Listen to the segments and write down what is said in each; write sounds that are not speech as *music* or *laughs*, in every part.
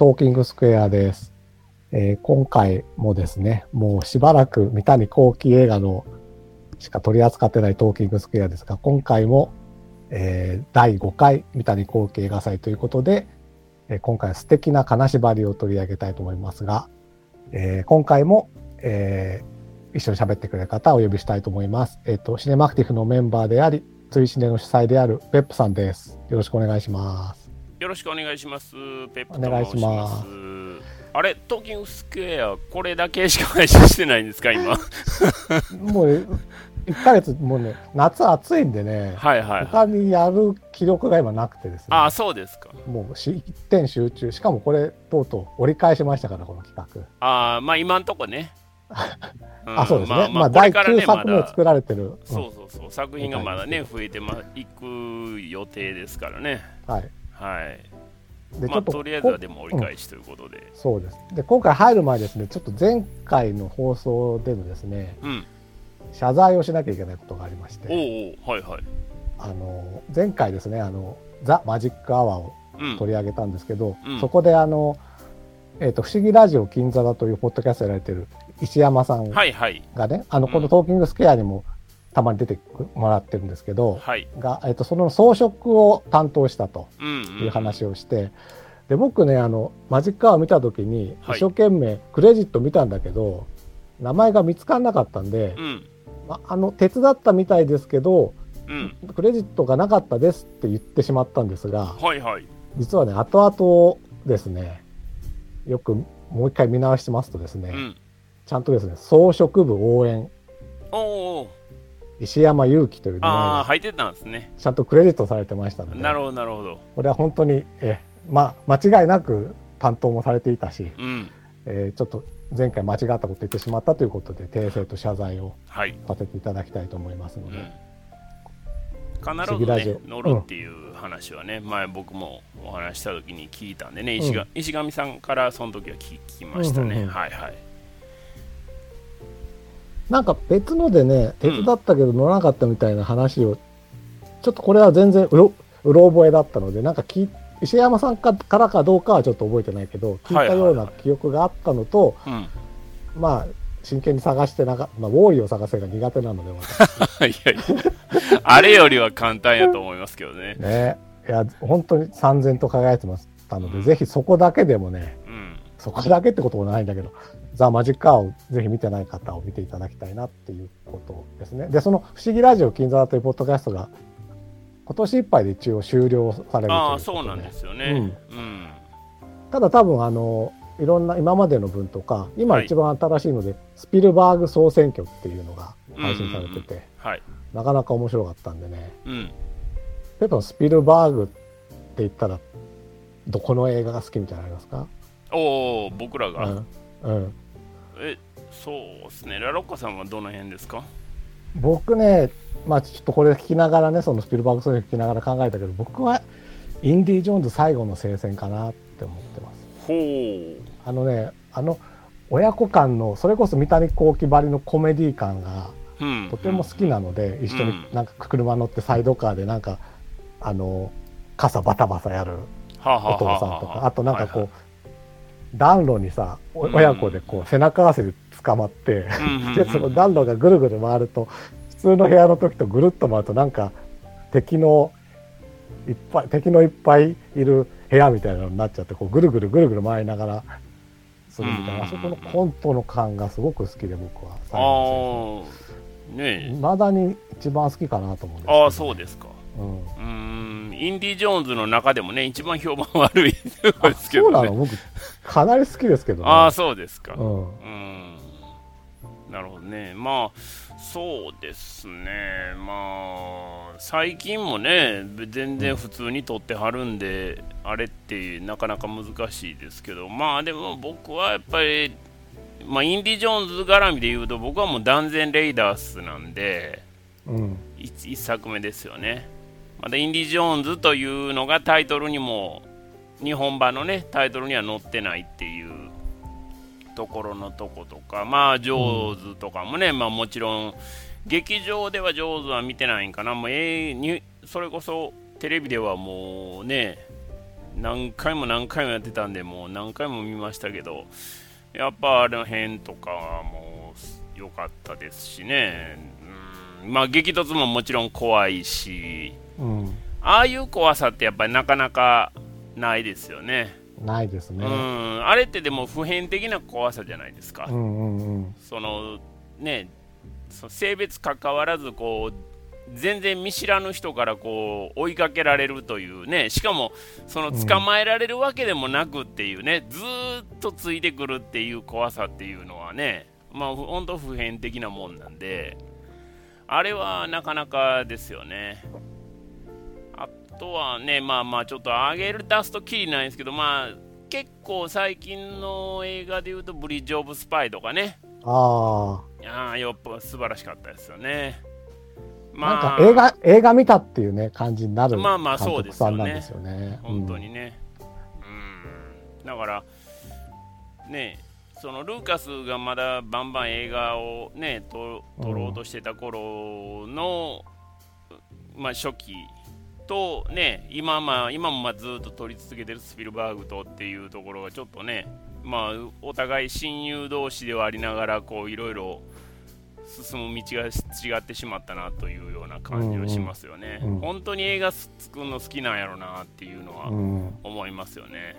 トーキングスクエアです。えー今回もですね、もうしばらく三谷幸喜映画のしか取り扱ってないトーキングスクエアですが、今回も、えー第5回三谷幸喜映画祭ということで、えー今回は素敵な金縛りを取り上げたいと思いますが、えー今回も、えー一緒に喋ってくれる方をお呼びしたいと思います。えっ、と、シネマクティフのメンバーであり、追シネの主催であるペップさんです。よろしくお願いします。よろしくお願いします。ペップお願いします。あれ、トーキングスクエア、これだけしか配信してないんですか、今？*laughs* もう1ヶ月、もうね、夏暑いんでね、はいはいはい。他にやる気力が今なくてですね、あ、そうですか。もうし一点集中、しかもこれ、とうとう折り返しましたから、この企画。あーまあ今んとこね。ん *laughs* あ、そうですね。まあ、これ第9からね、まだ作目を作。られてる。うんそうそうそう、作品がまだね、増えてまいく予定ですからね。はい。はい。で、まあ、とりあえずはでも折り返しということで。そうです。で、今回入る前ですね、ちょっと前回の放送でのですね、うん。謝罪をしなきゃいけないことがありましおうて、おうはいはい。あの、前回ですね、あの、ザ・マジック・アワーをうん。取り上げたんですけど、うんそこであの、えっ、と、不思議ラジオ金座だというポッドキャストやられてる石山さんはいはい。がね、あの、うんこのトーキングスクエアにもたまに出てもらってるんですけど、はい。が、えっ、と、その装飾を担当したとうん、うん。いう話をして、で、僕ね、あの、マジックアワー見たときに、はい一生懸命クレジット見たんだけど、名前が見つからなかったんで、うん。まあの、手伝ったみたいですけど、うん。クレジットがなかったですって言ってしまったんですが、はいはい。実はね、後々ですね、よくもう一回見直してますとですね、うん。ちゃんとですね、装飾部応援、おうおう石山祐希という名前ああ、が入ってたんですね。ちゃんとクレジットされてましたので、なるほど、なるほど。これは本当に、えまあ、間違いなく担当もされていたし、うん。えーちょっと前回間違ったこと言ってしまったということで、訂正と謝罪をはい。させていただきたいと思いますので、うん。必不ずねラジオ。乗るっていう話はね、前僕もお話しした時に聞いたんでね、石が石上さんからその時は聞聞きましたね、うんうんうん。はいはいなんか別のでね、手伝ったけど乗らなかったみたいな話を、ちょっとこれは全然うろうろ覚えだったので、なんか聞い石山さんかからかどうかはちょっと覚えてないけど、聞いたような記憶があったのと、うん。まあ、真剣に探してなかまあ、ウォーリーを探せが苦手なので、私。*laughs* いやいや。あれよりは簡単やと思いますけどね。ね。いや、本当に三千と輝いてましたので、うん。ぜひそこだけでもね、うん。そこだけってこともないんだけど、ザ・マジックアワーをぜひ見てない方を見ていただきたいなっていうことですね。で、その不思議ラジオ金座というポッドキャストが、今年いっぱいで一応終了される。ああそうなんですよね。うん、ただ多分あの、いろんな今までの分とか、今はい一番新しいので、スピルバーグ総選挙っていうのが配信されてて、はい。なかなか面白かったんでね。うん。ペッパのスピルバーグって言ったら、どこの映画が好きみたいなのありますか？おお僕らが、うん。うん。えそうですね。ラロッカさんはどの辺ですか？僕ね、まあちょっとこれ聞きながらね、そのスピルバーグ総選挙聞きながら考えたけど、僕はインディ・ジョーンズ最後の聖戦かなって思ってます。ほう。あのね、あの、親子間の、それこそ三谷幸喜ばりのコメディ感がうん。とても好きなので、一緒になんか車乗ってサイドカーでなんか、あの、傘バタバタやるはあはあお父はあはさんとか、あとなんかこう、はい暖炉にさ、親子でこう背中合わせで捕まって、で、その暖炉がぐるぐる回ると、普通の部屋の時とぐるっと回ると、なんか敵のいっぱい、敵のいっぱいいる部屋みたいなのになっちゃって、こうぐるぐるぐるぐる回りながらするみたいな、あそこのコントの感がすごく好きで、僕は。ああねえ。いまだに一番好きかなと思うんですけど。ああそうですかうん。インディ・ジョーンズの中でもね一番評判悪いですけどねそうなの？僕、かなり好きですけどね。ああそうですかうん。うんなるほどねまあそうですねまあ最近もね全然普通に撮ってはるんで、あれってなかなか難しいですけどまあでも僕はやっぱりまあインディ・ジョーンズ絡みで言うと僕はもう断然レイダースなんでうん。1, 作目ですよねまたインディ・ジョーンズというのがタイトルにも日本版のねタイトルには載ってないっていうところのとことかまあジョーズとかもね、まあもちろん劇場ではジョーズは見てないんかな。もう、えーにそれこそテレビではもうね何回も何回もやってたんで、もう何回も見ましたけど、やっぱあの辺とかはもう良かったですしね、うん、まあ激突ももちろん怖いし、うん、ああいう怖さってやっぱりなかなかないですよね。ないですね。うん、あれってでも普遍的な怖さじゃないですか。うんうんうん、そのね、そ性別関わらずこう全然見知らぬ人からこう追いかけられるというね。しかもその捕まえられるわけでもなくっていうね、うん、ずっとついてくるっていう怖さっていうのはね。まあ本当普遍的なもんなんで。あれはなかなかですよね。あとはねまあまあちょっと上げる出すときりないんですけどまあ結構最近の映画でいうとブリッジ・オブ・スパイとかね。ああよっぽ素晴らしかったですよね。まあ、なんか映画、映画見たっていうね、感じになるまあまあそうですよね。よね。本当にね。うん。だから、ね、そのルーカスがまだバンバン映画をね、撮ろうとしてた頃の、うん、まあ初期とね、今まあ、今もまあずっと撮り続けてるスピルバーグとっていうところがちょっとね、まあ、お互い親友同士ではありながら、こういろいろ進む道が違ってしまったなというような感じはしますよね、うんうん、本当に映画作るの好きなんやろうなっていうのは思いますよね、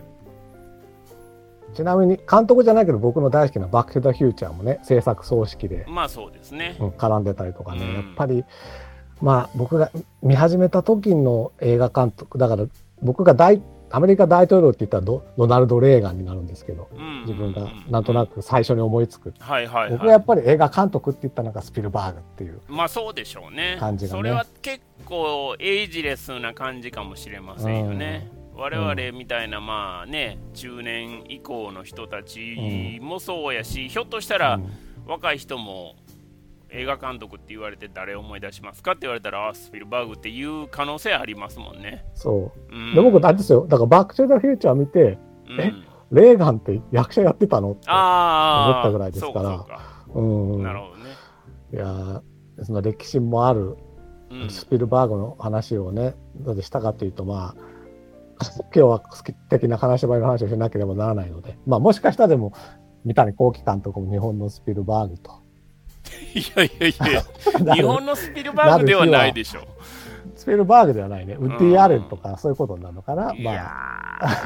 うん、ちなみに監督じゃないけど僕の大好きな「バック・トゥ・ザ・フューチャー」もね制作総指揮でまあそうですね、絡んでたりとかね、やっぱりまあ僕が見始めた時の映画監督だから僕が大アメリカ大統領って言ったらドドナルド・レーガンになるんですけど、自分がなんとなく最初に思いつく、はいはい、はい、僕がやっぱり映画監督って言ったのがスピルバーグっていうまあそうでしょうね。感じが、ね、それは結構エイジレスな感じかもしれませんよね、うん、我々みたいなまあね中年以降の人たちもそうやし、ひょっとしたら若い人も映画監督って言われて誰を思い出しますかって言われたらあスピルバーグっていう可能性ありますもんね。そう。うん、で僕あれですよだからバック・トゥ・ザ・フューチャー見て、うん、えレーガンって役者やってたのって思ったぐらいですから。うん、なるほどね。いやその歴史もあるスピルバーグの話をね、どうでしたかというとまあ今日は好き的な話ばいの話をしなければならないので、まあ、もしかしたらでも三谷幸喜監督も日本のスピルバーグといやいやいや、*laughs* 日本のスピルバーグではないでしょ。スピルバーグではないね。ウッディ・アレンとかそういうことになるのかな。まあ。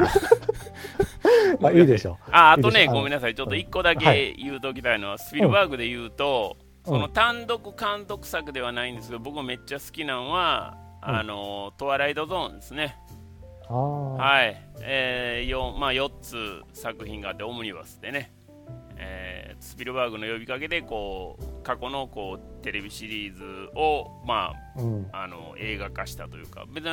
*laughs* まあいいでしょう。あ、あとね、ごめんなさい。ちょっと一個だけ言うときたいのは、スピルバーグで言うと、その単独監督作ではないんですけど、僕めっちゃ好きなのは、あの、トワライトゾーンですね。はい。えー、4, まあ、4つ作品があって、オムニバスでね。えー、スピルバーグの呼びかけでこう過去のこうテレビシリーズを、まあ、うん、あの映画化したというか別に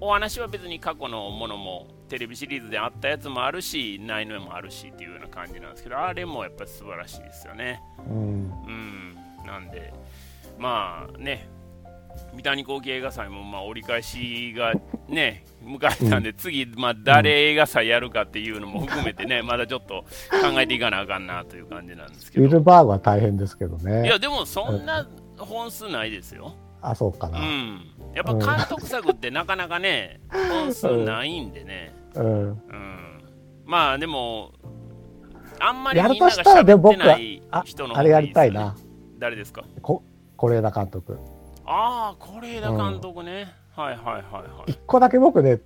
お話は別に過去のものもテレビシリーズであったやつもあるしないのもあるしっていうような感じなんですけどあれもやっぱり素晴らしいですよね。うん、うん、なんでまあね三谷幸喜映画祭もまあ折り返しがね *laughs* 迎えたんで、うん、次、まあ、誰映画祭やるかっていうのも含めてね、まだちょっと考えていかなあかんなという感じなんですけど。スピルバーグは大変ですけどね。いや、でもそんな本数ないですよ。あ、そうかな。うん。やっぱ監督作ってなかなかね、本数ないんでね。うん。うん、まあ、でも、あんまりみんなが喋ってない人のあれやりたいな。誰ですか？こ是枝監督。ああ、是枝監督ね。はいはいはいはい。一個だけ僕ね、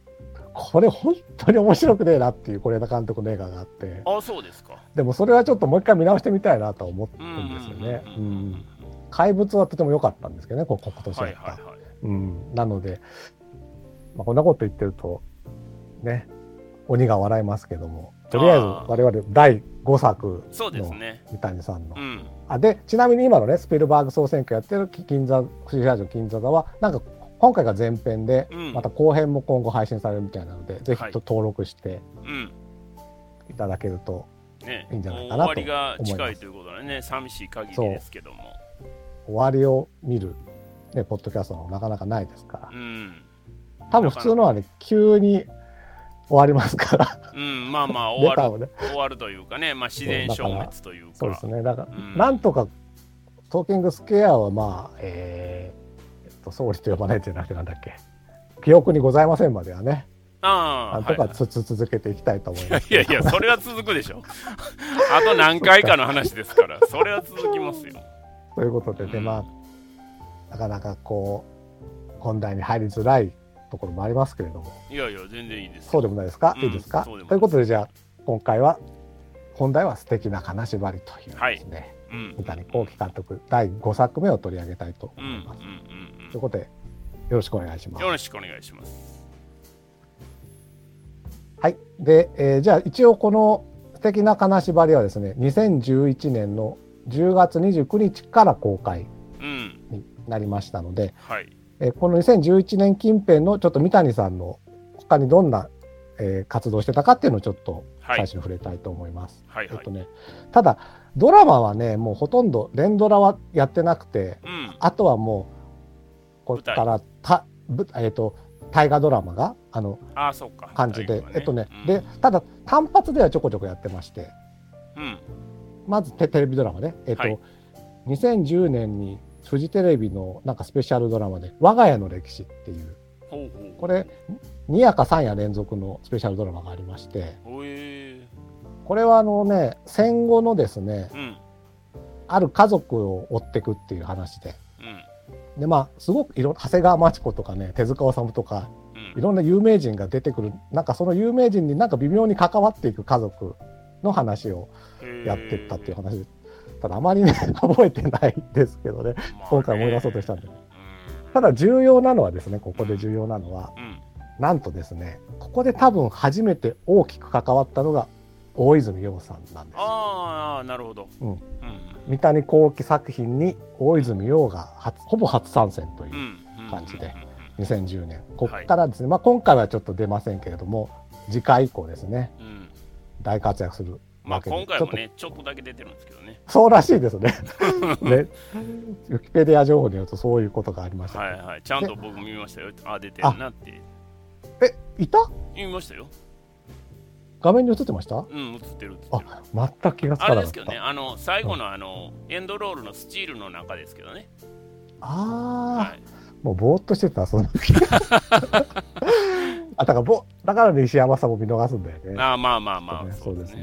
これ本当に面白くねえなっていう是枝監督の映画があって。あそうですか。でもそれはちょっともう一回見直してみたいなと思ってるんですよね。怪物はとても良かったんですけどね、ここ今年やった。はいはいはい、うん、なので、まあ、こんなこと言ってると、ね、鬼が笑いますけども、とりあえず我々第5作の三谷さんの。うん、あでちなみに今のねスピルバーグ総選挙やってる金座「不死金座座」はなんか今回が前編で、うん、また後編も今後配信されるみたいなので、ぜひと登録していただけるといいんじゃないかなと思います。終わりが近いということでね、寂しい限りですけども。終わりを見る、ね、ポッドキャストもなかなかないですから。うん、多分普通のはね、急に終わりますからうん、まあまあ終わる、ね、終わるというかね、まあ、自然消滅というか。そうですね。だから、うん、なんとか、トーキングスケアはまあ、えー、と総理と呼ばないというなくなんだっけ記憶にございませんまではねああ、なんとかはいつつ続けていきたいと思います。いやいや、それは続くでしょ。あと何回かの話ですから、それは続きますよ。ということでね、まあ、なかなかこう、本題に入りづらいところもありますけれども、いやいや、全然いいですよ。そうでもないですか、うんいいですか？ということで、じゃあ、今回は、本題は素敵な金縛りというですね、うん。三谷幸喜監督第5作目を取り上げたいとうん、うん、うん思います。うんということで、よろしくお願いしますよ。ろしくお願いします。はい。で、えーじゃあ一応この素敵な金縛りはですね、2011年の10月29日から公開うん。になりましたので、はい。えーこの2011年近辺のちょっと三谷さんの他にどんな、えー活動してたかっていうのをちょっとはい。最初に触れたいと思います。はい、はいえっと。ね、ただドラマはね、もうほとんど連ドラはやってなくて、うん。あとはもうここからたぶえっ、と大河ドラマがあのああ、そうか。感じで、最後はえっとね、うんでただ単発ではちょこちょこやってましてうん。まずテテレビドラマねえっと、はい2010年にフジテレビのなんかスペシャルドラマで「我が家の歴史」っていう。これ2夜か3夜連続のスペシャルドラマがありましてこれはあのね戦後のですねー。うん。ある家族を追っていくっていう話でうん。でまあすごくいろ長谷川町子とかね手塚治虫とかうん。いろんな有名人が出てくるなんかその有名人になんか微妙に関わっていく家族の話をやってったっていう話でただあまりね *laughs* 覚えてないですけどね今回思い出そうとしたんでただ重要なのはですねここで重要なのはうん。なんとですねここで多分初めて大きく関わったのが大泉洋さんなんですよああ、なるほど。うんうん。三谷幸喜作品に大泉洋が初ほぼ初参戦という感じで。うん2010年ここからですね、まあ、今回はちょっと出ませんけれども次回以降ですね。大活躍するまあ、今回もね、ちょっとだけ出てるんですけどね。そうらしいですね。*laughs* ね、ウィキペディア情報によるとそういうことがありました、はいはい。ちゃんと僕見ましたよ。あ、出てるなって。え、いた？見ましたよ。画面に映ってました？うん、映ってる。あ、全く気がつあかなかった。れですけどね、あの、最後のあの、エンドロールのスチールの中ですけどね。ああ、はい。もうぼーっとしてた、その時。*laughs* あ、だからぼ、だからね、石山さんも見逃すんだよね。あーまあまあまあ、そうですね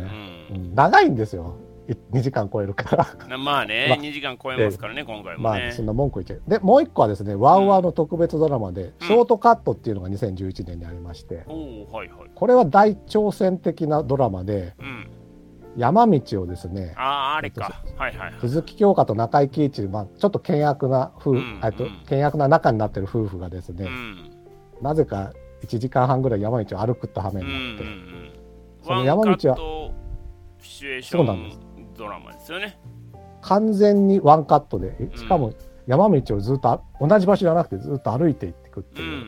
ううんん、長いんですよ。2時間超えるから。なまあね、まあ2時間超えますからね、今回もまあ、ね。そんな文句言っちゃう。で、もう一個はですね、ワウワウの特別ドラマで、ショートカットっていうのが2011年にありまして、おおはいはい。これは大挑戦的なドラマで、うん。山道をですね、ああ、あれか。はいはいはい。鈴木京香と中井貴一、まあ、ちょっと険悪な夫婦、うんえっとうん険悪な仲になってる夫婦がですね、うん。なぜか1時間半ぐらい山道を歩くって羽目うんうんになって、うん。その山道はシチュエーショそうなんでンドラマですよね。完全にワンカットで、しかも山道をずっとあ同じ場所じゃなくてずっと歩いていっていくってうんうんいう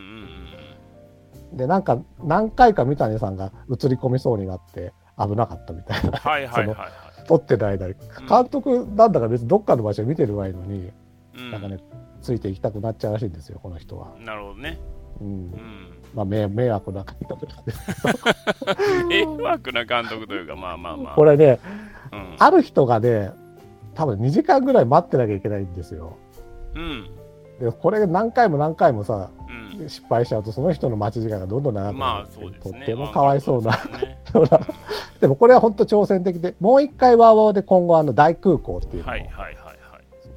う、んでなんか何回か三谷さんが映り込みそうになって危なかったみたいなうん。はいはいはいはい。撮ってる間に監督なんだか別にどっかの場所見てるわいのに、うんなんかねついていきたくなっちゃうらしいんですよこの人は、なるほどね。うんうん。まあ、迷迷惑な監督なんです迷惑な監督というか、まあまあまあ。これねうん。ある人がね多分2時間ぐらい待ってなきゃいけないんですようん。でこれ何回も何回もさうん。失敗しちゃうとその人の待ち時間がどんどん長くなまあって、そうですね。とってもかわいそうな、ワンカットですね *laughs* でもこれは本当挑戦的でもう一回ワーワーで今後あの大空港っていうのを、はいはいはいはい。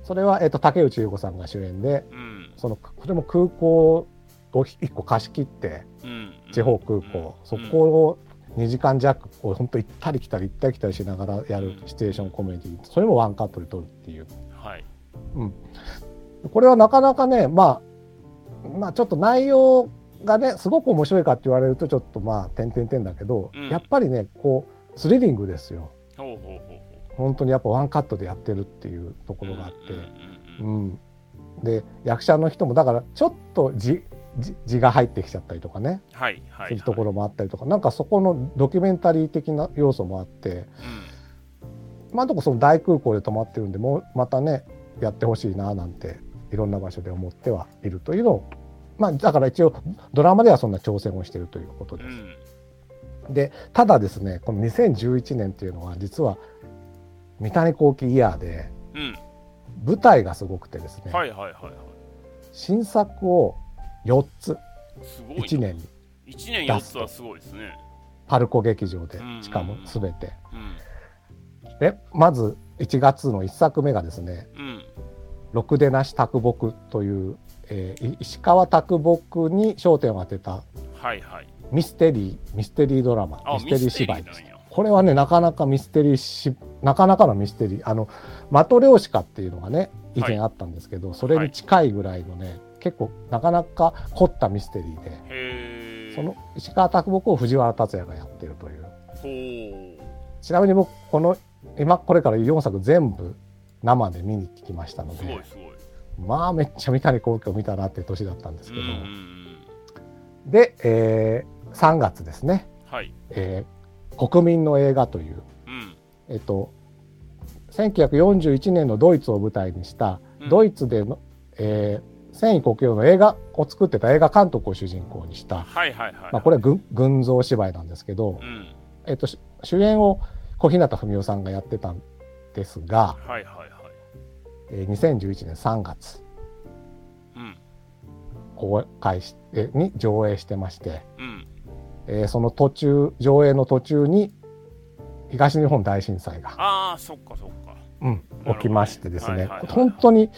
それは、えっと竹内優子さんが主演でうん。そのこれも空港を一個貸し切ってうん。地方空港、そこを2時間弱こう本当行ったり来たり行ったり来たりしながらやるシチュエーションコメディ。それもワンカットで撮るっていう。はい。これはなかなかね、まあ、まあちょっと内容がねすごく面白いかって言われるとちょっとまあ点々点だけど、うん。やっぱりねこうスリリングですよ。ほうほうほう。本当にやっぱワンカットでやってるっていうところがあって、うんうんうんうんで役者の人もだからちょっと字字字が入ってきちゃったりとかねはいはい。するところもあったりとか、なんかそこのドキュメンタリー的な要素もあってまあとこその大空港で泊まってるんでもうまたねやってほしいななんていろんな場所で思ってはいるというのをまあだから一応ドラマではそんな挑戦をしているということうん。うです。ん。でただですねこの2011年っていうのは実は三谷幸喜イヤーでうん。舞台がすごくてですね、はいはいはいはい。新作を4つすごいな。1年に1年4つはすごいですね。パルコ劇場でうん、しかもすべて。うん。で、まず1月の1作目がですね、うん。ろくでなし卓木という、えーい石川啄木に焦点を当てたはいはい。ミステリー、ミステリードラマ、あミステリー芝居です。これはね、なかなかミステリーし、なかなかのミステリー、あの、マトリョーシカっていうのがね、以前あったんですけど、それに近いぐらいのね、結構なかなか凝ったミステリーで。その石川啄木を藤原竜也がやってるという。ほちなみに僕、この、今これから4作全部生で見に来ましたので。まあめっちゃ三谷幸喜を見たなっていう年だったんですけど。で、えー3月ですね、はい。えー国民の映画という、うん。えっと、1941年のドイツを舞台にした、うんドイツでの、えー戦意国境の映画を作ってた映画監督を主人公にした、はいはいはい。まあ、これは群群像芝居なんですけどう、ん。えっと、し主演を小日向文世さんがやってたんですが、はいはいはい。えー2011年3月うん。公開しえに上映してまして、うん。えーその途中上映の途中に東日本大震災が、ああ、そっかそっか。うん起きましてですね、はいはいはいはい本当に、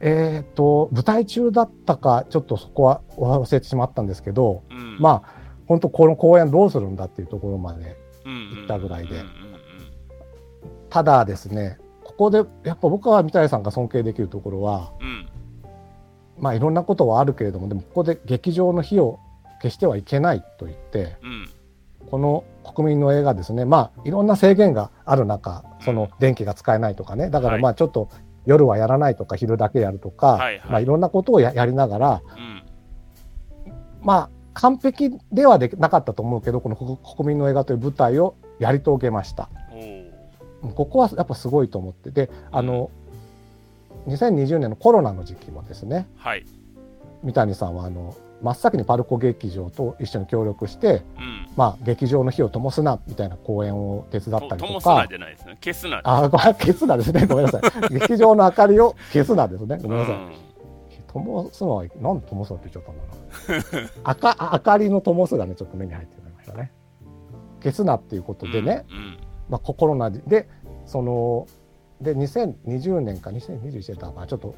えっと舞台中だったかちょっとそこは忘れてしまったんですけど、うん。まあ本当この公演どうするんだっていうところまであ、行ったぐらいでただですねここでやっぱ僕は三谷さんが尊敬できるところはうんうん。まあいろんなことはあるけれどもでもここで劇場の火を消してはいけないと言ってうん。うん。この国民の映画ですねまあいろんな制限がある中その電気が使えないとかねだからはいまあちょっと夜はやらないとか昼だけやるとか、はいはいまあいろんなことをややりながらうん。まあ完璧ではできなかったと思うけどこの国国民の映画という舞台をやり遂げました。ここはやっぱすごいと思ってであの2020年のコロナの時期もですねはい。三谷さんはあの真っ先にパルコ劇場と一緒に協力して、うん。まあ、劇場の火を灯すなみたいな公演を手伝ったりとともすなかじゃないですね。消すな。あ消すなですね。ごめんなさい。*laughs* 劇場の明かりを消すなですね。ごめんなさい、うん灯すのはなんで灯すなって言っちゃったんだな。あかあ明かりの灯すがねちょっと目に入ってましたね。消すなっていうことでね、うん。まあ、ココロナでそので2020年か2021年か、まあ、ちょっと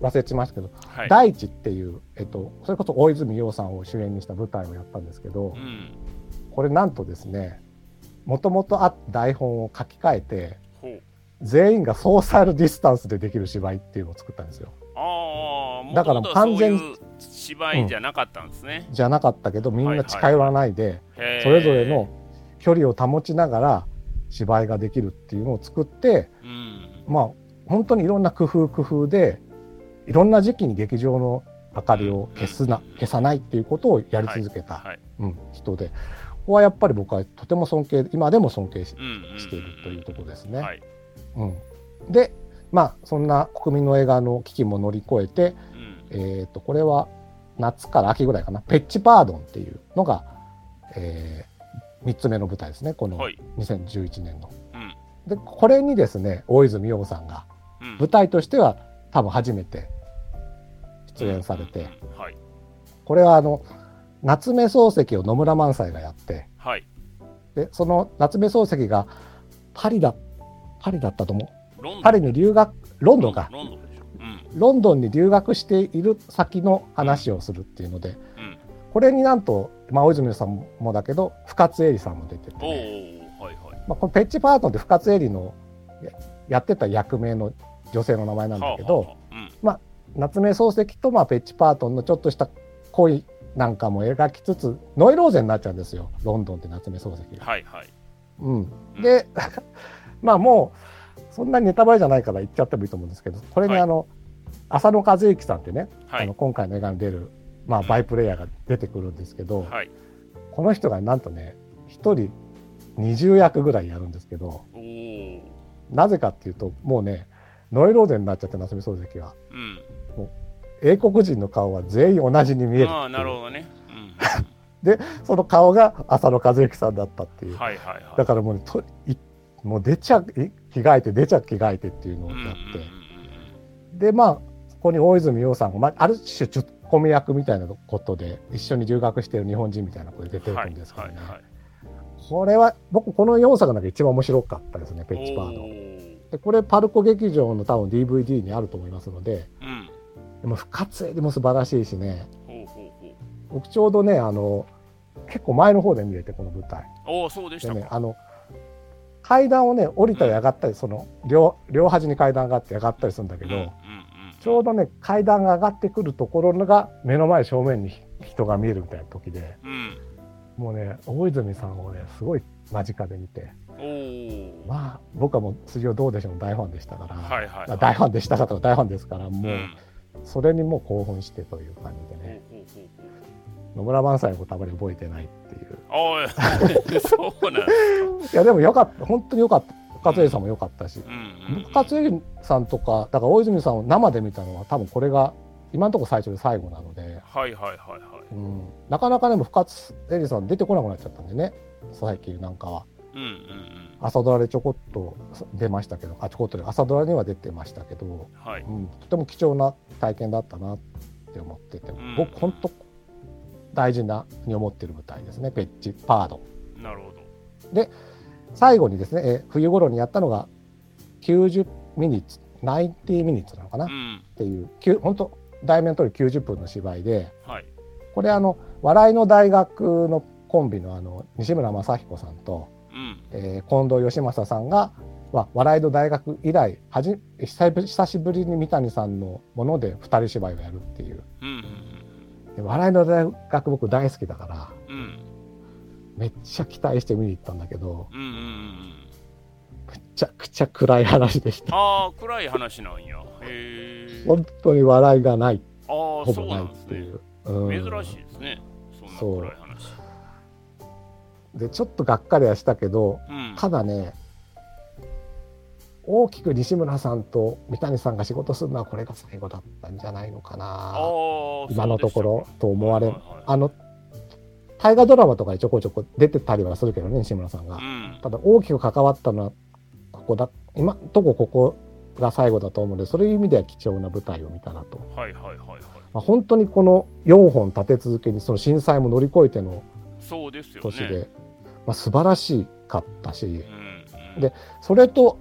忘れちましたけどはい。大地っていう、えっと、それこそ大泉洋さんを主演にした舞台をやったんですけど、うん。これなんとですねもともとあった台本を書き換えて。全員がソーシャルディスタンスでできる芝居っていうのを作ったんですよ。だから完全に芝居じゃなかったんですね。じゃなかったけどみんな近寄らないで、へーそれぞれの距離を保ちながら芝居ができるっていうのを作ってうん。まあ本当にいろんな工夫工夫でいろんな時期に劇場の明かりを消すな、消さないっていうことをやり続けた、はい。うん、人でここはやっぱり僕はとても尊敬今でも尊敬ししているというところですね。はい。うん、でまあそんな国民の映画の危機も乗り越えて、うん。えー、とこれは夏から秋ぐらいかな「ペッチパードン」っていうのが、え3つ目の舞台ですねこのはい。2011年の。うん。でこれにですね大泉洋さんがうん舞台としては多分初めて出演されて、はい。これはあの夏目漱石を野村萬斎がやってはい。でその夏目漱石がパリだパリだったと思う？パリに留学ロンドンかロンドンでしょ。うん。ロンドンに留学している先の話をするっていうので、うん。これになんと、まあ、大泉さんもだけど深津絵里さんも出てて、ねはいはい。まあ、このペッチパートンって深津絵里のややってた役名の女性の名前なんだけど、夏目漱石とまあペッチパートンのちょっとした恋なんかも描きつつノイローゼになっちゃうんですよロンドンって夏目漱石うん。が。はいはい。うん、で *laughs* まあもうそんなにネタバレじゃないから言っちゃってもいいと思うんですけどこれにはいあの、浅野和之さんってね、はいあの。今回の映画に出る、まあ、バイプレイヤーが出てくるんですけど、はい。この人がなんとね一人20役ぐらいやるんですけど。なぜかっていうともうねノイローゼになっちゃって夏目漱石はうん。英国人の顔は全員同じに見えるああ、なるほどね。*laughs* その顔が浅野和之さんだったっていう。うん。はいはいはい。だからもうといもう出ちゃい着替えて出ちゃ着替えてっていうのをうんうんうんやって、でまあそこに大泉洋さんが、まあ、ある種ツッコミ役みたいなことで一緒に留学している日本人みたいなことで出てるんですけどね、はいはいはいこれは僕この4作の中で一番面白かったですねペッチパードでこれパルコ劇場の多分 DVD にあると思いますのでうんでも深津絵でも素晴らしいしね。僕ちょうどねあの結構前の方で見れてこの舞台。おおそうでしでたか、ねあの階段をね降りたり上がったり、その両両端に階段があって上がったりするんだけど、うんうんうんちょうどね階段が上がってくるところが目の前正面に人が見えるみたいな時でうん。もうね大泉さんをねすごい間近で見てまあ僕はもう辻尾どうでしょうの大ファンでしたから、はいはい。まあ大ファンでしたかとか大ファンですからもう、うんそれにもう興奮してという感じでね。野村萬斎のことあまり覚えてないっていう。*laughs* そうなんいやでもよかった。本当によかった。深津絵里さんもよかったし、うんうんうん。深津絵里さんとかだから大泉さんを生で見たのは多分これが今のところ最初で最後なので、はいはいはいはい。うん、なかなかでも深津絵里さん出てこなくなっちゃったんでね。最近なんかは。うんうんうん朝ドラでちょこっと出ましたけどあちょこっとで朝ドラには出てましたけど、はい。うん、とても貴重な体験だったなって思ってて、ん。僕本当大事なに思ってる舞台ですねペッチパード。なるほど。最後にですね、えー冬頃にやったのが90ミニッツ90ミニッツなのかな、っうん。ていう本当題名の通り90分の芝居ではい。これあの笑いの大学のコンビのあの西村雅彦さんと、うん。えー近藤義正さんが、まあ、笑いの大学以来はじ久しぶりに三谷さんのもので二人芝居をやるっていう。うんうんで笑いの大学僕大好きだからうん。うんめっちゃ期待して見に行ったんだけどうんうんうんうん。めちゃくちゃ暗い話でした。ああ暗い話なんや。へえ本当に笑いがない。ああそうほぼないっていう。うん珍しいですね。そんな暗い話でちょっとがっかりはしたけどうん。ただね大きく西村さんと三谷さんが仕事するのはこれが最後だったんじゃないのかあなー今のところと思われそうでしたかあの大河ドラマとかにちょこちょこ出てたりはするけどね西村さんが。はいはいうん。ただ大きく関わったのはここだ今とこここが最後だと思うのでそういう意味では貴重な舞台を見たなと、はいはいはいはい。まあ、本当にこの4本立て続けにその震災も乗り越えてのそうですよね。年で、まあ、素晴らしかったし、でそれと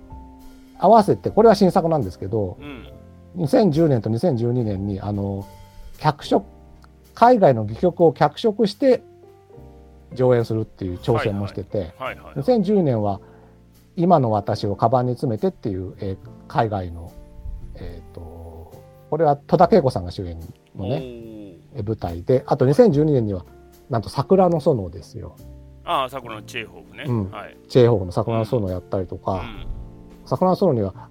合わせてこれは新作なんですけどうん。2010年と2012年にあの脚色海外の戯曲を脚色して上演するっていう挑戦もしてて、はいはい。2010年は「今の私をカバンに詰めて」っていう、えー海外の、えー、とこれは戸田恵子さんが主演のね舞台であと2012年にはなんと「桜の園」ですよああ桜のチェーホフね。うん。はい。チェーホフの「桜の園」をやったりとか、うん。桜の園には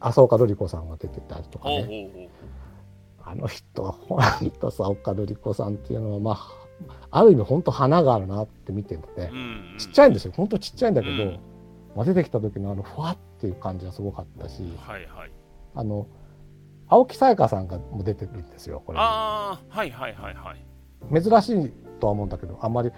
浅岡瑠璃子さんが出てたりとかね。あの人はほんと浅岡瑠璃子さんっていうのはまあある意味本当花があるなって見てて、うんちっちゃいんですよ。本当ちっちゃいんだけど、うん。まあ、出てきた時のあのふわっていう感じはすごかったしはいはい。あの青木さやかさんがもう出てるんですよこれ。ああはいはいはいはい。珍しいとは思うんだけどあんまり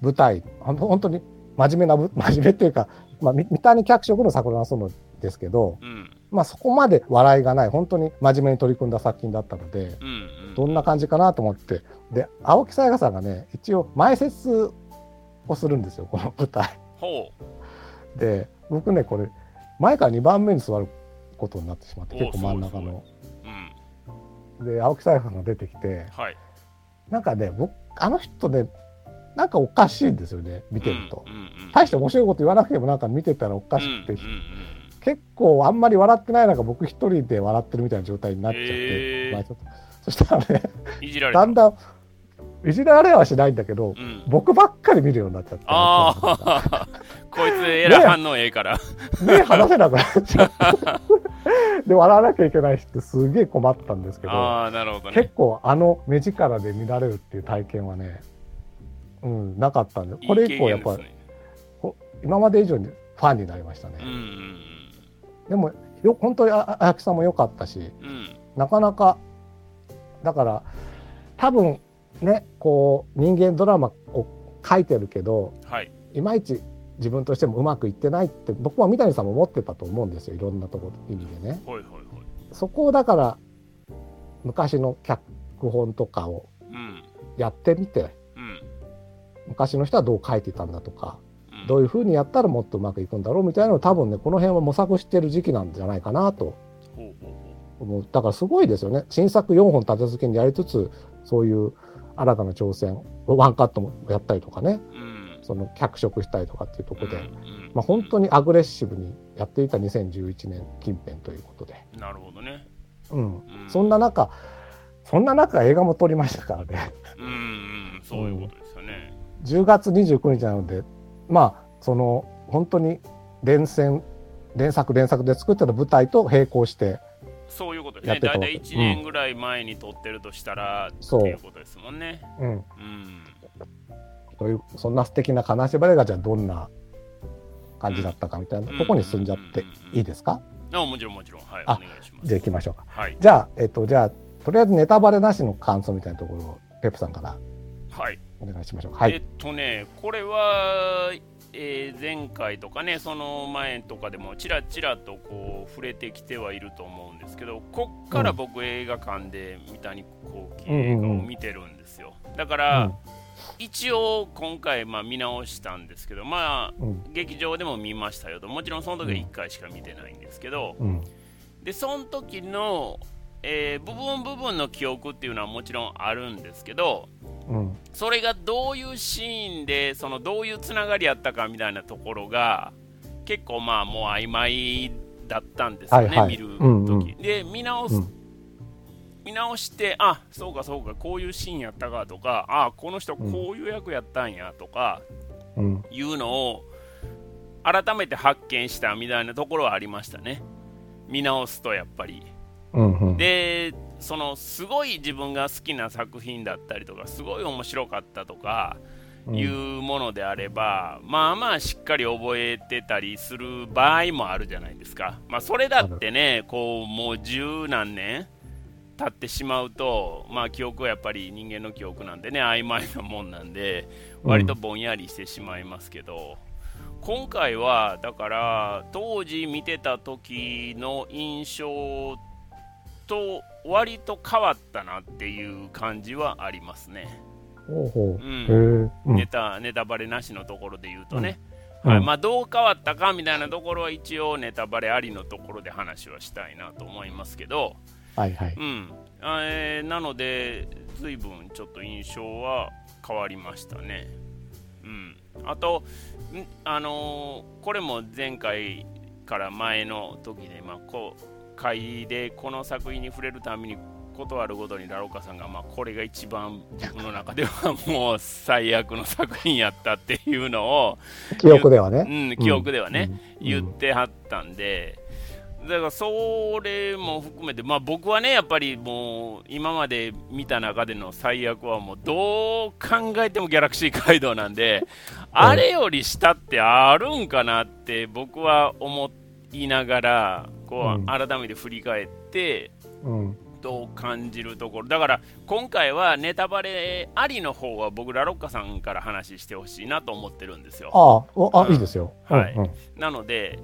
舞台本当に真面目なぶ *laughs* 真面目っていうか、まあ、み三谷脚色の桜の園ですけど、うん。まあ、そこまで笑いがない本当に真面目に取り組んだ作品だったのでうんうんどんな感じかなと思って。で青木さやかさんがね一応前説をするんですよこの舞台。ほで僕ねこれ前から2番目に座ることになってしまってお結構真ん中の。ううん。で青木さやかさんが出てきてはい。なんかね僕あの人ねなんかおかしいんですよね見てると。大して面白いこと言わなくてもなんか見てたらおかしくて、結構あんまり笑ってない中僕一人で笑ってるみたいな状態になっちゃって、へー。まあちょっとそしたらねいじられた。だんだんいじられはしないんだけど、うん。僕ばっかり見るようになっちゃって。ああ *laughs* こいつえらい反応ええから。目離せなくなっちゃって。*laughs* で笑わなきゃいけないしってすげえ困ったんですけどああなるほどね。結構あの目力で見られるっていう体験はね、うん、なかったんでこれ以降やっぱね今まで以上にファンになりましたね。うんうんでもよ本当にああやきさんも良かったしうん。うんなかなかだから多分ねこう人間ドラマを書いてるけどはい。いまいち自分としてもうまくいってないって僕は三谷さんも思ってたと思うんですよいろんなところ意味でね。ほいほいほい。そこをだから昔の脚本とかをうん。やってみて、うん昔の人はどう書いてたんだとか、うん。どういうふうにやったらもっとうまくいくんだろうみたいなのを多分ね、この辺は模索してる時期なんじゃないかなと思う。だからすごいですよね。新作4本立て続けにやりつつ、そういう新たな挑戦、ワンカットもやったりとかね、その脚色したりとかっていうところで、うんまあ、本当にアグレッシブにやっていた2011年近辺ということで、なるほどね、うん、うん、そんな中、そんな中映画も撮りましたからね。うんうん。そういうこと10月29日なので、まあ、その、本当に連戦、連作連作で作ってた舞台と並行して、そういうことですね。大体1年ぐらい前に撮ってるとしたら、そう。っていうことですもんね。うん、うん。という、そんな素敵な金縛りがじゃあどんな感じだったかみたいなところに進んじゃっていいですか？あもちろんもちろん。はいおあ願いします。じゃあ行きましょうか。はい。じゃあ、えっと、じゃあ、とりあえずネタバレなしの感想みたいなところを、ペップさんから。はいお願いしましょう。はい。えっとね、これは、えー前回とかね、その前とかでもちらちらとこう触れてきてはいると思うんですけど、こっから僕、映画館で三谷幸喜映画を見てるんですよ。だから、一応、今回、まあ、見直したんですけど、まあ、うん、うん、劇場でも見ましたよと、もちろんその時は1回しか見てないんですけど、うん、でその時の、えー部分部分の記憶っていうのはもちろんあるんですけど、うん、それがどういうシーンでそのどういうつながりやったかみたいなところが結構まあもう曖昧だったんですよね、はいはい。見る時、うんうん。で見直す、うん。見直してあそうかそうかこういうシーンやったかとかあこの人こういう役やったんやとかうん、いうのを改めて発見したみたいなところはありましたね。見直すとやっぱり。うん、うん、でそのすごい自分が好きな作品だったりとかすごい面白かったとかうん。いうものであれば、まあまあしっかり覚えてたりする場合もあるじゃないですか、まあ、それだってねこうもう十何年経ってしまうと、まあ、記憶はやっぱり人間の記憶なんでね曖昧なもんなんで割とぼんやりしてしまいますけど、今回はだから当時見てた時の印象と割と変わったなっていう感じはありますね。ほうほう。うん。ネタネタバレなしのところで言うとね、うん。うんはい。まあ、どう変わったかみたいなところは一応ネタバレありのところで話はしたいなと思いますけど、はいはい。うん。えーなので随分ちょっと印象は変わりましたね。うん、あと、んあのーこれも前回から前の時で、まあ、こう会でこの作品に触れるために断るごとにラロカさんが、まあ、これが一番自分の中ではもう最悪の作品やったっていうのを、記憶ではね。うん、記憶ではね、うん言ってはったんで、だからそれも含めて、まあ、僕はね、やっぱりもう今まで見た中での最悪は、もうどう考えてもギャラクシー街道なんで、あれより下ってあるんかなって僕は思いながら、こう改めて振り返って、うん。どう感じるところだから今回はネタバレありの方は僕ラロッカさんから話してほしいなと思ってるんですよ。ああ、うんいいですよ。はいうんうんなので、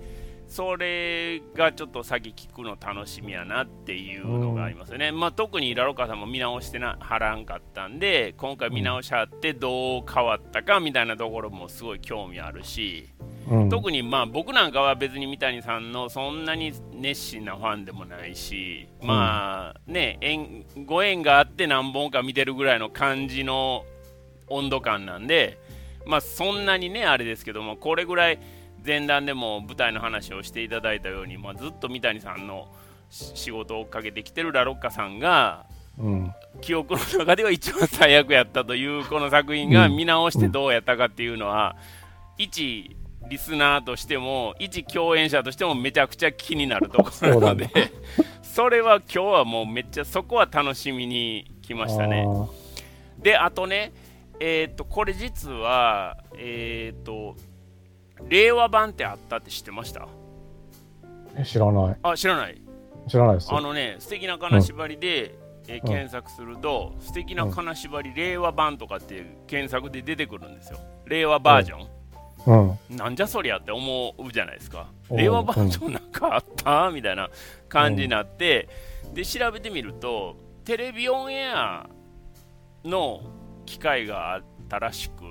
それがちょっと先聞くの楽しみやなっていうのがありますよね。まあ、特にラロカさんも見直してなはらんかったんで、今回見直しはってどう変わったかみたいなところもすごい興味あるし、うん。特にまあ僕なんかは別に三谷さんのそんなに熱心なファンでもないし、まあね、縁ご縁があって何本か見てるぐらいの感じの温度感なんで、まあそんなにね、あれですけども、これぐらい前段でも舞台の話をしていただいたように、まあ、ずっと三谷さんのし仕事を追っかけてきてるラロッカさんが、うん。記憶の中では一番最悪やったというこの作品がうん見直してどうやったかっていうのは、一リスナーとしても一共演者としてもめちゃくちゃ気になるところなので *laughs* それは今日はもうめっちゃそこは楽しみに来ましたね。であとねえっ、とこれ実はえっ、と令和版ってあったって知ってました？知らない。あ知らない知らないです。あのね、素敵な金縛りで、えーうん検索すると、素敵な金縛り令和版とかって検索で出てくるんですよ。令和バージョン。うん。なんじゃそりゃって思うじゃないですか。うん令和バージョンなんかあった？みたいな感じになって、で、調べてみると、テレビオンエアの機会があったらしく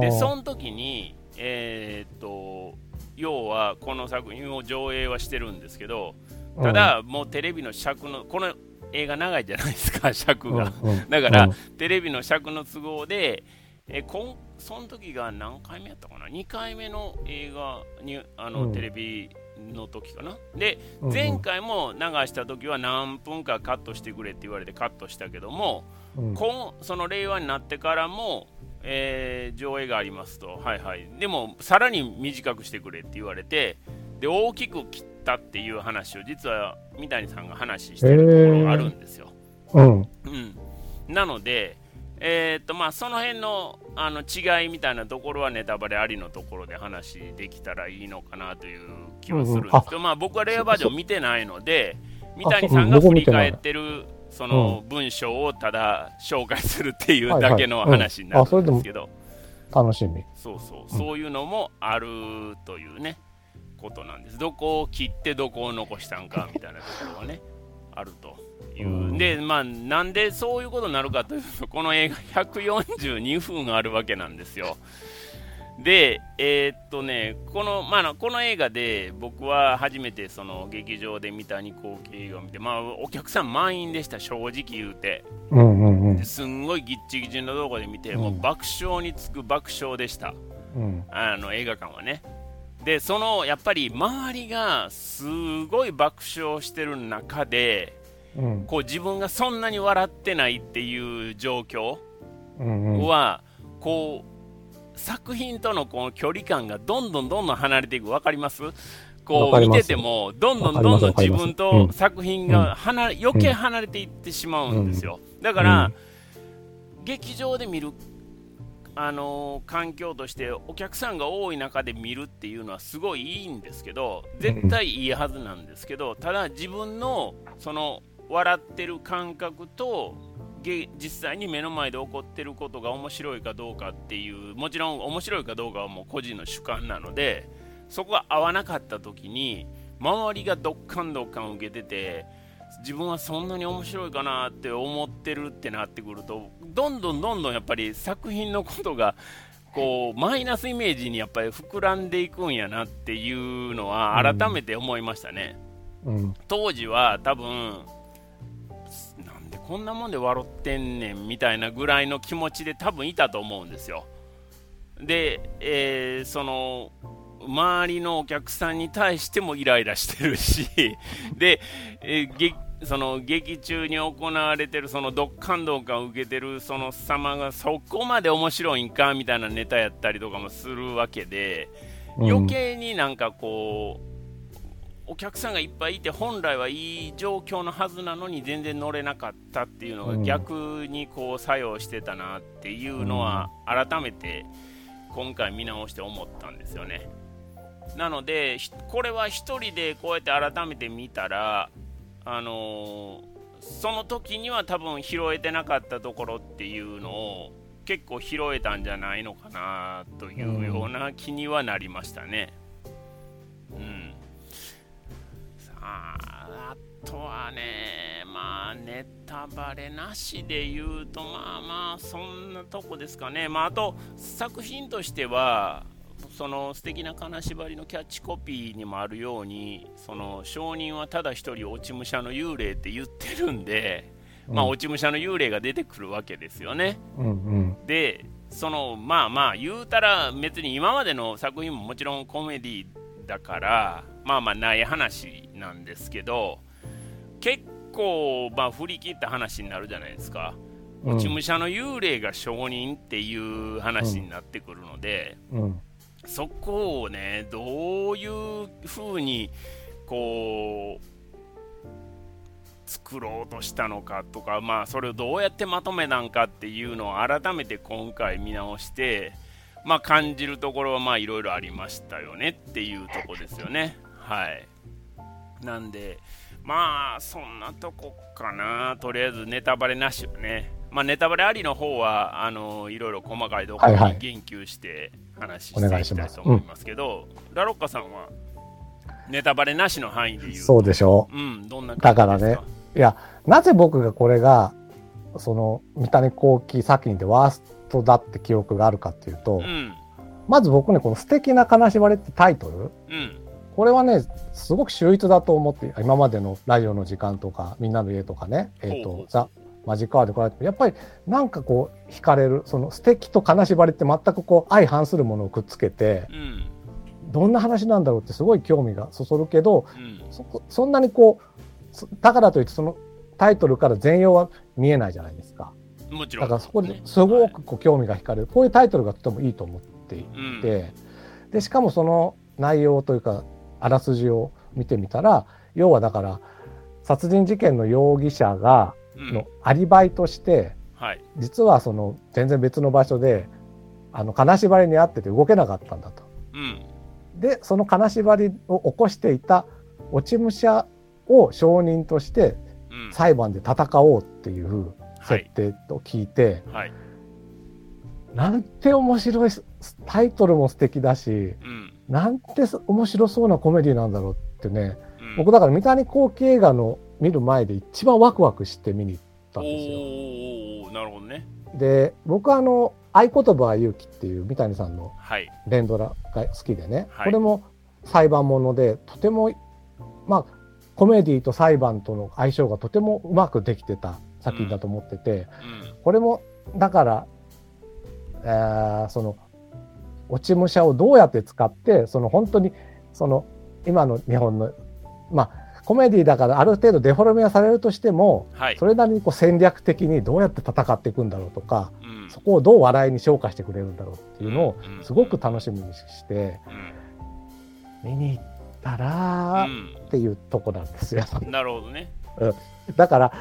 でその時にえー、っと要はこの作品を上映はしてるんですけどただ、もうテレビの尺のこの映画長いじゃないですか *laughs* 尺が、だから、テレビの尺の都合でえこんその時が何回目やったかな？2回目の映画にあの、テレビの時かな。で前回も流した時は何分かカットしてくれって言われてカットしたけども、うん、その令和になってからも、えー、上映がありますと。はいはい。でもさらに短くしてくれって言われてで大きく切ったっていう話を実は三谷さんが話してるところがあるんですよ、えー、うん、うん、なのでえー、っとまあ、その辺のあの違いみたいなところはネタバレありのところで話できたらいいのかなという気はするんですけど、うん、まあ、僕はレアバージョン見てないので三谷さんが振り返ってるその文章をただ紹介するっていうだけの話になるんですけど、楽しみ。そうそう、そういうのもあるというねことなんです。どこを切ってどこを残したんかみたいなところはね *laughs* あると。いう、うん、で、まあ、なんでそういうことになるかというと、この映画142分あるわけなんですよ。で、えー、っとね、この,、まあ、この映画で僕は初めてその劇場で見た二光映画を見て、まあ、お客さん満員でした、正直言うて。うんうんうん、すんごいぎっちぎちの動画で見て、うん、もう爆笑につく爆笑でした、うん、あの映画館はね。で、そのやっぱり周りがすごい爆笑してる中で、こう自分がそんなに笑ってないっていう状況は、こう作品とのこの距離感がどんどんどんどん離れていく。分かります？こう見ててもどんどんどんどん自分と作品が離れ、余計離れていってしまうんですよ、だから、劇場で見るあのー、環境としてお客さんが多い中で見るっていうのはすごいいいんですけど絶対いいはずなんですけどただ自分のその笑ってる感覚と実際に目の前で起こってることが面白いかどうかっていうもちろん面白いかどうかはもう個人の主観なのでそこが合わなかった時に周りがどっかんどっかん受けてて自分はそんなに面白いかなって思ってるってなってくるとどんどんどんどんやっぱり作品のことがこうマイナスイメージにやっぱり膨らんでいくんやなっていうのは改めて思いましたね。うん、当時は多分こんなもんで笑ってんねんみたいなぐらいの気持ちで多分いたと思うんですよ。で、えー、その周りのお客さんに対してもイライラしてるし。*laughs* で、えー、その劇中に行われてるそのドッカンドン受けてるその様がそこまで面白いんかみたいなネタやったりとかもするわけで。余計になんかこうお客さんがいっぱいいて本来はいい状況のはずなのに全然乗れなかったっていうのが逆にこう作用してたなっていうのは改めて今回見直して思ったんですよね。なのでこれは1人でこうやって改めて見たらあのー、その時には多分拾えてなかったところっていうのを結構拾えたんじゃないのかなというような気にはなりましたね。うんあとはね、まあ、ネタバレなしで言うと、まあまあ、そんなとこですかね。まあ、あと、作品としては、その素敵な金縛りのキャッチコピーにもあるように、その証人はただ一人落ち武者の幽霊って言ってるんで、まあ、落ち武者の幽霊が出てくるわけですよね。うんうん、で、そのまあまあ言うたら別に今までの作品ももちろんコメディだからまあまあない話なんですけど結構まあ振り切った話になるじゃないですか。落ち武者の幽霊が証人っていう話になってくるので、うんうん、そこをねどういうふうにこう作ろうとしたのかとか、まあ、それをどうやってまとめたんかっていうのを改めて今回見直してまあ、感じるところはまあいろいろありましたよねっていうとこですよね。はい。なんで、まあ、そんなとこかな。とりあえずネタバレなしよね。まあ、ネタバレありの方は、あのいろいろ細かいところに言及して話していきたいと思いますけど、はいはいうん、ラロッカさんはネタバレなしの範囲で言うそうでしょう。うん、どんなだからね、いや、なぜ僕がこれが、その、三谷幸喜作品でワーストだって記憶があるかっていうと、うんまず僕ね、この素敵な金縛りってタイトル、うんこれはね、すごく秀逸だと思って、今までのラジオの時間とか、みんなの家とかね、えっ、ほうほうと、ザ・マジックアワーで来られても、やっぱりなんかこう、惹かれる、その素敵と金縛りって全くこう、相反するものをくっつけて、うん。どんな話なんだろうってすごい興味がそそるけど、うん。そそんなにこう、そだからといってそのタイトルから全容は見えないじゃないですか。もちろん。だからそこですごくこう興味が惹かれる、こういうタイトルがとてもいいと思っていうん。て、でしかもその内容というかあらすじを見てみたら要はだから殺人事件の容疑者がうん。のアリバイとしてはい。実はその全然別の場所であの金縛りにあってて動けなかったんだと。うん。でその金縛りを起こしていた落ち武者を証人としてうん。裁判で戦おうっていうはい設定と聞いて、はい。なんて面白いすタイトルも素敵だしうんなんてす面白そうなコメディなんだろうってね。うん。僕だから三谷幸喜映画の見る前で一番ワクワクして見に行ったんですよ。なるほどね。で僕はあの「合言葉は勇気」っていう三谷さんのはい。連ドラが好きでね、はい。これも裁判ものでとてもまあコメディと裁判との相性がとてもうまくできてた作品だと思ってて、うん。これもだから、えーその落ち武者をどうやって使ってその本当にその今の日本のまあコメディだからある程度デフォルメはされるとしてもはい。それなりにこう戦略的にどうやって戦っていくんだろうとかうん。そこをどう笑いに昇華してくれるんだろうっていうのをうんすごく楽しみにして見に行ったらうっていうとこなんですよ。んなるほどね。だから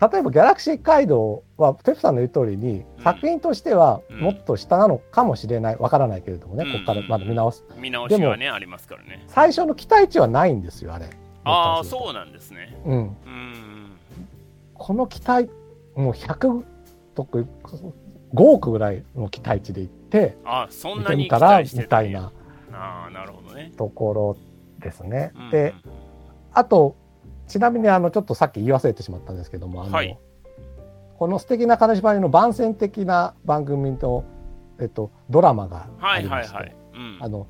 例えば「ギャラクシー街道」はテプさんの言う通りに、うん。作品としてはうん。もっと下なのかもしれないわからないけれどもね、うん。ここからまだ見直す見直しはねありますからね。最初の期待値はないんですよあれ。ああうそうなんですね。うん。うんこの期待もう100とか5億ぐらいの期待値でいってあそん見なに期てみたらみたいなああなるほどね。ところですね。うん。であとちなみにあのちょっとさっき言い忘れてしまったんですけどもあの、はい。この「素敵な金縛り」の番宣的な番組と、えっと、ドラマがあはいりまして、はいはいうん。あの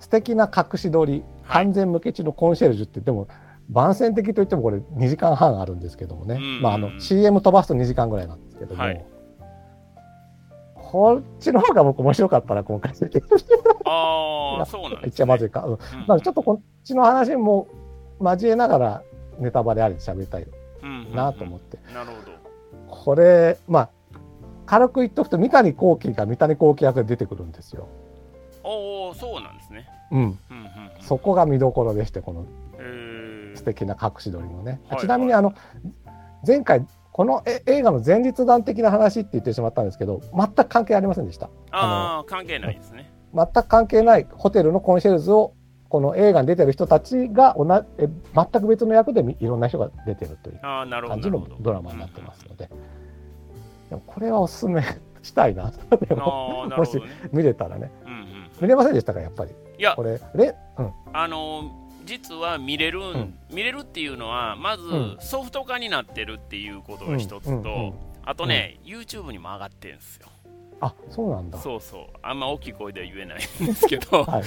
素敵な隠し撮りはい。完全無欠のコンシェルジュって言っても、番宣的といってもこれ2時間半あるんですけどもね、うんまあ、あの CM 飛ばすと2時間ぐらいなんですけども、はい。こっちの方が僕面白かったな今回ああそうなんです、ね、一番まずいか、うん。うん。ちょっとこっちの話も交えながらネタバレありで喋りたいうんなと思って、なるほど。これまあ軽く言っとくと三谷幸喜が三谷幸喜役で出てくるんですよ。おおそうなんですね。うん、うんうんうん。そこが見どころでしてこのえー。素敵な隠し撮りのね。はいちなみにあの前回このえ映画の前日談的な話って言ってしまったんですけど全く関係ありませんでした。ああ関係ないですね。全く関係ないホテルのコンシェルジュをこの映画に出てる人たちが同じえ全く別の役でみいろんな人が出てるというああなるほ感じのドラマになってますので、でもこれはおすすめしたいなでうんもああなるほどね。見れたらね。うんうん見れませんでしたかやっぱり？いや。これレうん。あの実は見れるん、ん。見れるっていうのはまずうん。ソフト化になってるっていうことが一つと、うんうんうんあとね、YouTube にも上がってるんですよあそうなんだ。そうそう。あんま大きい声では言えないんですけど、*laughs* はいはい、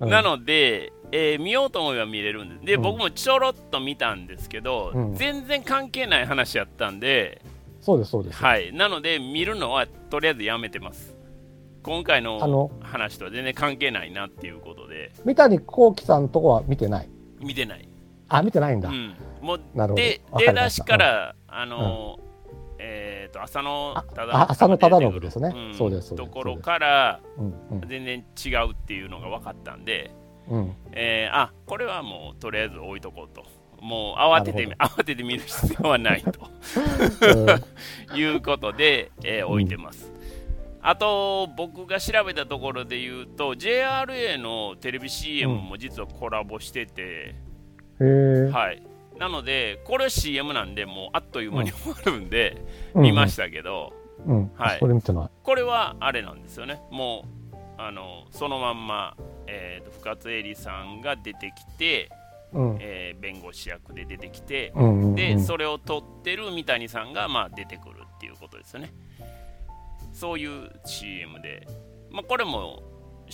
うん。なので、えー見ようと思えば見れるんです。で、うん。僕もちょろっと見たんですけど、うん。全然関係ない話やったんで、そうですそうです、はい、なので見るのはとりあえずやめてます。今回あのの話とは全然関係ないなっていうことで。三谷幸喜さんのとこは見てない？見てない、あ見てないんだ、うん、もうなるほど。出だしから、あのーえっ、と浅野あ忠あ浅野忠信ですね。うですそうですところからうんうん。全然違うっていうのが分かったんで、うん。えーあこれはもうとりあえず置いとこうと。もう慌てて慌てて見る必要はないと。うん。*laughs* いうことで、えー置いてます、あと僕が調べたところで言うと JRA のテレビ CM も実はコラボしてて、へえ、はいなのでこれは CM なんでもうあっという間に終わるんで、うん。見ましたけど、これはあれなんですよね。もうあのそのまんま、えーと深津絵里さんが出てきてうん。えー弁護士役で出てきて、うんうんうん。でそれを撮ってる三谷さんがまあ出てくるっていうことですよね。そういう CM で、まあ、これも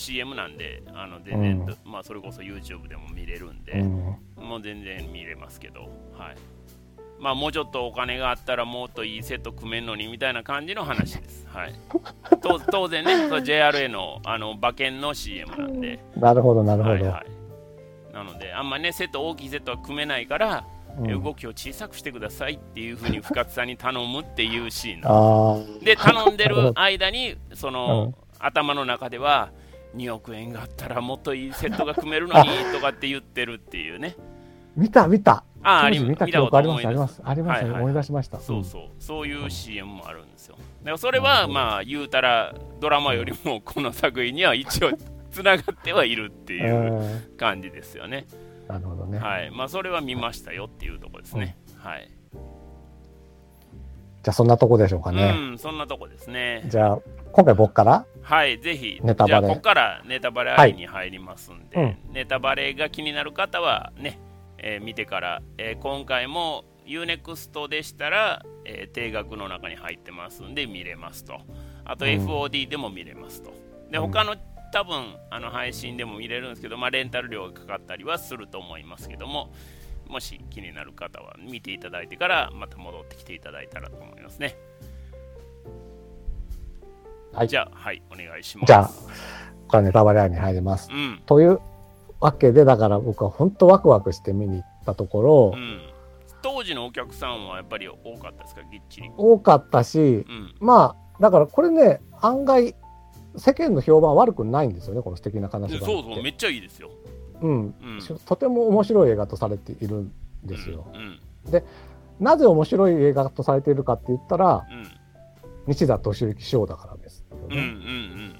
CM なんであの全然、うまあ、それこそ YouTube でも見れるんで、うん。もう全然見れますけど、はい。まあ、もうちょっとお金があったらもっといいセット組めんのにみたいな感じの話です、はい、と当然ね *laughs* JRA のあの馬券の CM なんで、なるほどなるほど、はいはい、なのであんまりねセット大きいセットは組めないから、うん。動きを小さくしてくださいっていうふうに深津さんに頼むっていうシーンなんですで頼んでる間にその、うん。頭の中では2億円があったらもっといいセットが組めるのにとかって言ってるっていうね。見た見た。ああ見た記憶ありますあります。あります、はいはい。思い出しました。そうそう。そういう CM もあるんですよ。だからそれはまあ言うたらドラマよりもこの作品には一応つながってはいるってうんいううん。感じですよね。なるほどね、はい。まあそれは見ましたよっていうところですね。はい。じゃあそんなとこでしょうかね、うんそんなとこですね。じゃあ今回僕から？はい、ぜひ、ネタバレじゃあ、ここからネタバレありに入りますんで、はいネタバレが気になる方はね、えー見てから、えー今回も UNEXT でしたら、えー定額の中に入ってますんで見れますと。あとうん FOD でも見れますと。で、うん他の多分あの配信でも見れるんですけど、まあ、レンタル料がかかったりはすると思いますけども、もし気になる方は見ていただいてから、また戻ってきていただいたらと思いますね。はい。じゃあ、はい、お願いします。じゃあここからネタバレに入ります。うん。というわけでだから僕は本当ワクワクして見に行ったところ、うん、当時のお客さんはやっぱり多かったですか、ぎっちり。多かったしうん、まあだからこれね案外世間の評判悪くないんですよねこの素敵な話がでそうそう、めっちゃいいですよ。うん、うん、とても面白い映画とされているんですよ、うん、なぜ面白い映画とされているかって言ったらうん、西田敏行賞だからね、ん、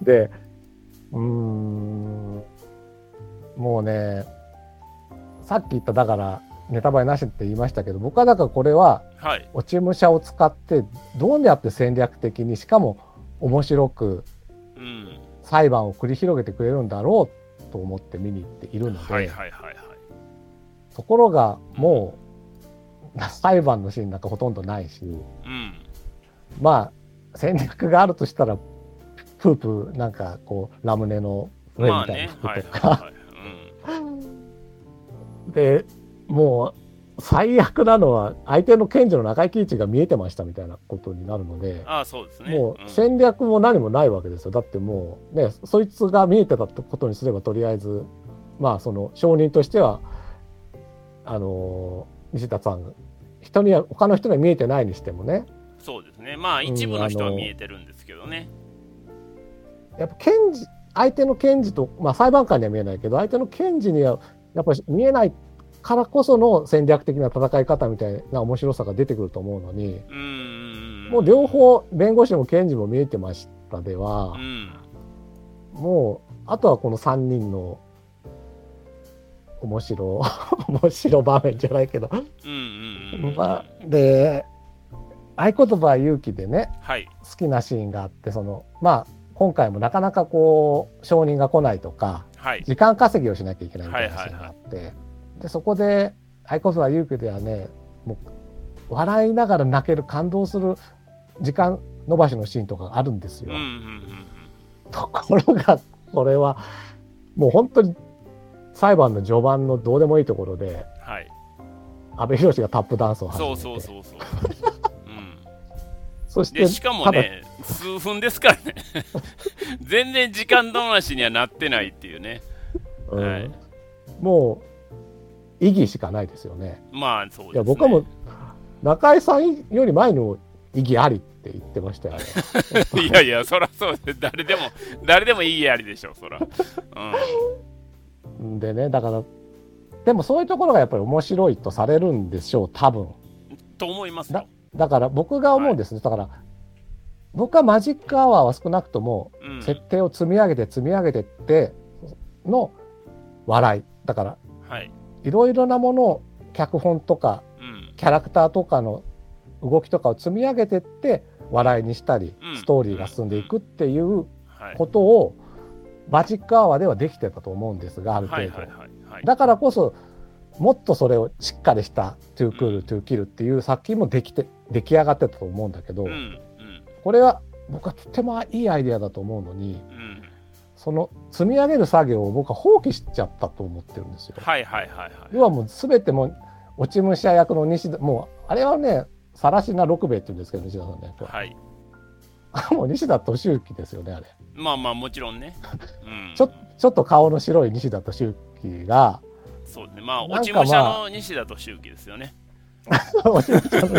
*laughs* でうーん。もうねさっき言っただからネタバレなしって言いましたけど僕はだからこれははい、落ち武者を使ってどうやって戦略的にしかも面白くうん、裁判を繰り広げてくれるんだろうと思って見に行っているので、はい、はい、はい、はい。ところがもう裁判のシーンなんかほとんどないしうん、まあ戦略があるとしたらプープーなんかこうラムネの上まあみたいなとか。でもう最悪なのは相手の賢治の中井貴一が見えてましたみたいなことになるのでうん、ああ、そうですね。もんう戦略も何もないわけですよだってもうねそいつが見えてたってことにすればとりあえずまあその証人としてはあの西田さん人には他の人には見えてないにしてもねそうですね。まあ、一部の人は見えてるんですけどね。やっぱ検事相手の検事と、まあ、裁判官には見えないけど相手の検事にはやっぱり見えないからこその戦略的な戦い方みたいな面白さが出てくると思うのにうん、うん、もう両方弁護士も検事も見えてましたではう、ん、もうあとはこの3人の面白 *laughs* 面白場面じゃないけど、うん、うん、うん。まあ、で合言葉は勇気でねはい、好きなシーンがあってそのまあ今回もなかなかこう証人が来ないとかはい、時間稼ぎをしなきゃいけないみたいなシーンがあって、でそこで合言葉勇気ではねもう笑いながら泣ける感動する時間延ばしのシーンとかがあるんですよ。うん、うん、うん。ところがこれはもう本当に裁判の序盤のどうでもいいところではい。阿部寛がタップダンスを始めてそうそうそうそう。うん。そしてでしかもね、数分ですからね、*laughs* 全然時間回しにはなってないっていうね、うんはいもう意義しかないですよね。まあそうです、ね、いや僕はもう中井さんより前の意義ありって言ってましたよね。*laughs* いやいや、そらそうです、誰でも、誰でもいいやりでしょ、そら。うん、でねだからでもそういうところがやっぱり面白いとされるんでしょう多分。と思いますよ。だから僕が思うんですね、だから僕はマジックアワーは少なくともうん、設定を積み上げて積み上げてっての笑いだからはい。いろいろなものを脚本とかうん。キャラクターとかの動きとかを積み上げてって笑いにしたりうんストーリーが進んでいくっていうはい。ことをマジックアワーではできてたと思うんですが、ある程度。はいはいはいはい。だからこそ、もっとそれをしっかりしたトゥークール、トゥーキルっていう作品もできて、出来上がってたと思うんだけど、これは僕はとてもいいアイデアだと思うのに、うん。その積み上げる作業を僕は放棄しちゃったと思ってるんですよ。はいはいはいはい。要はもう全てもう落ち武者役の西田、もうあれはね、さらしな六兵衛って言うんですけど、西田さんの役は。はい。もう西田敏行ですよね、あれ。まあまあもちろんね。うん。ちょちょっと顔の白い西田敏行が、そうね。まあ、落ち武者の西田敏行ですよね。落ち武者の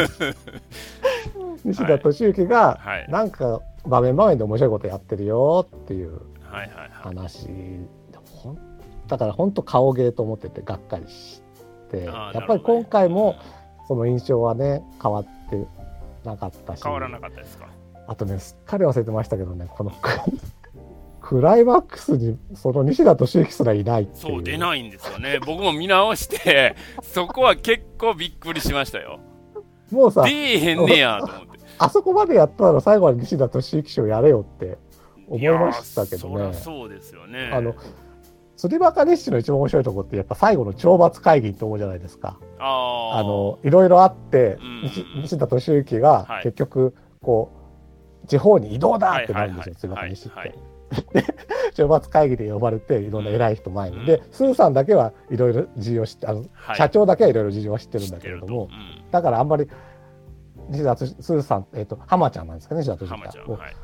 西田敏行が、はい。なんか場面場面で面白いことやってるよっていうはいはいはい。話。だから本当顔芸と思っててがっかりして、やっぱり今回も、その印象はね、変わってなかったし。変わらなかったですか？あとね、すっかり忘れてましたけどね、このククライマックスにその西田敏行すらいないっていう。そう、出ないんですよね。僕も見直して、*laughs* そこは結構びっくりしましたよ。もうさ出、えへんねやと思って。あそこまでやったら最後は西田敏行賞やれよって思いましたけどね。そうですよね。あの、釣りバカ日誌の一番面白いところってやっぱ最後の懲罰会議と思うじゃないですか。あの、いろいろあってうん、西西田敏行がはい結局、こう、地方に移動だはいってなるんですよ、釣りバはいカ日誌ってはい。懲罰会議で呼ばれて、いろんな偉い人前に。うんで、スーさんだけはいろいろ事情を知って、あの、はい社長だけはいろいろ事情は知ってるん。だけれどもう、んだからあんまり、西田敏スーさん、えっ、と、浜ちゃんなんですかね、西田敏ん。をはい。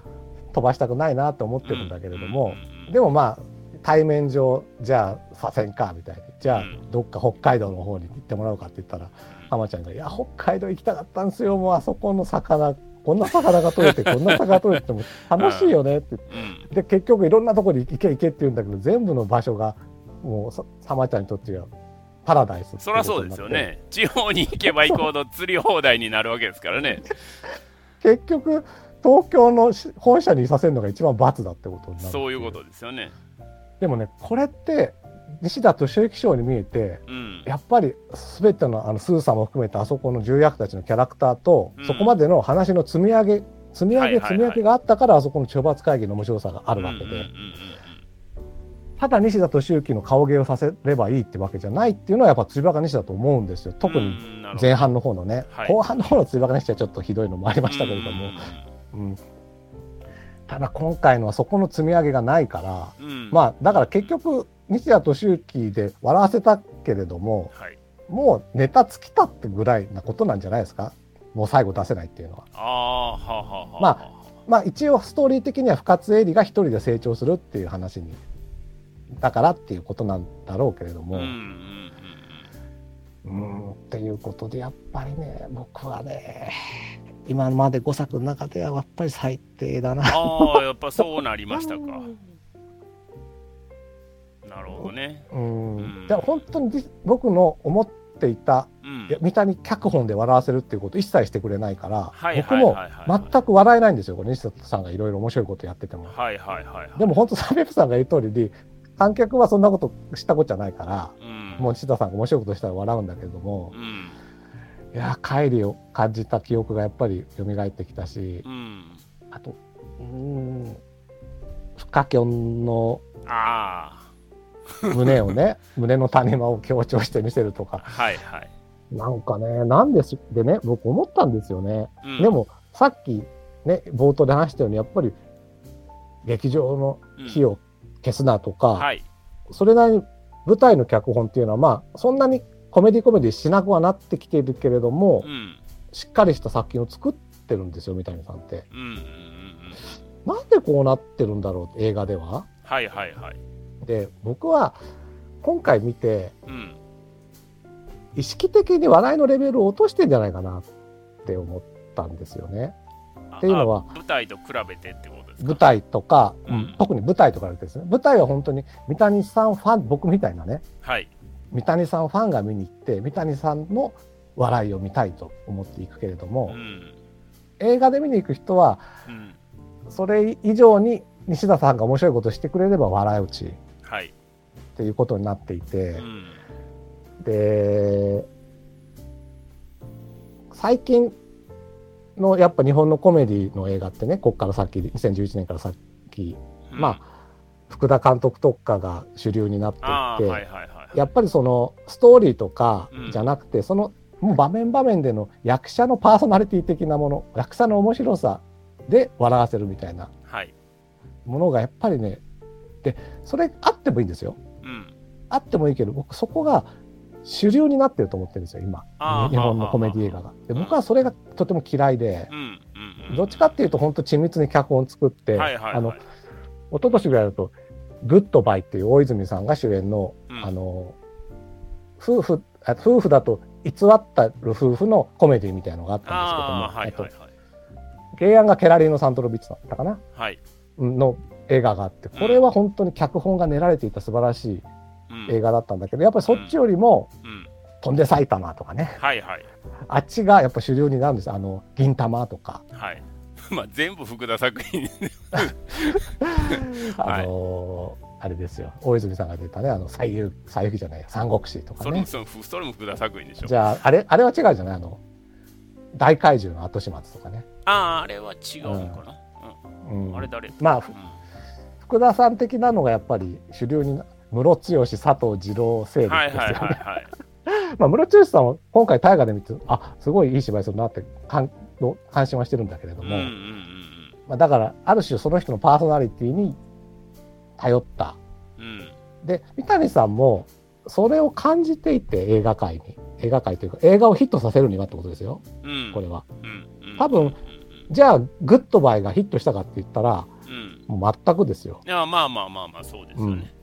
飛ばしたくないなと思ってるんだけれども、でもまあ、対面上、じゃあ、左遷か、みたいに。じゃあうん、どっか北海道の方に行ってもらおうかって言ったら、浜ちゃんが、いや、北海道行きたかったんですよ、もうあそこの魚、こんな魚が取れて、こんな魚が取れても楽しいよねってうんで、結局いろんなところに行け行けって言うんだけど、全部の場所が、もうさ、浜ちゃんにとっては、パラダイスそりゃそうですよ。ね。地方に行けば行くほど釣り放題になるわけですからね。結局、東京のし本社にいさせるのが一番罰だってことになる。そういうことですよね。でもね、これって、西田敏行賞に見えて、うん。やっぱり全てのあのスーさんも含めたあそこの重役たちのキャラクターと、うん。そこまでの話の積み上げ積み上げ積み上げがあったからあそこの懲罰会議の面白さがあるわけで、ただ西田敏行の顔芸をさせればいいってわけじゃないっていうのはやっぱ釣りバカ西田と思うんですよ。特に前半の方のね、はい。後半の方の釣りバカ西田はちょっとひどいのもありましたけれども、うんただ今回のはそこの積み上げがないから、うんうん。まあだから結局西田敏行で笑わせたけれどもはい。もうネタ尽きたってぐらいなことなんじゃないですか？もう最後出せないっていうのは。ああ、はあはあはあ。まあまあ一応ストーリー的には深津絵里が一人で成長するっていう話にだからっていうことなんだろうけれども、うんうんうんうーんっていうことでやっぱりね僕はね今まで5作の中ではやっぱり最低だな。ああ、やっぱそうなりましたか。*laughs* なるほどね。うんうんでも本当に僕の思っていたうん。三谷脚本で笑わせるっていうこと一切してくれないから、はい僕も全く笑えないんですよこれ西田さんがいろいろ面白いことやってても。はいはいはいはい。でも本当サベプさんが言う通りに観客はそんなことしたことじゃないから、うん、もう西田さんが面白いことしたら笑うんだけれどもう、ん。いや帰りを感じた記憶がやっぱり蘇ってきたし、うん。あとうーんフカキョンのあ胸をね胸の谷間を強調して見せるとあ、かはいはい。なんかねなんですでね僕思ったんですよね。うんで、もさっきね冒頭で話したようにやっぱり劇場の火を消すなとか、はい。それなりに舞台の脚本っていうのはまあそんなにコメディコメディしなくはなってきているけれども、うん。しっかりした作品を作ってるんですよ三谷さんって。うんうんうんうん。なんでこうなってるんだろう映画では。はいはいはい。で僕は今回見てうん。意識的に笑いのレベルを落としてんじゃないかなって思ったんですよね。っていうのはあ舞台と比べてってことですか？舞台とか、うんうん特に舞台とかですね舞台は本当に三谷さんファン僕みたいなねはい。三谷さんファンが見に行って三谷さんの笑いを見たいと思っていくけれどもう、ん。映画で見に行く人はうん。それ以上に西田さんが面白いことしてくれれば笑いうちっはい。ていうことになっていてう、ん。で最近のやっぱ日本のコメディの映画ってねこっから先2011年から先まあ福田監督特化が主流になっていって、ああはいはいはいやっぱりそのストーリーとかうんじゃなくて、そのもう場面場面での役者のパーソナリティ的なもの役者の面白さで笑わせるみたいなはいものがやっぱりねでそれあってもいいんですよ。うん。あってもいいけど僕そこが主流になってると思ってるんですよ今。日本のコメディ映画が。で僕はそれがとても嫌いでどっちかっていうと本当緻密に脚本作って、あの一昨年ぐらいだと「グッドバイ」っていう大泉さんが主演の,、うん。あの夫婦あ夫婦だと偽ったる夫婦のコメディみたいのがあったんですけども、はいえっとはい。はい原案がケラリーノ・サンドロヴィッチだったかな。はいの映画があってこれは本当に脚本が練られていた素晴らしいうん。映画だったんだけどやっぱりそっちよりもうん「翔んで埼玉」とかね。はいはい。あっちがやっぱ主流になるんです。あの銀玉とか。はい。*laughs* まあ全部福田作品。*laughs* あのーあれですよ。大泉さんが出たねあの西遊西遊記じゃないや。三国志とかね。それもそれも福田作品でしょ。じゃああれあれは違うじゃない？あの大怪獣の後始末とかね、あああれは違うのかな、うん。うん、あれ誰？まあふうん。福田さん的なのがやっぱり主流になムロツヨシ佐藤二郎勢力はいですよね、はいはいはい *laughs* まあ、ムロツヨシさんは今回大河で見てあすごいいい芝居するなって感の関心はしてるんだけれども、うんうんうんまあ、だからある種その人のパーソナリティに頼った。うん。で三谷さんもそれを感じていて映画界に。映画界というか映画をヒットさせるにはってことですよ。うん。これは。うんうん多分うんじゃあグッドバイがヒットしたかって言ったらうん。全くですよ。いやまあまあまあまあそうですよね、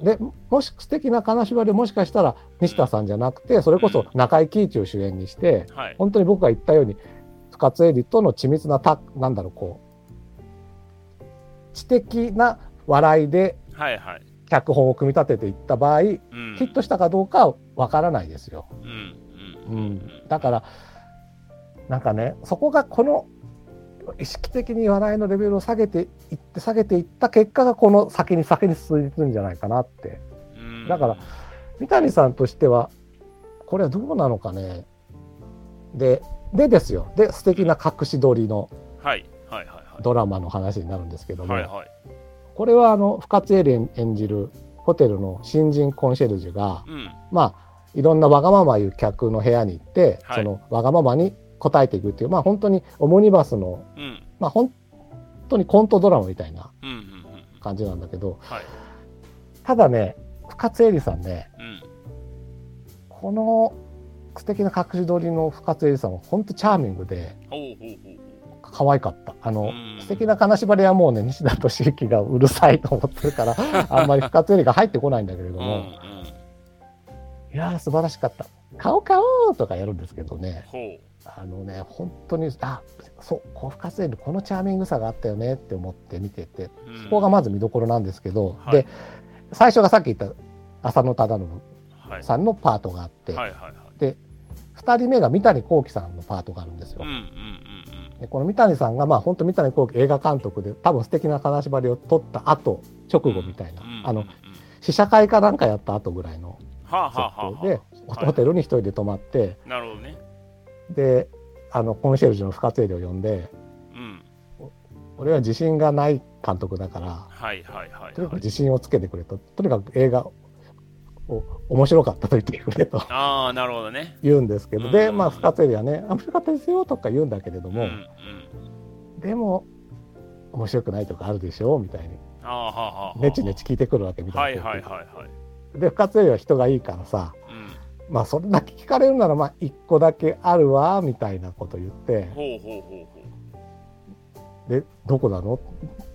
うん。でもし素敵な金縛りをもしかしたら西田さんじゃなくてそれこそ中井貴一を主演にしてはい。本当に僕が言ったように深津絵里との緻密なたなんだろうこう知的な笑いで脚本を組み立てていった場合ヒうん。ットしたかどうかはわからないですよ。うん。うん。うん、だからなんかねそこがこの意識的に笑いのレベルを下げていって下げていった結果がこの先に先に進んでいくんじゃないかなって。うん。だから三谷さんとしてはこれはどうなのかね。ででですよ。で素敵な隠し撮りのはい。はいはいはい。ドラマの話になるんですけども、これはあの深津絵里演じるホテルの新人コンシェルジュがうん。まあいろんなわがまま言う客の部屋に行って、はい。そのわがままに答えていくっていうまあ本当にオモニバスのうん。まあ本当にコントドラマみたいな感じなんだけどはい。ただね深津絵里さんねうん。この素敵な隠し撮りの深津絵里さんは本当チャーミングで可愛かった。あの、うん。素敵な金縛りはもうね西田敏行がうるさいと思ってるから *laughs* あんまり深津絵里が入ってこないんだけれども、ううんうん。いやー素晴らしかった。顔顔とかやるんですけどねあのね本当にあそうこう深津絵里このチャーミングさがあったよねって思って見ててうん。そこがまず見どころなんですけど、はい。で最初がさっき言った浅野忠信はい。さんのパートがあって、はいはいはい。で2人目が三谷幸喜さんのパートがあるんですよ。うんうんうんでこの三谷さんがまあ本当三谷幸喜映画監督で多分素敵な金縛りを撮った後直後みたいな、うんうんあのうん試写会かなんかやった後ぐらいのはあ設はあはあ。ホテルに一人で泊まってなるほどねであのコンシェルジュの深津絵里を呼んでうん。俺は自信がない監督だからはいはいはいとにかくはい自信をつけてくれと。とにかく映画を面白かったと言ってくれとああなるほどね。言うんですけど、うん。でまあ深津絵里はね「面白かったですよ」とか言うんだけれども、うんうん。でも面白くないとかあるでしょみたいに。ああはあはあはあ。ネチネチ聞いてくるわけみたはいいな。はいはいはい。で深津絵里は人がいいからさうんまあそれだけ聞かれるならまあ一個だけあるわみたいなこと言って。ほうほうほうほう。でどこなの？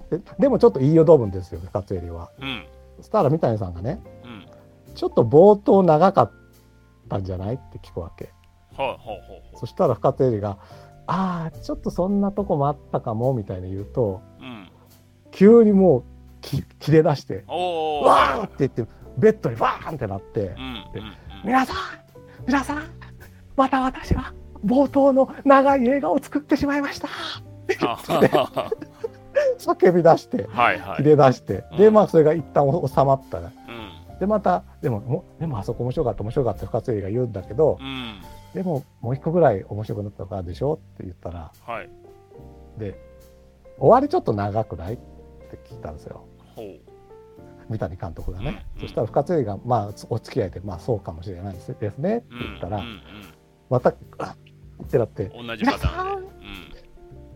ででもちょっと言いよどむんですよ深津絵里は。うん。そしたら三谷さんがねうん。ちょっと冒頭長かったんじゃない？って聞くわけ。はいほうほうほそしたら深津絵里が「ああちょっとそんなとこもあったかも」みたいに言うとううん。急にもうき切れ出して「おおわー!」って言ってベッドにバーンってなってうんうん。うん「皆さん皆さんまた私は冒頭の長い映画を作ってしまいました!」叫び出してはいはい。切れ出して。でうん。まあそれが一旦収まったら。うん。でまたでももでもあそこ面白かった面白かった深津絵里が言うんだけどうん。でももう一個ぐらい面白くなったのがあるでしょって言ったらはい。で終わりちょっと長くない？って聞いたんですよ。ほう三谷監督がね、うん。そしたら深津絵里が、まあ、お付き合いで、まあ、そうかもしれないですねって言ったら、うんうんまたあってなって。うん同じパターンで、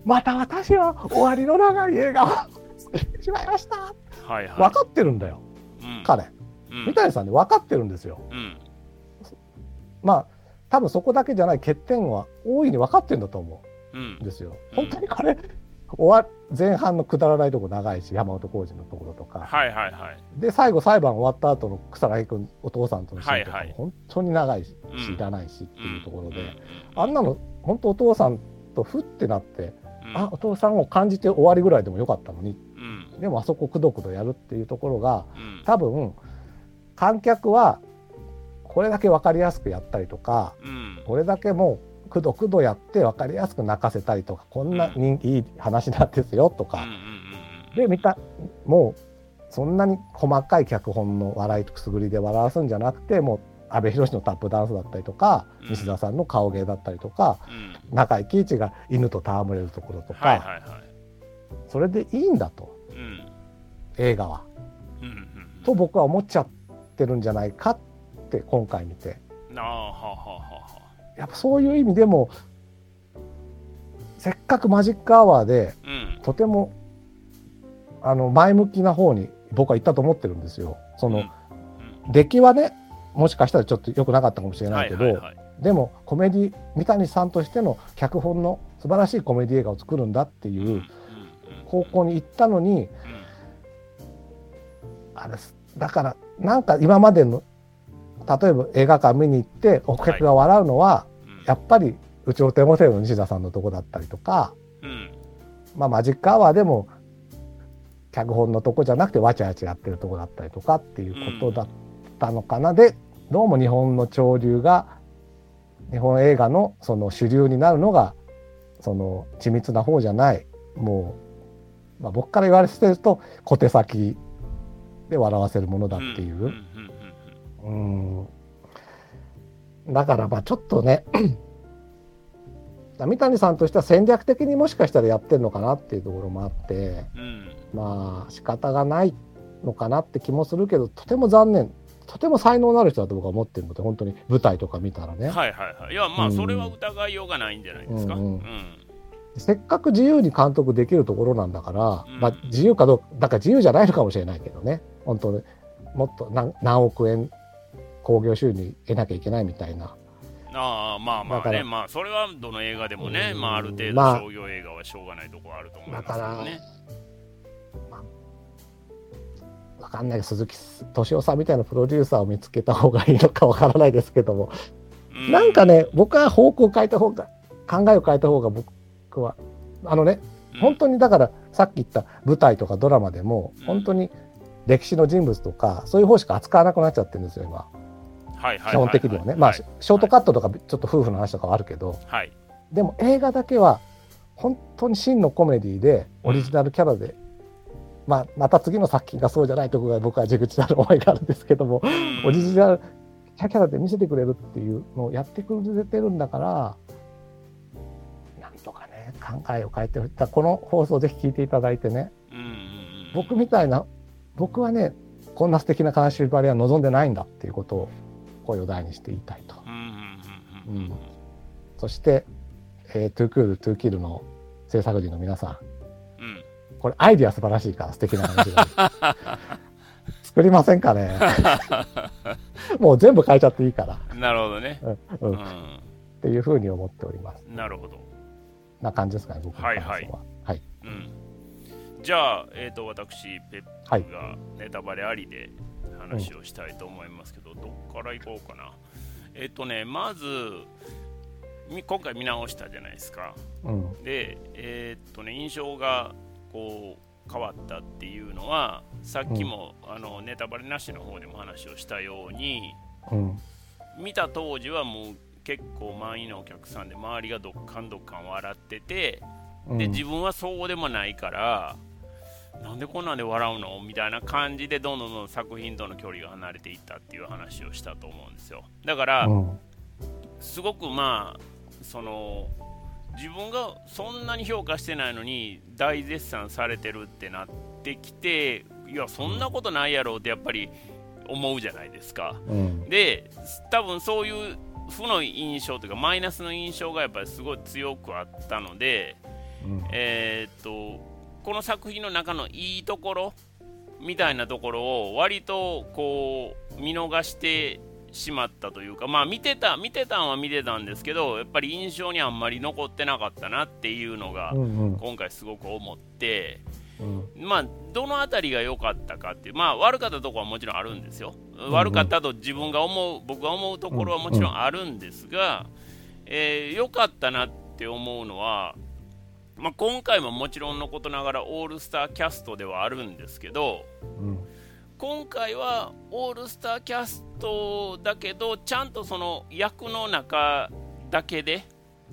また私は終わりの長い映画を作ってしまいました。うん、はいはい。分かってるんだよ。うん。彼。うん。三谷さんね分かってるんですよ。うん。まあ多分そこだけじゃない欠点は大いに分かってるんだと思うんうんですよ。うん。本当にこれ終わ前半のくだらないとこ長いし山本浩二のところとか。はいはいはい。で最後裁判終わった後の草薙君お父さんとのシーンとかはいはい。も本当に長いし、うん。いらないしっていうところで、うんうんあんなの本当お父さんとふってなって、うん。あお父さんを感じて終わりぐらいでもよかったのに。うん。でもあそこくどくどやるっていうところがうん。多分観客はこれだけ分かりやすくやったりとかうん。これだけもうくどくどやって分かりやすく泣かせたりとかこんな人いい話なんですよとか、で見たもうそんなに細かい脚本の笑いとくすぐりで笑わすんじゃなくてもう阿部寛のタップダンスだったりとか、うん。西田さんの顔芸だったりとかうん中井貴一が犬と戯れるところとか、それでいいんだと。うん。映画は。と僕は思っちゃってるんじゃないかって今回見て。うんああはあはやっぱそういう意味でもせっかくマジックアワーでうん。とてもあの前向きな方に僕は行ったと思ってるんですよ。その、うん。出来はねもしかしたらちょっと良くなかったかもしれうんないけど、はいはいはい。でもコメディ三谷さんとしての脚本の素晴らしいコメディ映画を作るんだっていう方向に行ったのに、うん。あれすだからなんか今までの例えば映画館見に行ってお客が笑うのは、うん。やっぱり「うちの手モテの西田さんのとこだったりとか、うん。まあ、マジックアワーでも脚本のとこじゃなくてわちゃわちゃやってるとこだったりとかっていうことだったのかな、でどうも日本の潮流が日本映画のその主流になるのがその緻密な方じゃない。もう、まあ、僕から言われてると小手先で笑わせるものだっていう。んんうんうん。だからまあちょっとね *clears throat* 三谷さんとしては戦略的にもしかしたらやってるのかなっていうところもあってうん。まあ仕方がないのかなって気もするけどとても残念。とても才能のある人だと僕は思ってるので本当に舞台とか見たらね、はいはいはい。いやまうん。あそれは疑いようがないんじゃないですか。ううん。んせっかく自由に監督できるところなんだから、うん。まあ、自由かどうかだから自由じゃないのかもしれないけどね。本当に。もっと何何億円興行収入得なきゃいけないみたいな。ああまあまあね。まあそれはどの映画でもねうん。まあある程まあ。度商業映画はしょうがないところあると思いますけどね。わかんない。鈴木敏夫さんみたいなプロデューサーを見つけた方がいいのかわからないですけども、うなんかね僕は方向を変えた方が考えを変えた方が僕はあのねうん。本当にだからさっき言った舞台とかドラマでもうん。本当に歴史の人物とかそういう方しか扱わなくなっちゃってるんですよ今基本的にはね。まあショートカットとかちょっと夫婦の話とかはあるけど。はい。でも映画だけは本当に真のコメディでオリジナルキャラで、まあ、また次の作品がそうじゃないところが僕は地口なる思いがあるんですけども、オリジナルキャラで見せてくれるっていうのをやってくれてるんだからなんとかね考えを変えてだからこの放送ぜひ聞いていただいてね。うんうんうん。僕みたいな僕はねこんなステキな金縛りは望んでないんだっていうことを声を大にして言いたいと。うんうんうんうん。うん。そして、えー、トゥークール、トゥーキルの制作陣の皆さん、うん。これアイディア素晴らしいから素敵な話が。*laughs* 作りませんかね？*laughs* もう全部変えちゃっていいから、なるほどね。うんうん。っうていうふうに思っております。んなるほど。な感じですかね、僕の感想は。はいは。はい。うん。じゃあえっと私ペップがネタバレありで話をしたいと思いますけどどっから行こうかなえっとねまずみ今回見直したじゃないですかうん。でえーっとね印象がこう変わったっていうのはさっきも、あのネタバレなしの方でも話をしたようにうん。見た当時はもう結構満員のお客さんで周りがどっかんどっかん笑っててうん。で自分はそうでもないからなんでこんなんで笑うの？みたいな感じでどんどんどんどん作品との距離が離れていったっていう話をしたと思うんですよだから、うん。すごくまあその自分がそんなに評価してないのに大絶賛されてるってなってきていやそんなことないやろうってやっぱり思うじゃないですか、うん。で多分そういう負の印象というかマイナスの印象がやっぱりすごい強くあったので、うん。えーっとこの作品の中のいいところみたいなところを割とこう見逃してしまったというかまあ見てた見てたんは見てたんですけどやっぱり印象にあんまり残ってなかったなっていうのがうんうん今回すごく思って。うんまあ、どの辺りが良かったかっていう、まあ、悪かったところはもちろんあるんですよ、悪かったと自分が思う、僕が思うところはもちろんあるんですが、えー良かったなって思うのは、まあ、今回ももちろんのことながらオールスターキャストではあるんですけど、うん。今回はオールスターキャストだけど、ちゃんとその役の中だけで、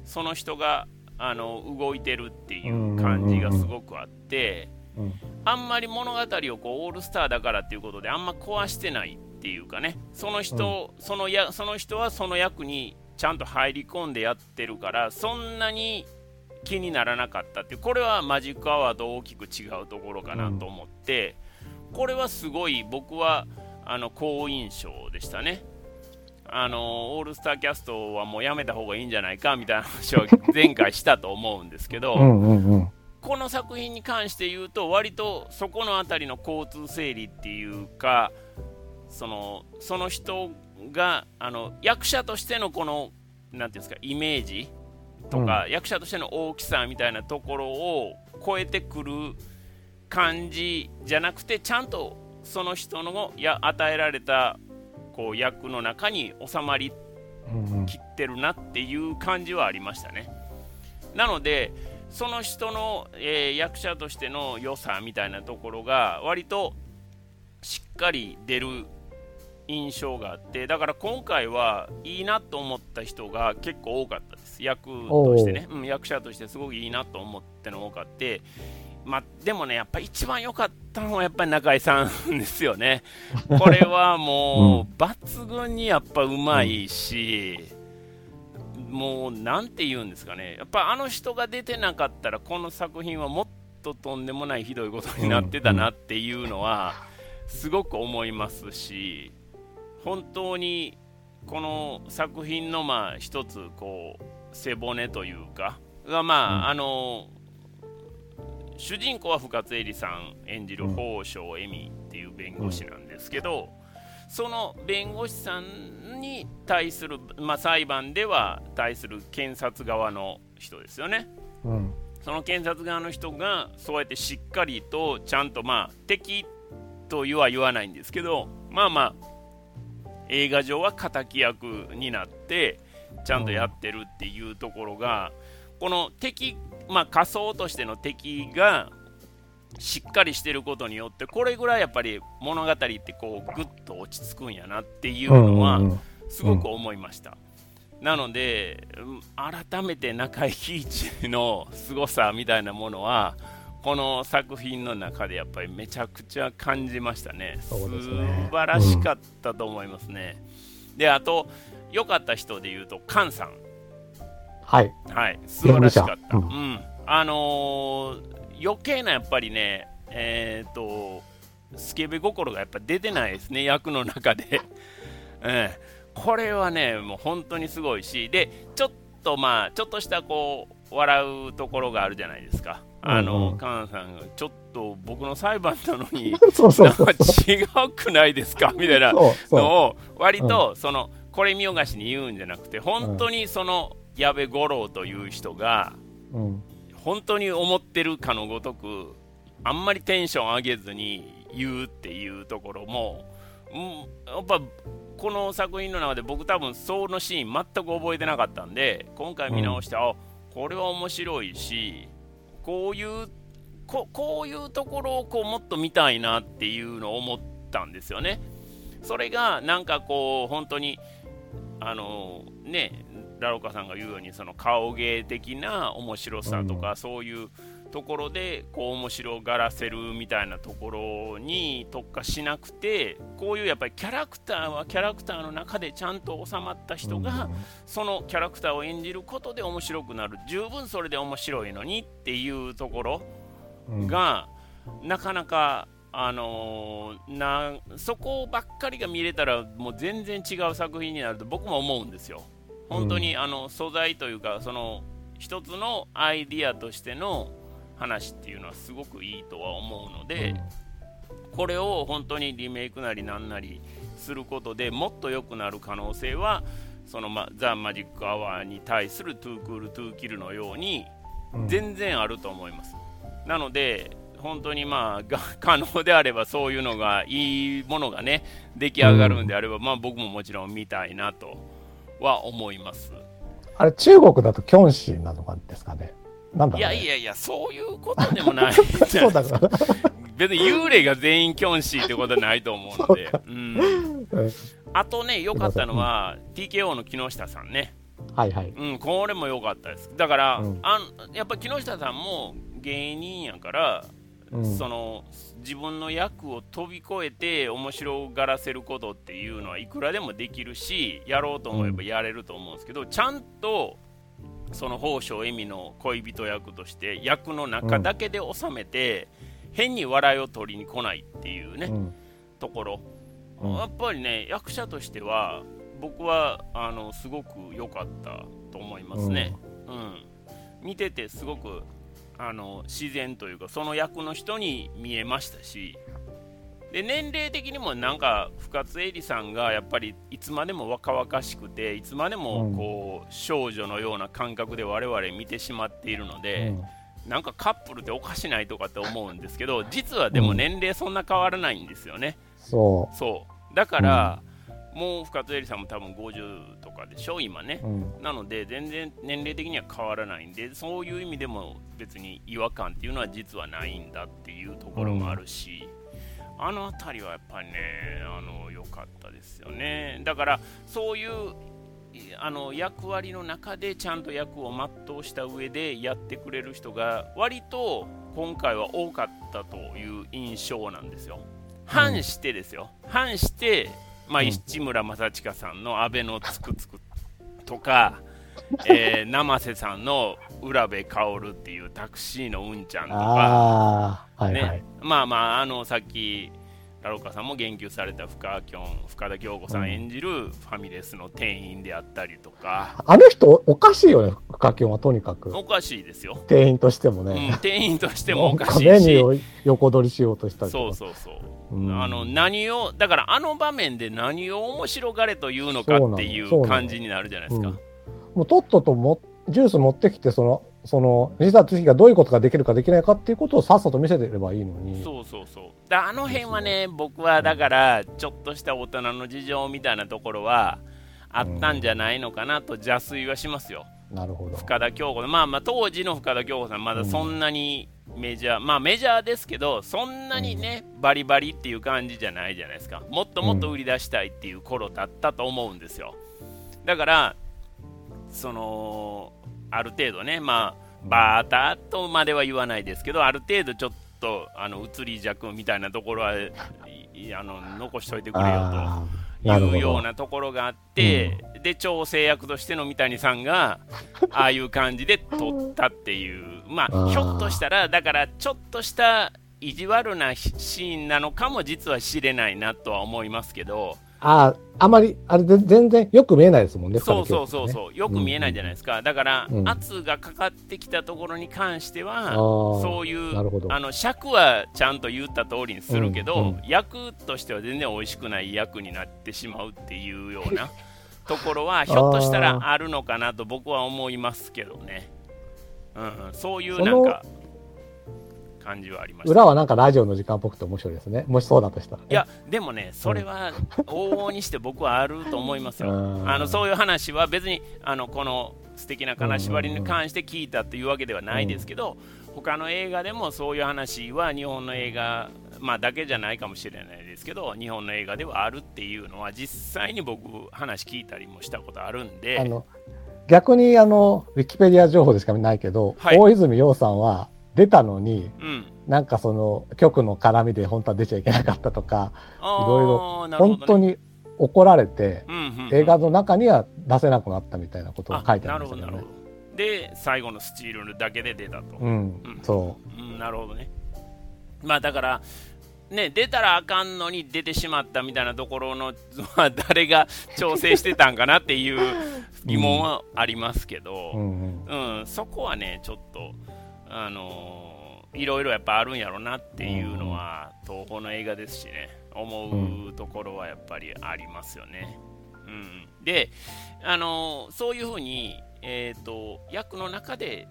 その人があの動いてるっていう感じがすごくあって。うん。あんまり物語をこうオールスターだからっていうことであんま壊してないっていうかねその人、そのやその人はその役にちゃんと入り込んでやってるからそんなに気にならなかったってこれはマジックアワーと大きく違うところかなと思って、これはすごい僕はあの好印象でしたね。あのオールスターキャストはもうやめた方がいいんじゃないかみたいな話は *laughs* 前回したと思うんですけど、うんうんうんこの作品に関して言うと割とそこの辺りの交通整理っていうかそのその人があの役者としてのこのなんていうんですかイメージとか、役者としての大きさみたいなところを超えてくる感じじゃなくてちゃんとその人のや与えられたこう役の中に収まりうんうん。切ってるなっていう感じはありましたね。なので、その人の、えー役者としての良さみたいなところが割としっかり出る印象があって、だから今回はいいなと思った人が結構多かったです、役としてね、う。ん、役者としてすごくいいなと思っての多かって、まあ、でもね、やっぱ一番良かったのはやっぱり中井さんですよね。*laughs* これはもう、抜群にやっぱうまいし、もうなんて言うんですかね、やっぱあの人が出てなかったら、この作品はもっととんでもないひどいことになってたなっていうのは、すごく思いますし、本当にこの作品のまあ一つこう背骨というか、がまあ、あの主人公は深津絵里さん演じるうん宝生恵美っていう弁護士なんですけど、その弁護士さんに対する、まあ、裁判では対する検察側の人ですよね。うん。その検察側の人がそうやってしっかりとちゃんとまあ敵とは言わないんですけどまあまあ映画上は敵役になってちゃんとやってるっていうところが、この敵、まあ、仮想としての敵がしっかりしてることによってこれぐらいやっぱり物語ってこうぐっと落ち着くんやなっていうのは、うんうんすごく思いました。なので、うん改めて中井貴一の凄さみたいなものは、この作品の中でやっぱりめちゃくちゃ感じましたね。ね素晴らしかったと思いますね。で、あと、良かった人で言うと、菅さん。はい。はい、素晴らしかった。弁護者うん。あのー余計なやっぱりね、えっ、と、スケベ心がやっぱ出てないですね、役の中で。*laughs* ええこれはね、もう本当にすごいし、で、ちょっとまあ、ちょっとしたこう、笑うところがあるじゃないですか。あうんの、うん菅さんが、ちょっと僕の裁判なのに、*laughs* そうそうそうくないですか？みたいなのを割とそのこれ見よがしに言うんじゃなくて本当にその矢部五郎という人がう。うん。本当に思ってるかのごとくあんまりテンション上げずに言うっていうところも、うん、やっぱこの作品の中で僕多分そのシーン全く覚えてなかったんで今回見直して、あこれは面白いしこういうここういうところをこうもっと見たいなっていうのを思ったんですよね。それがなんかこう本当にあのねラロカさんが言うようにその顔芸的な面白さとか、そういうところでこう面白がらせるみたいなところに特化しなくてこういうやっぱりキャラクターはキャラクターの中でちゃんと収まった人が、そのキャラクターを演じることで面白くなる。十分それで面白いのにっていうところうん、が、なかなかあのーなそこばっかりが見れたらもう全然違う作品になると僕も思うんですよ。本当に、あの素材というかその一つのアイディアとしての話っていうのはすごくいいとは思うので、これを本当にリメイクなりなんなりすることでもっと良くなる可能性はその、ま、ザ・マジック・アワーに対するトゥークール・トゥーキルのようにうん全然あると思います。なので本当にまあが可能であればそういうのがいいものがね出来上がるんであれば、まあ僕ももちろん見たいなとは思います。あれ、中国だとキョンシーなのかですかね。なんだね。いやいやいや、そういうことでもない *laughs* そうだから。*laughs* 別に幽霊が全員キョンシーってことはないと思うので、うん、うんあとね、良かったのは、TKO の木下さんね、はいはい。うん、これも良かったです。だから、うんあんやっぱ木下さんも芸人やから、うん。その自分の役を飛び越えて面白がらせることっていうのはいくらでもできるしやろうと思えばやれると思うんですけど、ちゃんとその宝生恵美の恋人役として役の中だけで収めて、変に笑いを取りに来ないっていうね、うん。ところ、うん。やっぱりね役者としては僕はあのすごく良かったと思いますね、うん。見ててすごくあの自然というかその役の人に見えましたしで年齢的にもなんか深津絵里さんがやっぱりいつまでも若々しくていつまでもこう、少女のような感覚で我々見てしまっているので、なんかカップルっておかしないとかって思うんですけど実はでも年齢そんな変わらないんですよね。そそう。だから、もう深津絵里さんも多分50とかでしょ今ねう。、うん。なので全然年齢的には変わらないんでそういう意味でも別に違和感っていうのは実はないんだっていうところもあるし、あの辺りはやっぱりねあの良かったですよねだからそういういあの役割の中でちゃんと役を全うした上でやってくれる人が割と今回は多かったという印象なんですよ。反してですよ、反して、まあ、うん。市村正親さんの「安倍のつくつく」とか、*laughs* えー生瀬さんの浦部薫っていうタクシーのうんちゃんとか、ああ、はいはい。ね、まあまああのさっきラロカさんも言及された深きょん深田恭子さん演じるファミレスの店員であったりとか、あの人おかしいよね、深キョンはとにかく。おかしいですよ、店員としてもうねん、。店員としてもおかしいしメニューを横取りしようとしたりそう。そうそう、うんあの何をだからあの場面で何を面白がれというのかっていう感じになるじゃないですか。うんもうとっとともジュース持ってきて、その、その、西田敏行がどういうことができるかできないかっていうことをさっさと見せてればいいのに。そうそうそう。だあの辺はね僕はだからちょっとした大人の事情みたいなところはあったんじゃないのかなと邪推はしますよ。なるほど。深田恭子まあまあ当時の深田恭子さんまだそんなにメジャー、まあメジャーですけどそんなにね、バリバリっていう感じじゃないじゃないですか。もっともっと売り出したいっていう頃だったと思うんですよ。だからそのある程度ねまあバーターとまでは言わないですけどある程度ちょっとあの移り弱みたいなところはあの残しといてくれよと。いうようなところがあって、で調整役としての三谷さんがああいう感じで撮ったっていう、まあ、ひょっとしたら、だからちょっとした意地悪なシーンなのかも実は知れないなとは思いますけど、ああ、あまり、あれで全然よく見えないですもんね、そうそうそうう。そう、よく見えないじゃないですか、だから、うん。圧がかかってきたところに関しては、そういうあの尺はちゃんと言った通りにするけど、うんうん。役としては全然美味しくない役になってしまうっていうような *laughs* ところはひょっとしたらあるのかなと僕は思いますけどね、うんうん、そういうなんか感じはありました。裏はなんかラジオの時間っぽくて面白いですね。もしそうだとしたら、ね。いや、でもね、それは往々にして僕はあると思いますよ。うんあのそういう話は別にあのこの素敵な金縛りに関して聞いたというわけではないですけど、他の映画でもそういう話は日本の映画、まあ、だけじゃないかもしれないですけど、日本の映画ではあるっていうのは実際に僕話聞いたりもしたことあるんで、あの逆にあのウィキペディア情報でしかないけど、はい大泉洋さんは出たのにうん、なんかその局の絡みで本当は出ちゃいけなかったとかいろいろ本当に怒られて、うんうんうん。映画の中には出せなくなったみたいなことが書いてあなるんですよね。るほどなるほ。ど。で最後のスチールだけで出たと、うん、うん。そう。ん、なるほどね。まあだから、ね、出たらあかんのに出てしまったみたいなところの、*laughs* まあ、誰が調整してたんかなっていう疑問はありますけど、うん、うん、そこはね、ちょっと、あの、いろいろやっぱあるんやろなっていうのは、東宝の映画ですしね、思うところはやっぱりありますよね。うん、で、あの、そういうふうに、えーと、役の中で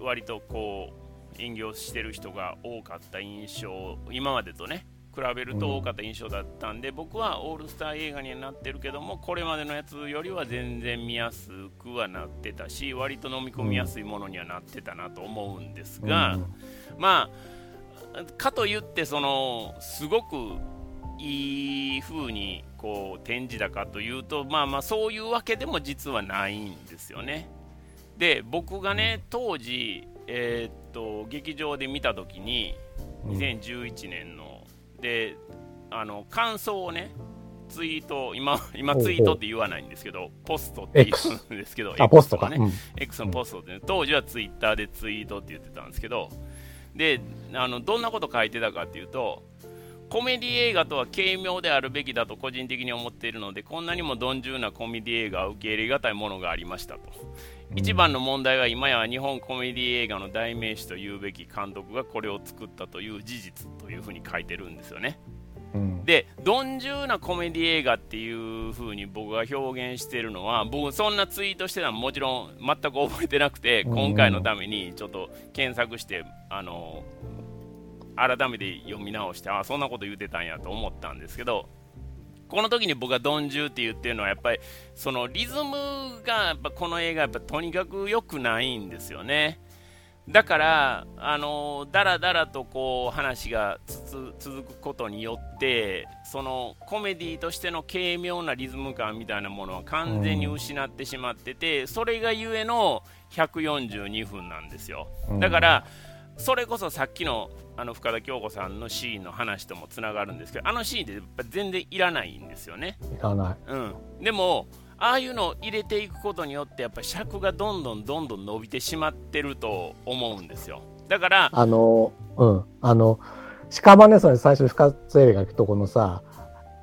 割とこう演技をしてる人が多かった印象今までとね比べると多かった印象だったんで、うん、僕はオールスター映画にはなってるけどもこれまでのやつよりは全然見やすくはなってたし割と飲み込みやすいものにはなってたなと思うんですが、うん、まあかといってそのすごくいい風にこう展示だかというとまあまあそういうわけでも実はないんですよね。で僕がね当時、えー、っと劇場で見た時に2011年の、であの感想をねツイート今今ツイートって言わないんですけどポストって言うんですけどあポストか。ね、うん、X のポストって、ね、当時はツイッターでツイートって言ってたんですけどであのどんなこと書いてたかっていうとコメディ映画とは軽妙であるべきだと個人的に思っているのでこんなにも鈍重なコメディ映画を受け入れがたいものがありましたと一番の問題は今や日本コメディ映画の代名詞と言うべき監督がこれを作ったという事実というふうに書いてるんですよね。うん、で鈍重なコメディ映画っていう風に僕が表現してるのは僕そんなツイートしてたのもちろん全く覚えてなくて今回のためにちょっと検索してあの改めて読み直してあそんなこと言ってたんやと思ったんですけどこの時に僕が鈍重って言ってるのはやっぱりそのリズムがやっぱこの映画やっぱとにかく良くないんですよね。だからあのだらだらとこう話が続くことによってそのコメディとしての軽妙なリズム感みたいなものは完全に失ってしまってて、それがゆえの142分なんですよ。だから、それこそさっきのあの深田恭子さんのシーンの話ともつながるんですけどあのシーンってやっぱ全然いらないんですよね。いらない、うん、でもああいうのを入れていくことによってやっぱ尺がどんどんどんどん伸びてしまってると思うんですよ。だからあのうん。あの屍それ最初深津絵里が行くとこのさ、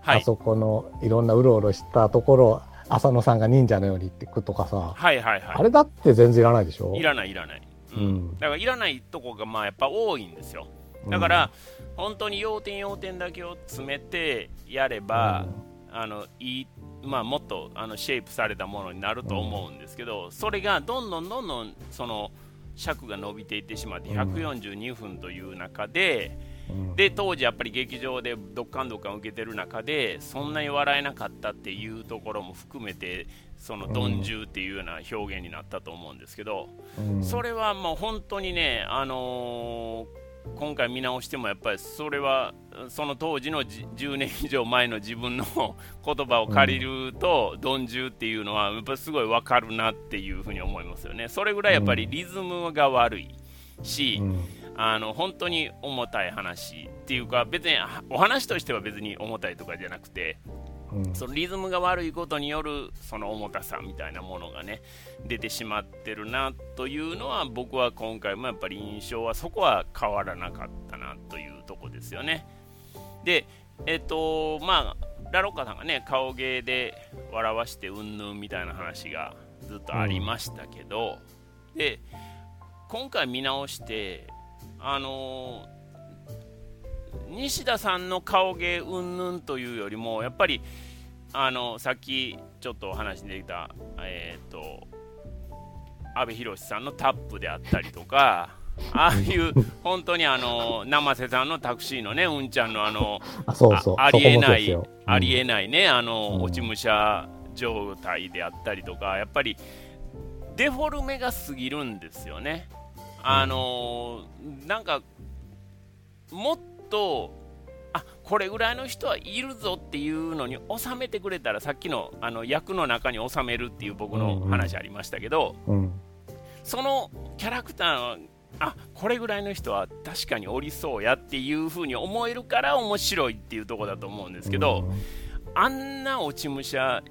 はい、あそこのいろんなうろうろしたところ浅野さんが忍者のようにってくとかさ、はいはいはい、あれだって全然いらないでしょ？いらないいらない、うん、うん、だからいらないとこがまあやっぱ多いんですよ。だから、うん、本当に要点要点だけを詰めてやれば、うん、あのいいまあ、もっとあのシェイプされたものになると思うんですけど、それがどんどんどんどんその尺が伸びていってしまって142分という中で、で当時やっぱり劇場でどっかんどっかん受けてる中でそんなに笑えなかったっていうところも含めてその鈍重っていうような表現になったと思うんですけど、それはもう本当にね、あのー今回見直してもやっぱりそれはその当時の10年以上前の自分の言葉を借りると、鈍重っていうのはやっぱすごい分かるなっていうふうに思いますよね。それぐらいやっぱりリズムが悪いし、あの本当に重たい話っていうか別にお話としては別に重たいとかじゃなくてそのリズムが悪いことによるその重たさみたいなものがね出てしまってるなというのは僕は今回もやっぱり印象はそこは変わらなかったなというとこですよね。で、えっと、まあ、ラロッカさんがね、顔芸で笑わしてうんぬんみたいな話がずっとありましたけど、うん、で、今回見直して、あのー西田さんの顔芸うんぬんというよりもやっぱりあのさっきちょっとお話に出てきた、えーと、阿部寛さんのタップであったりとか *laughs* ああいう本当にあの生瀬さんのタクシーのねうんちゃんのあのありえない、うん、ありえないねあの、落ち武者状態であったりとかやっぱりデフォルメが過ぎるんですよね。あのなんかもっとあこれぐらいの人はいるぞっていうのに収めてくれたらさっきのあの役の中に収めるっていう僕の話ありましたけど、うん。うん、そのキャラクターあこれぐらいの人は確かにおりそうやっていう風に思えるから面白いっていうとこだと思うんですけど、うん、あんな落ち武者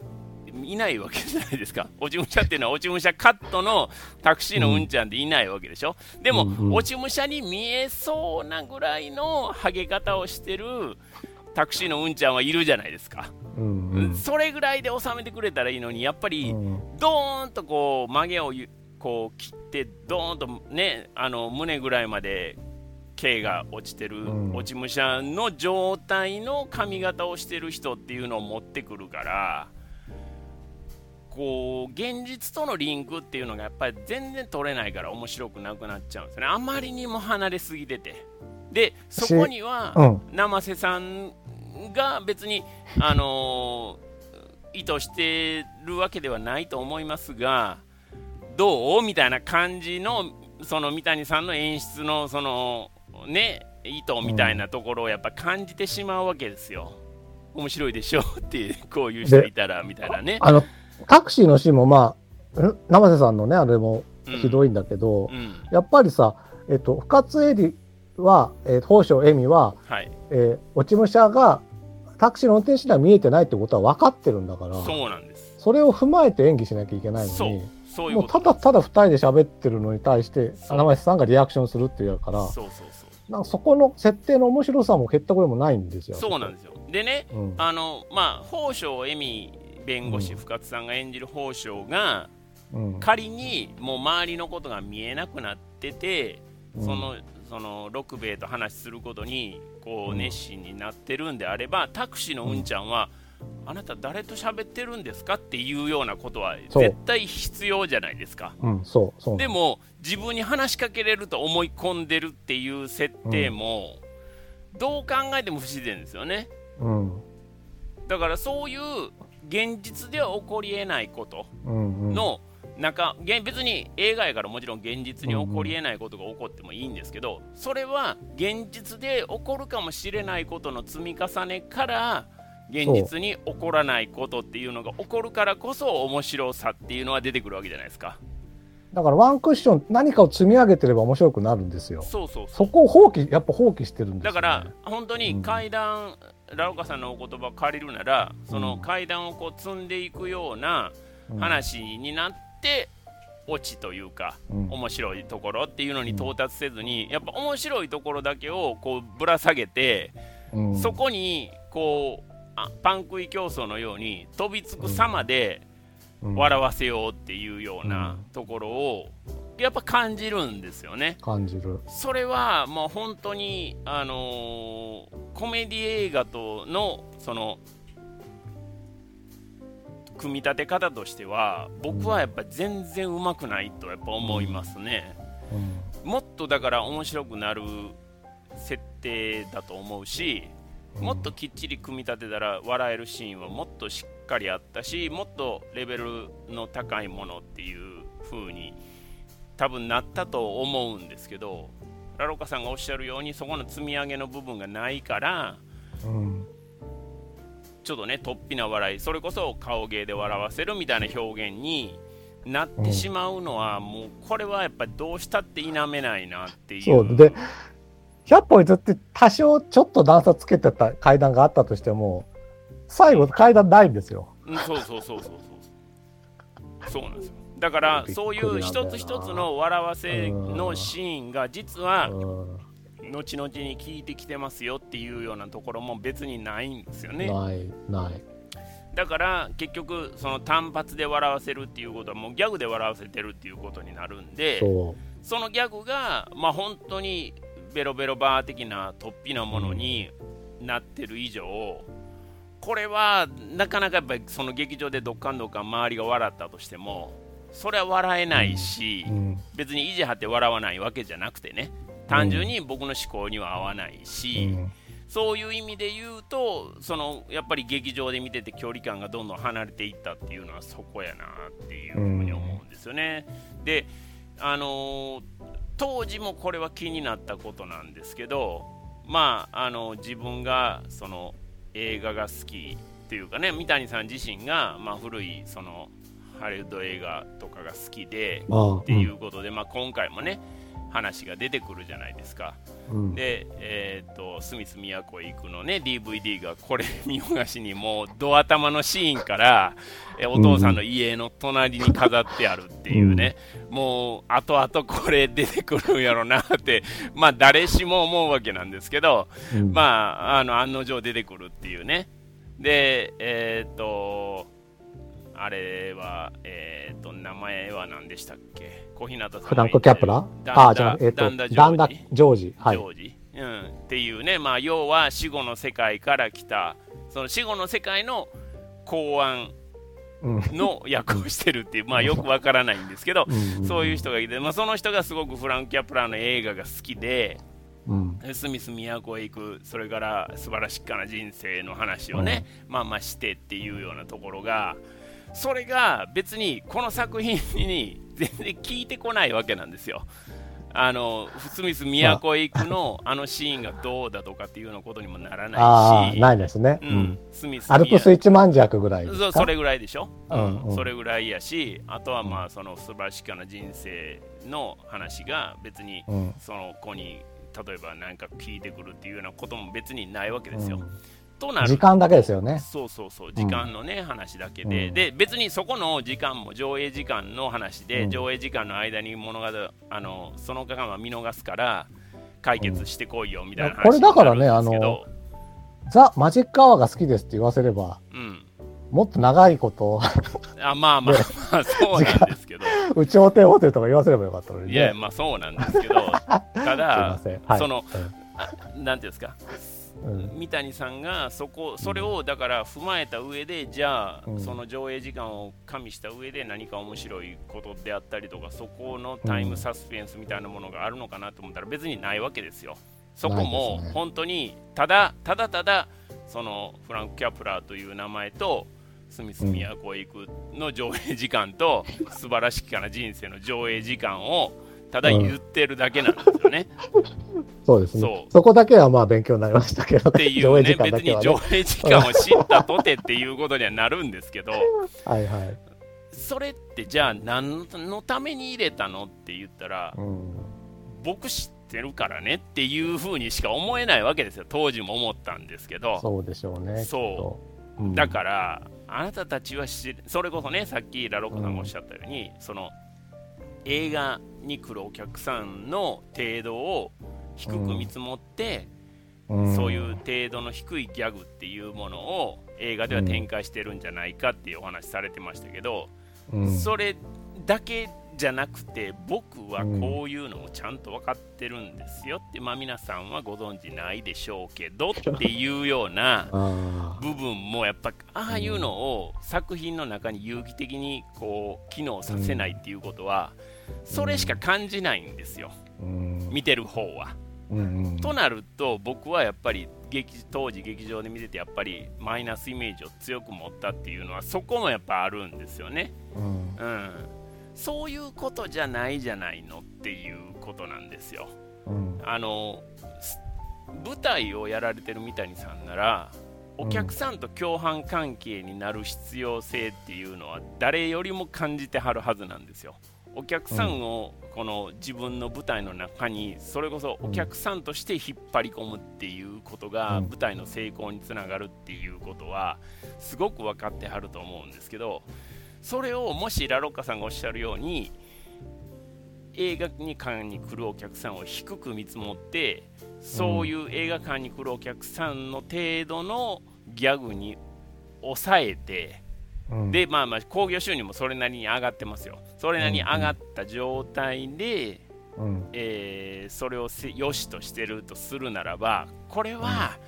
いないわけじゃないですか、落ち武者っていうのは落ち武者カットのタクシーのうんちゃんっていないわけでしょ、でも、うん。うん落ち武者に見えそうなぐらいのハゲ方をしてるタクシーのうんちゃんはいるじゃないですか、うんうん。それぐらいで収めてくれたらいいのに、やっぱり、うん。ドーンとこう曲げをゆこう切って、ドーンとね、あの胸ぐらいまで毛が落ちてる、うん。落ち武者の状態の髪型をしてる人っていうのを持ってくるから、こう現実とのリンクっていうのがやっぱり全然取れないから面白くなくなっちゃうんですね。あまりにも離れすぎてて。で、そこには、うん生瀬さんが別に、あのー意図してるわけではないと思いますが、どうみたいな感じの、その三谷さんの演出の、その、ね、意図みたいなところをやっぱ感じてしまうわけですよ。面白いでしょ？って、こういう人いたら、みたいなね。あの、タクシーのシーンもまあ、ん？生瀬さんのね、あれもひどい。いんだけど、うん。やっぱりさ、えっと、深津絵里は、えー、宝生恵美は、はい。えー落ち武者がタクシーの運転手には見えてないってことは分かってるんだから、そうなんです。それを踏まえて演技しなきゃいけないのに、。そういうもうただただ二人で喋ってるのに対して、生瀬さんがリアクションするっていうから、そうそうそう。なんかそこの設定の面白さも減った声もないんですよ。そうなんですよ。でね、うんあの、まあ、宝生恵美弁護士、うん。深津さんが演じる宝生が、うん。仮にもう周りのことが見えなくなってて、うん。そのその六兵衛と話することにこううん。熱心になってるんであれば、タクシーのうんちゃんは、あなた誰と喋ってるんですかっていうようなことは絶対必要じゃないですか。うん。でも自分に話しかけれると思い込んでるっていう設定も、どう考えても不自然ですよね。うん、だからそういう現実では起こりえないことうん、うん。の中、げ別に映画やからもちろん現実に起こりえないことが起こってもいいんですけど、それは現実で起こるかもしれないことの積み重ねから現実に起こらないことっていうのが起こるからこそ面白さっていうのは出てくるわけじゃないですか。だからワンクッション、何かを積み上げてれば面白くなるんですよ。そうそうそこを放棄、やっぱ放棄してるんですよ、ね。だから本当に階段、ラオカさんのお言葉を借りるならその階段をこう積んでいくようなうん、話になって、オチというか、うん。面白いところっていうのに到達せずに、やっぱ面白いところだけをこうぶら下げて、うん。そこにこうあパン食い競争のように飛びつく様でうん。笑わせようっていうよううなんところをやっぱ感じるんですよね。感じる。それはもう本当に、あのーコメディ映画とのその組み立て方としては僕はやっぱ全然うまくないとやっぱ思いますね。うんもっとだから面白くなる設定だと思うし、もっときっちり組み立てたら笑えるシーンはもっとしっかりあったしもっとレベルの高いものっていう風に多分なったと思うんですけどラロカさんがおっしゃるようにそこの積み上げの部分がないからうんちょっとね突飛な笑いそれこそ顔芸で笑わせるみたいな表現になってしまうのは、もうこれはやっぱりどうしたって否めないなっていうそう。で、100歩譲って多少ちょっと段差つけてた階段があったとしても、最後階段ないんですよ。うんそうそうそうそうそうそうなんですよだからそういう一つ一つの笑わせのシーンが実はうん。後々に聞いてきてますよっていうようなところも別にないんですよね。ない、ない。だから結局その単発で笑わせるっていうことはもうギャグで笑わせてるっていうことになるんでそそのギャグがまあ本当にベロベロバー的な突飛なものになってる以上、これはなかなかやっぱりその劇場でどっかんどっかん周りが笑ったとしてもそれは笑えないし、う。うん。別に意地張って笑わないわけじゃなくてね単純に僕の思考には合わないし、うんそういう意味で言うとそのやっぱり劇場で見てて距離感がどんどん離れていったっていうのはそこやなっていうふうに思うんですよね。であのー当時もこれは気になったことなんですけどまああの自分がその映画が好きっていうかね三谷さん自身が、まあ、古いそのハリウッド映画とかが好きでっていうことで、まあ、今回もね話が出てくるじゃないですか。うん。で、えー、とスミス都へ行くのね DVD がこれ見逃しにもうド頭のシーンからえお父さんの家の隣に飾ってあるっていうね、もう後々これ出てくるんやろなって *laughs* まあ誰しも思うわけなんですけど、うん。まああの案の定出てくるっていうね。でえっ、とあれは、えっ、と、名前は何でしたっけ？小日向さんがフランク・キャプラ？ダンダあ、じゃあ、えっ、と、ダンダジョージ・ジョージ。はい。ジ。ョージ、うん、っていうね、まあ、要は死後の世界から来たその死後の世界の公安うん。の役をしてるっていう、まあ、よくわからないんですけど、うん。そういう人がいて、まあ、その人がすごくフランク・キャプラーの映画が好きで、うん。スミス都へ行く、それから素晴らしっかな人生の話をね、まあまあしてっていうようなところが、それが別にこの作品に全然聞いてこないわけなんですよ。あのスミス都へ行くのあのシーンがどうだとかっていうようなことにもならないし、ないですね。ううんん。スミスアルプス一万弱ぐらいですか？そうそれぐらいでしょ、うんうんそれぐらいやし、あとはまあその素晴らしかな人生の話が別にうん。その子に例えば何か聞いてくるっていうようなことも別にないわけですよ。うんとなる。時間だけですよね。そうそうそう。時間のね、話だけで、うん。で別にそこの時間も上映時間の話で、うん。上映時間の間に物語あのその間は見逃すから解決してこいよみたいな話これだからねになるんですけど。ザ・マジックアワーが好きですって言わせれば、うん。もっと長いこと、あまあまあまあそうなんですけど。宇宙帝ホテルとか言わせればよかったのにね。いやまあそうなんですけど。ただ。*laughs* はい。そのあなんていうんですか？うん、うん。三谷さんがそこそれをだから踏まえた上でじゃあ、うん。その上映時間を加味した上で何か面白いことであったりとかそこのタイムサスペンスみたいなものがあるのかなと思ったら別にないわけですよ。そこも本当にただただただそのフランク・キャプラーという名前とスミス都へ行くの上映時間と、素晴らしきかな人生の上映時間をただ言ってるだけなんですよね。*laughs* そうですねそこだけはまあ勉強になりましたけど、っていうね、*laughs* 上映時間別。に上映時間を知ったとてっていうことにはなるんですけど、*laughs* はいはい。それってじゃあ何のために入れたのって言ったら、うん。僕知ってるからねっていうふうにしか思えないわけですよ、当時も思ったんですけど、そうでしょうね。そう。うんだから、あなたたちはそれこそね、さっきラロコさんがおっしゃったように、その映画に来るお客さんの程度を低く見積もって、ん。そういう程度の低いギャグっていうものを映画では展開してるんじゃないかっていうお話されてましたけど、うん。それだけじゃなくて僕はこういうのもちゃんと分かってるんですよって、まあ、皆さんはご存知ないでしょうけどっていうようなあ部分もやっぱああいうのを作品の中に有機的にこう機能させないっていうことはそれしか感じないんですよーうん見てる方は。うんうんとなると僕はやっぱり劇当時劇場で見ててやっぱりマイナスイメージを強く持ったっていうのはそこもやっぱあるんですよね。うんうん、そういうことじゃないじゃないのっていうことなんですよ。うんあのす舞台をやられてる三谷さんならお客さんと共犯関係になる必要性っていうのは誰よりも感じてはるはずなんですよ。お客さんをこの自分の舞台の中にそれこそお客さんとして引っ張り込むっていうことがうん。舞台の成功につながるっていうことはすごく分かってはると思うんですけどそれをもしラロッカさんがおっしゃるように映画に館に来るお客さんを低く見積もってそういう映画館に来るお客さんの程度のギャグに抑えて、うん。でまあまあ興行収入もそれなりに上がってますよ。それなりに上がった状態で、うん。えーそれをせ良しとしてるとするならばこれは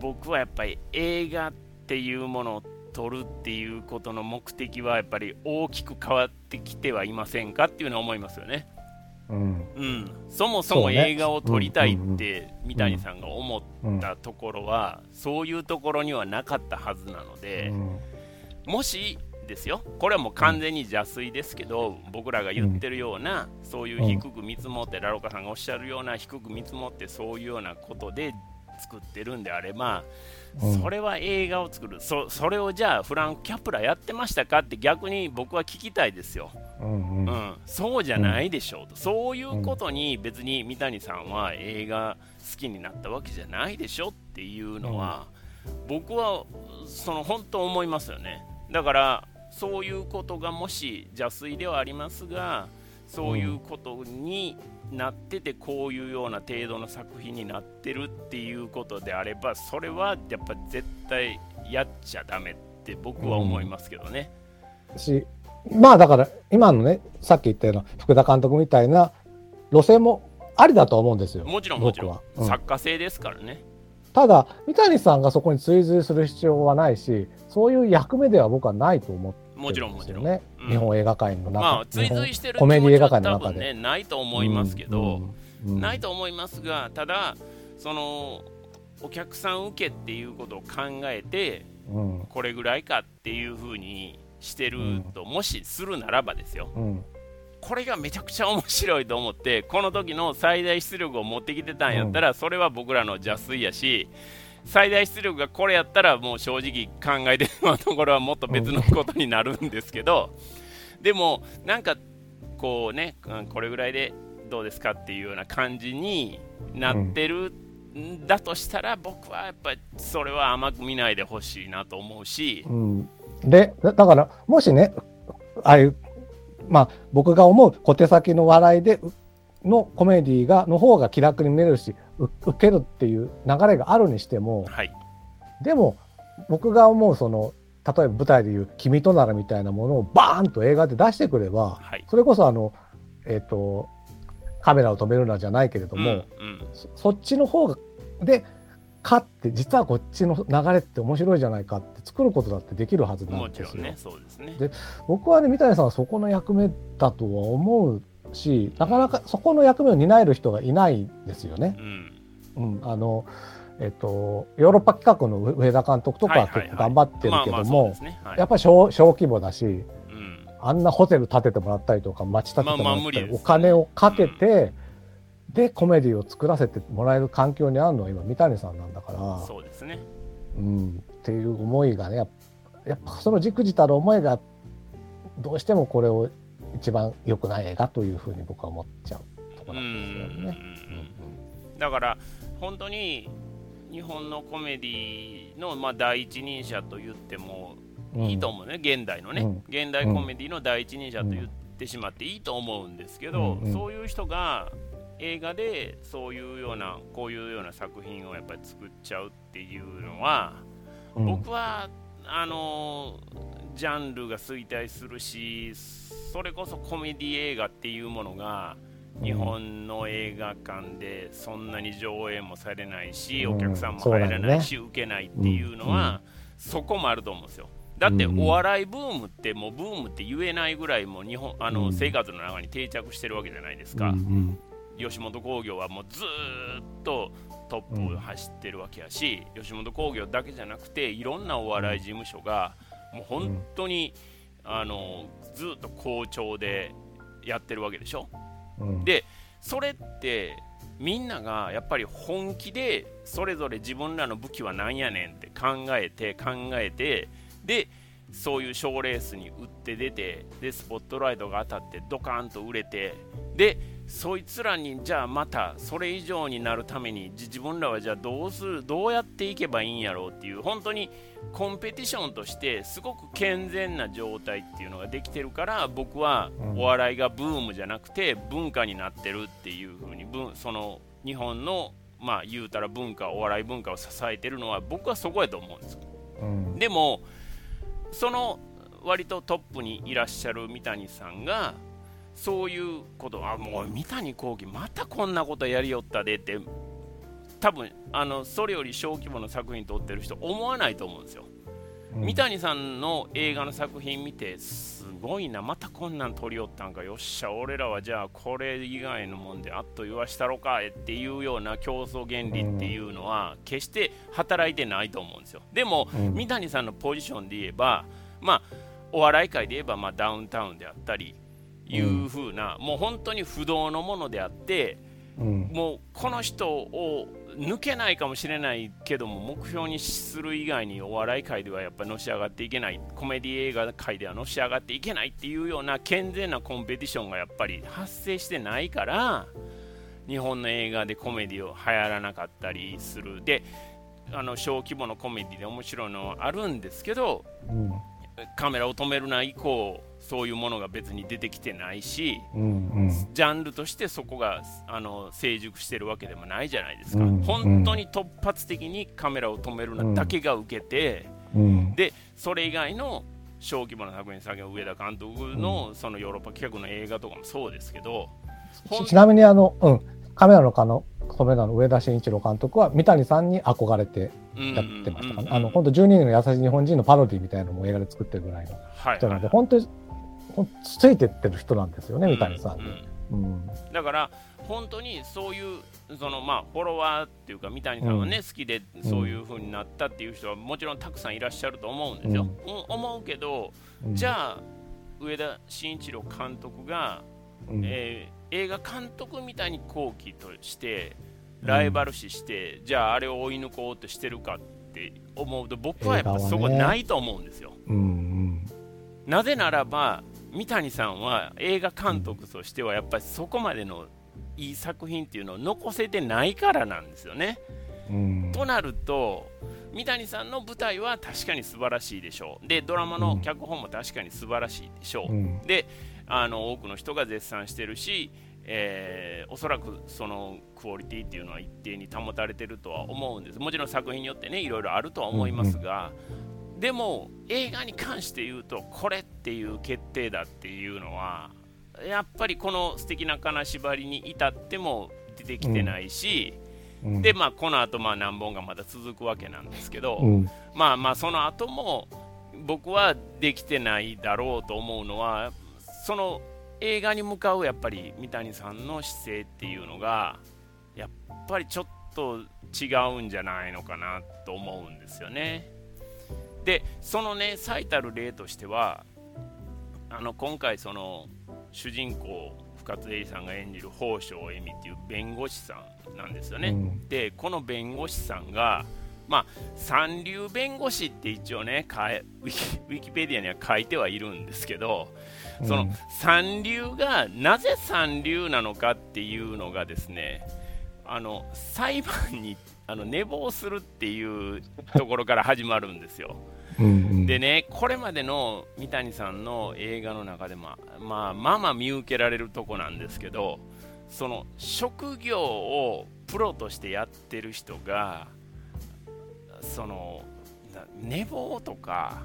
僕はやっぱり映画っていうものを撮るっていうことの目的はやっぱり大きく変わってきてはいませんかっていうのは思いますよね。うん。うん、そもそも映画を撮りたいうんうんうん。って三谷さんが思ったところはそういうところにはなかったはずなので、うんもしですよ。これはもう完全に邪推ですけど、僕らが言ってるような、そういう低く見積もって、ラロカさんがおっしゃるような低く見積もってそういうようなことで作ってるんであれば、うん。それは映画を作る。そそれをじゃあフランク・キャプラやってましたかって逆に僕は聞きたいですよ、うんううん。ん、そうじゃないでしょうと、そういうことに別に三谷さんは映画好きになったわけじゃないでしょっていうのは、僕はその本当思いますよねだからそういうことがもし邪推ではありますがそういうことになっててこういうような程度の作品になってるっていうことであればそれはやっぱ絶対やっちゃダメって僕は思いますけどね。し、まあだから今のね、さっき言ったような福田監督みたいな路線もありだと思うんですよ。もちろんもちろん、ん作家性ですからね。ただ、三谷さんがそこに追随する必要はないし、そういう役目では僕はないと思ってもちろるんもちろん。ね。うん。日本映画界の中、まあ、追随してるコメディ映画界の中で。ないと思いますけど、うんうんないと思いますが、ただ、そのお客さん受けっていうことを考えて、うん。これぐらいかっていうふうにしてると、もしするならばですよ、うんこれがめちゃくちゃ面白いと思って、この時の最大出力を持ってきてたんやったら、それは僕らの邪推やし、最大出力がこれやったら、もう正直考えてしまうところはもっと別のことになるんですけど、でも、なんかこうね、うんこれぐらいでどうですかっていうような感じになってるんだとしたら、僕はやっぱりそれは甘く見ないでほしいなと思うし、うん。で、だだから、もしね、ああいう、まあ、僕が思う小手先の笑いで、うのコメディが、の方が気楽に見れるし、う受けるっていう流れがあるにしても、はい、でも、僕が思う、その、例えば舞台でいう、君とならみたいなものをバーンと映画で出してくれば、はい、それこそあの、えっ、と、カメラを止めるなじゃないけれども、うんうん。そそっちの方が、で、勝って、実はこっちの流れって面白いじゃないかって作ることだってできるはずなんですよ。もちろんね、そうですね。で僕はね、三谷さんはそこの役目だとは思うし、なかなかそこの役目を担える人がいないんですよね。うん。うん、あの、えっと、ヨーロッパ企画の上田監督とかは結構頑張ってるけどもやっぱり小小規模だし、うん。あんなホテル建ててもらったりとか、街建ててもらったり、まあまあ無理ですお金をかけて、で、コメディを作らせてもらえる環境にあるのは今、三谷さんなんだから、そうですね。うん、っていう思いがね、やっぱそのじくじたる思いが、どうしてもこれを一番良くない映画というふうに僕は思っちゃうとこなんですよね。うんだから本当に日本のコメディのまあ第一人者と言ってもいいと思うね、現代のね、うん。現代コメディの第一人者と言ってしまっていいと思うんですけど、うんうん。そういう人が映画でそういうようなこういうような作品をやっぱり作っちゃうっていうのは、うん。僕はあのジャンルが衰退するしそれこそコメディ映画っていうものが日本の映画館でそんなに上映もされないし、うん。お客さんも入らないし、受けないっていうのは、そこもあると思うんですよ。だってうん。お笑いブームってもうブームって言えないぐらいもう日本あの、うん。生活の中に定着してるわけじゃないですか。うん吉本興業はもうずーっとトップを走ってるわけやし、吉本興業だけじゃなくていろんなお笑い事務所がもう本当に、あのずっと好調でやってるわけでしょ？うん。でそれってみんながやっぱり本気でそれぞれ自分らの武器は何やねんって考えて考えてでそういう賞ーレースに打って出てでスポットライトが当たってドカーンと売れてでそいつらにじゃあまたそれ以上になるためにじ自分らはじゃあどうするどうやっていけばいいんやろうっていう本当にコンペティションとしてすごく健全な状態っていうのができてるから僕はうん。お笑いがブームじゃなくて文化になってるっていう風にぶその日本のまあ言うたら文化お笑い文化を支えてるのは僕はそこやと思うんですよ。うん。でもその割とトップにいらっしゃる三谷さんがそういうこと。あもう三谷幸喜またこんなことやりよったでって多分あのそれより小規模の作品撮ってる人思わないと思うんですよ、うん。三谷さんの映画の作品見てすごいなまたこんなん撮りよったんか。よっしゃ俺らはじゃあこれ以外のもんであっと言わしたろかいっていうような競争原理っていうのは決して働いてないと思うんですよ。でも、うん。三谷さんのポジションで言えばまあお笑い界で言えば、まあ、ダウンタウンであったりいう風な、もう本当に不動のものであってうん。もうこの人を抜けないかもしれないけども目標にする以外にお笑い界ではやっぱりのし上がっていけない。コメディ映画界ではのし上がっていけないっていうような健全なコンペティションがやっぱり発生してないから日本の映画でコメディを流行らなかったりする。であの小規模のコメディで面白いのあるんですけど、うん、カメラを止めるな以降そういうものが別に出てきてないし、うんうん、ジャンルとしてそこがあの成熟してるわけでもないじゃないですか、うんうん、本当に突発的にカメラを止めるなだけが受けて、うん、でそれ以外の小規模な作品、先ほど上田監督のそのヨーロッパ企画の映画とかもそうですけど、ちなみにあの、うん、カメラのカのカメラの上田慎一郎監督は三谷さんに憧れてやってましたかね。あの本当12人の優しい日本人のパロディみたいなのも映画で作ってるぐらいの人なので、はいはい、本当についてってる人なんですよね、三谷さん。に。うん、だから本当にそういうそのまあフォロワーっていうか三谷さんがね、うん、好きでそういう風になったっていう人はもちろんたくさんいらっしゃると思うんですよ。うん、思うけど、じゃあ上田慎一郎監督が、うん、えー、映画監督みたいに後期としてライバル視して、じゃああれを追い抜こうとしてるかって思うと僕はやっぱそこないと思うんですよ。ねうんうん、なぜならば三谷さんは映画監督としてはやっぱりそこまでのいい作品っていうのを残せてないからなんですよね。うん、となると三谷さんの舞台は確かに素晴らしいでしょう。でドラマの脚本も確かに素晴らしいでしょう、うん、であの多くの人が絶賛してるし、えー、おそらくそのクオリティっていうのは一定に保たれてるとは思うんです。もちろん作品によってねいろいろあるとは思いますが、でも映画に関して言うとこれっていう決定だっていうのはやっぱりこの素敵な金縛りに至っても出てきてないし、うん、でまあこの後まあ何本がまだ続くわけなんですけど、うん、まあまあその後も僕はできてないだろうと思うのはその映画に向かうやっぱり三谷さんの姿勢っていうのがやっぱりちょっと違うんじゃないのかなと思うんですよね。でそのね最たる例としてはあの今回その主人公深津絵里さんが演じる宝生恵美っていう弁護士さんなんですよね、うん、でこの弁護士さんがまあ、三流弁護士って一応ねウィキペディアには書いてはいるんですけど、その三流がなぜ三流なのかっていうのがですねあの裁判にあの寝坊するっていうところから始まるんですよ。うんうん、でね、これまでの三谷さんの映画の中でも、まあ、まあまあ見受けられるとこなんですけど、その職業をプロとしてやってる人が、その寝坊とか、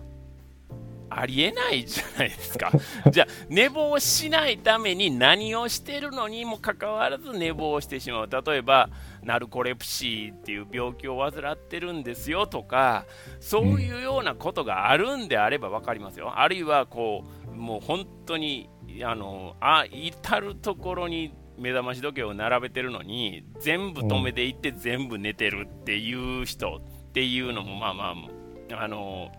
ありえないじゃないですか。*laughs* じゃあ、寝坊しないために何をしてるのにもかかわらず寝坊してしまう。例えば、ナルコレプシーっていう病気を患ってるんですよとか、そういうようなことがあるんであれば分かりますよ。あるいは、こう、もう本当に、あの、あ、至るところに目覚まし時計を並べてるのに、全部止めていって全部寝てるっていう人っていうのも、まあまあ、あの、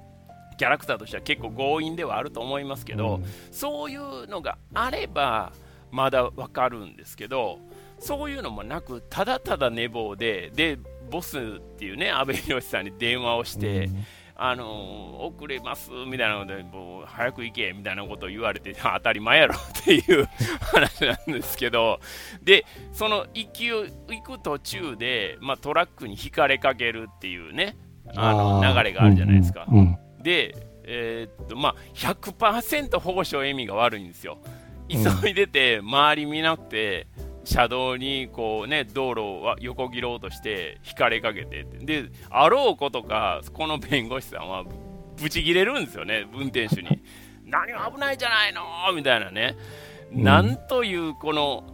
キャラクターとしては結構強引ではあると思いますけど、うん、そういうのがあればまだわかるんですけどそういうのもなくただただ寝坊ででボスっていうね阿部寛さんに電話をして、うん、あの遅れますみたいなのでもう早く行けみたいなことを言われて *laughs* 当たり前やろっていう *laughs* 話なんですけどでその行き行く途中で、まあ、トラックに引かれかけるっていうねあの流れがあるじゃないですか。うんうんで、えー、っとまあ、100%保護所笑みが悪いんですよ。急いでて、周り見なくて、車道にこう、ね、道路を横切ろうとして引かれかけてであろうことかこの弁護士さんはブチギレるんですよね運転手に。*laughs* 何が危ないじゃないのみたいなね、うん、なんというこの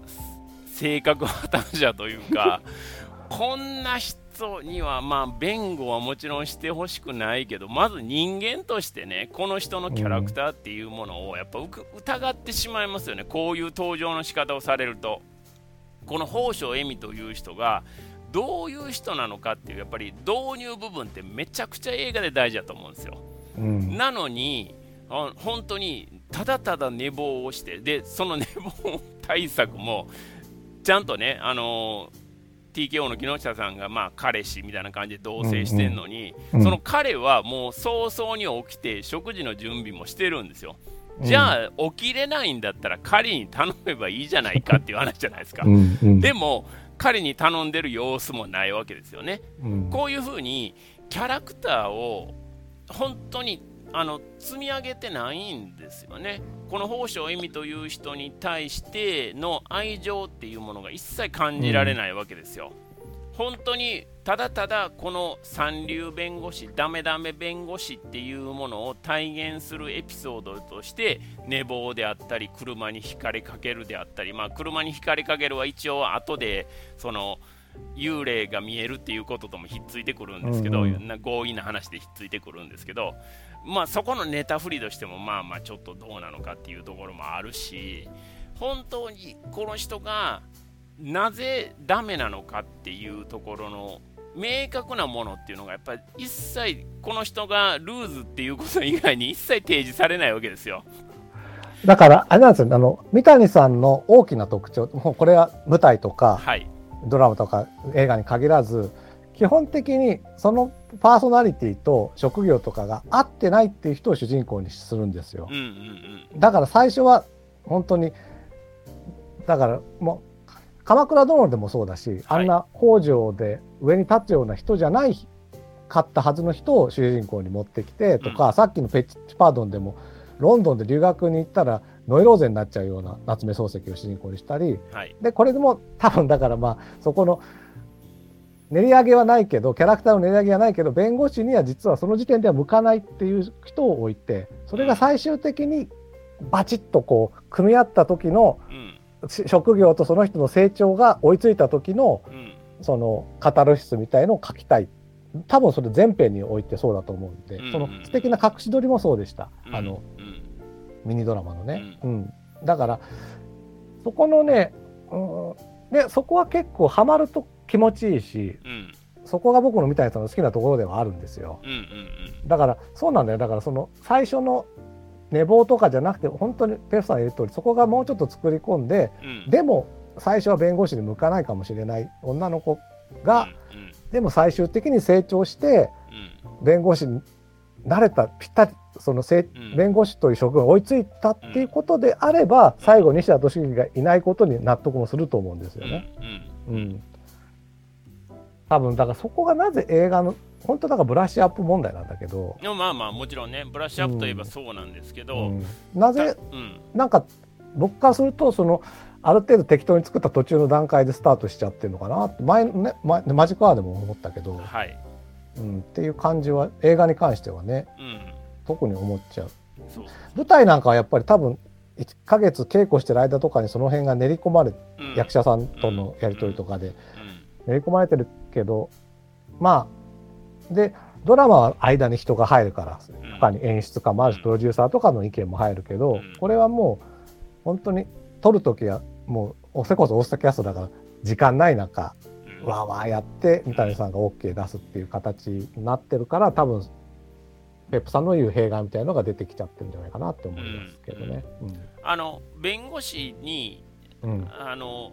性格破綻者というか *laughs* こんな人人には、まあ、弁護はもちろんしてほしくないけど、まず人間としてね、この人のキャラクターっていうものを、やっぱ疑ってしまいますよね、こういう登場の仕方をされると。この宝生恵美という人が、どういう人なのかっていう、やっぱり導入部分ってめちゃくちゃ映画で大事だと思うんですよ。うん、なのに、本当にただただ寝坊をして、で、その寝坊対策も、ちゃんとね、あのー TKO の木下さんがまあ彼氏みたいな感じで同棲してんのに、うんうんその彼はもう早々に起きて食事の準備もしてるんですよ。じゃあ、起きれないんだったら彼に頼めばいいじゃないかっていう話じゃないですか。うんうん、でも、彼に頼んでる様子もないわけですよね。うん、こういうふうにキャラクターを本当にあの積み上げてないんですよね。この宝生恵美という人に対しての愛情っていうものが一切感じられないわけですよ。本当にただただこの三流弁護士ダメダメ弁護士っていうものを体現するエピソードとして寝坊であったり車にひかれかけるであったり、まあ、車にひかれかけるは一応後でその幽霊が見えるっていうことともひっついてくるんですけど、うんうん。な強引な話でひっついてくるんですけど、まあ、そこのネタ振りとしてもまあまあちょっとどうなのかっていうところもあるし本当にこの人がなぜダメなのかっていうところの明確なものっていうのがやっぱり一切この人がルーズっていうこと以外に一切提示されないわけですよ。だから、あれなんですよ、あの、三谷さんの大きな特徴、もうこれは舞台とか、はい、ドラマとか映画に限らず、基本的にそのパーソナリティと職業とかが合ってないっていう人を主人公にするんですようん。うんうんだから最初は本当に、だからもう、鎌倉殿でもそうだし、はい。あんな北条で上に立つような人じゃないかったはずの人を主人公に持ってきてとか、さっきのペッチパードンでも、ロンドンで留学に行ったらノイローゼになっちゃうような夏目漱石を主人公にしたり、はい。で、これでも多分だからまあ、そこの、練り上げはないけど、キャラクターの練り上げはないけど、弁護士には実はその時点では向かないっていう人を置いて、それが最終的にバチッとこう、組み合った時のうん。し職業とその人の成長が追いついた時の、うんそのカタルシスみたいのを書きたい。多分それ全編においてそうだと思うんで、うんその素敵な隠し撮りもそうでした。うんあの、うんミニドラマのね。うん。だから、そこのね、うん、で、そこは結構ハマると気持ちいいし、うんそこが僕の三谷さんの好きなところではあるんですよ。うんうんだから、そうなんだよ。だから、その最初の寝坊とかじゃなくて、本当にペフさん言う通り、そこがもうちょっと作り込んで、うん。うんでも、最初は弁護士に向かないかもしれない女の子が、うんでも最終的に成長して、うん。弁護士になれた、ぴったり、そのせ弁護士という職業に追いついたっていうことであれば、最後、西田敏行がいないことに納得もすると思うんですよね。うん。うん。うん。多分、だからそこがなぜ映画の、本当だからブラッシュアップ問題なんだけど、でもまあまあもちろんねブラッシュアップといえばそうなんですけど、うん。なたぜ、うん。なんか、僕からすると、その、ある程度適当に作った途中の段階でスタートしちゃってるのかなって前のね、前マジックアワーでも思ったけど、はい、うん、っていう感じは映画に関してはね。うん、特に思っちゃう。そう、舞台なんかはやっぱり多分1ヶ月稽古してる間とかにその辺が練り込まれうん。役者さんとのやり取りとかでうん。練り込まれてるけどまあでドラマは間に人が入るからうん。他に演出家もあるしプロデューサーとかの意見も入るけどうん。これはもう本当に撮る時はもうそれこそオースターキャストだから時間ない中うん。わーわーやって三谷さんが OK 出すっていう形になってるから多分ペップさんの言う弊害みたいなのが出てきちゃってるんじゃないかなって思いますけどね。あの弁護士にうんうん。あの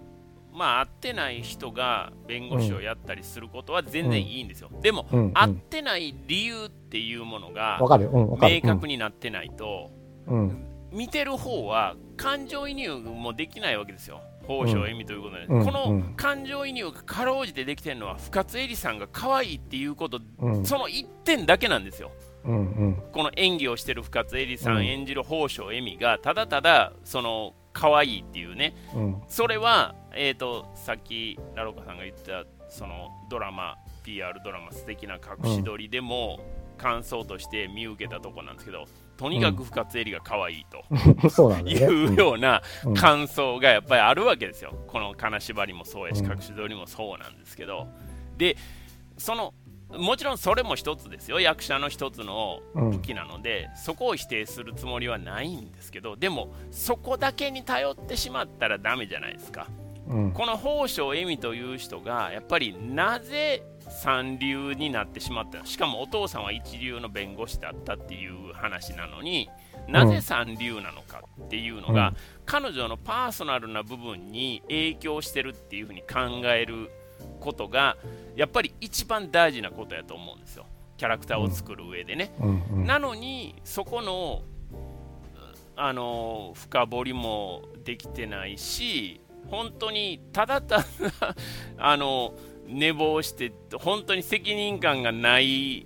まあ会ってない人が弁護士をやったりすることは全然いいんですよ、でも、うんうん。会ってない理由っていうものが。明確になってないと、うん。うん。見てる方は感情移入もできないわけですよ。宝生恵美ということで、うん。このうん。感情移入がかろうじてできてるのは深津絵里さんが可愛いっていうことうん。その一点だけなんですよ。うんうん。この演技をしてる深津絵里さうん。ん演じる宝生恵美がただただその可愛いっていうね。うん。それは、えー、とさっきラロカさんが言ったそのドラマ PR ドラマ素敵な隠し撮りでも感想として見受けたとこなんですけどとにかく深津絵里が可愛いと *laughs* そうなん。いうようなうん。感想がやっぱりあるわけですよ。この金縛りもそうやしうん。隠し撮りもそうなんですけど。でそのもちろんそれも一つですよ。役者の一つのうん。武器なので、そこを否定するつもりはないんですけどでもそこだけに頼ってしまったらダメじゃないですかうん。この宝生恵美という人がやっぱりなぜ三流になってしまったの？しかもお父さんは一流の弁護士だったっていう話なのになぜ三流なのかっていうのが、うん、彼女のパーソナルな部分に影響してるっていうふうに考えることがやっぱり一番大事なことやと思うんですよ。キャラクターを作る上でね、うん。うん、なのにそこのあの深掘りもできてないし本当にただただあの寝坊して本当に責任感がない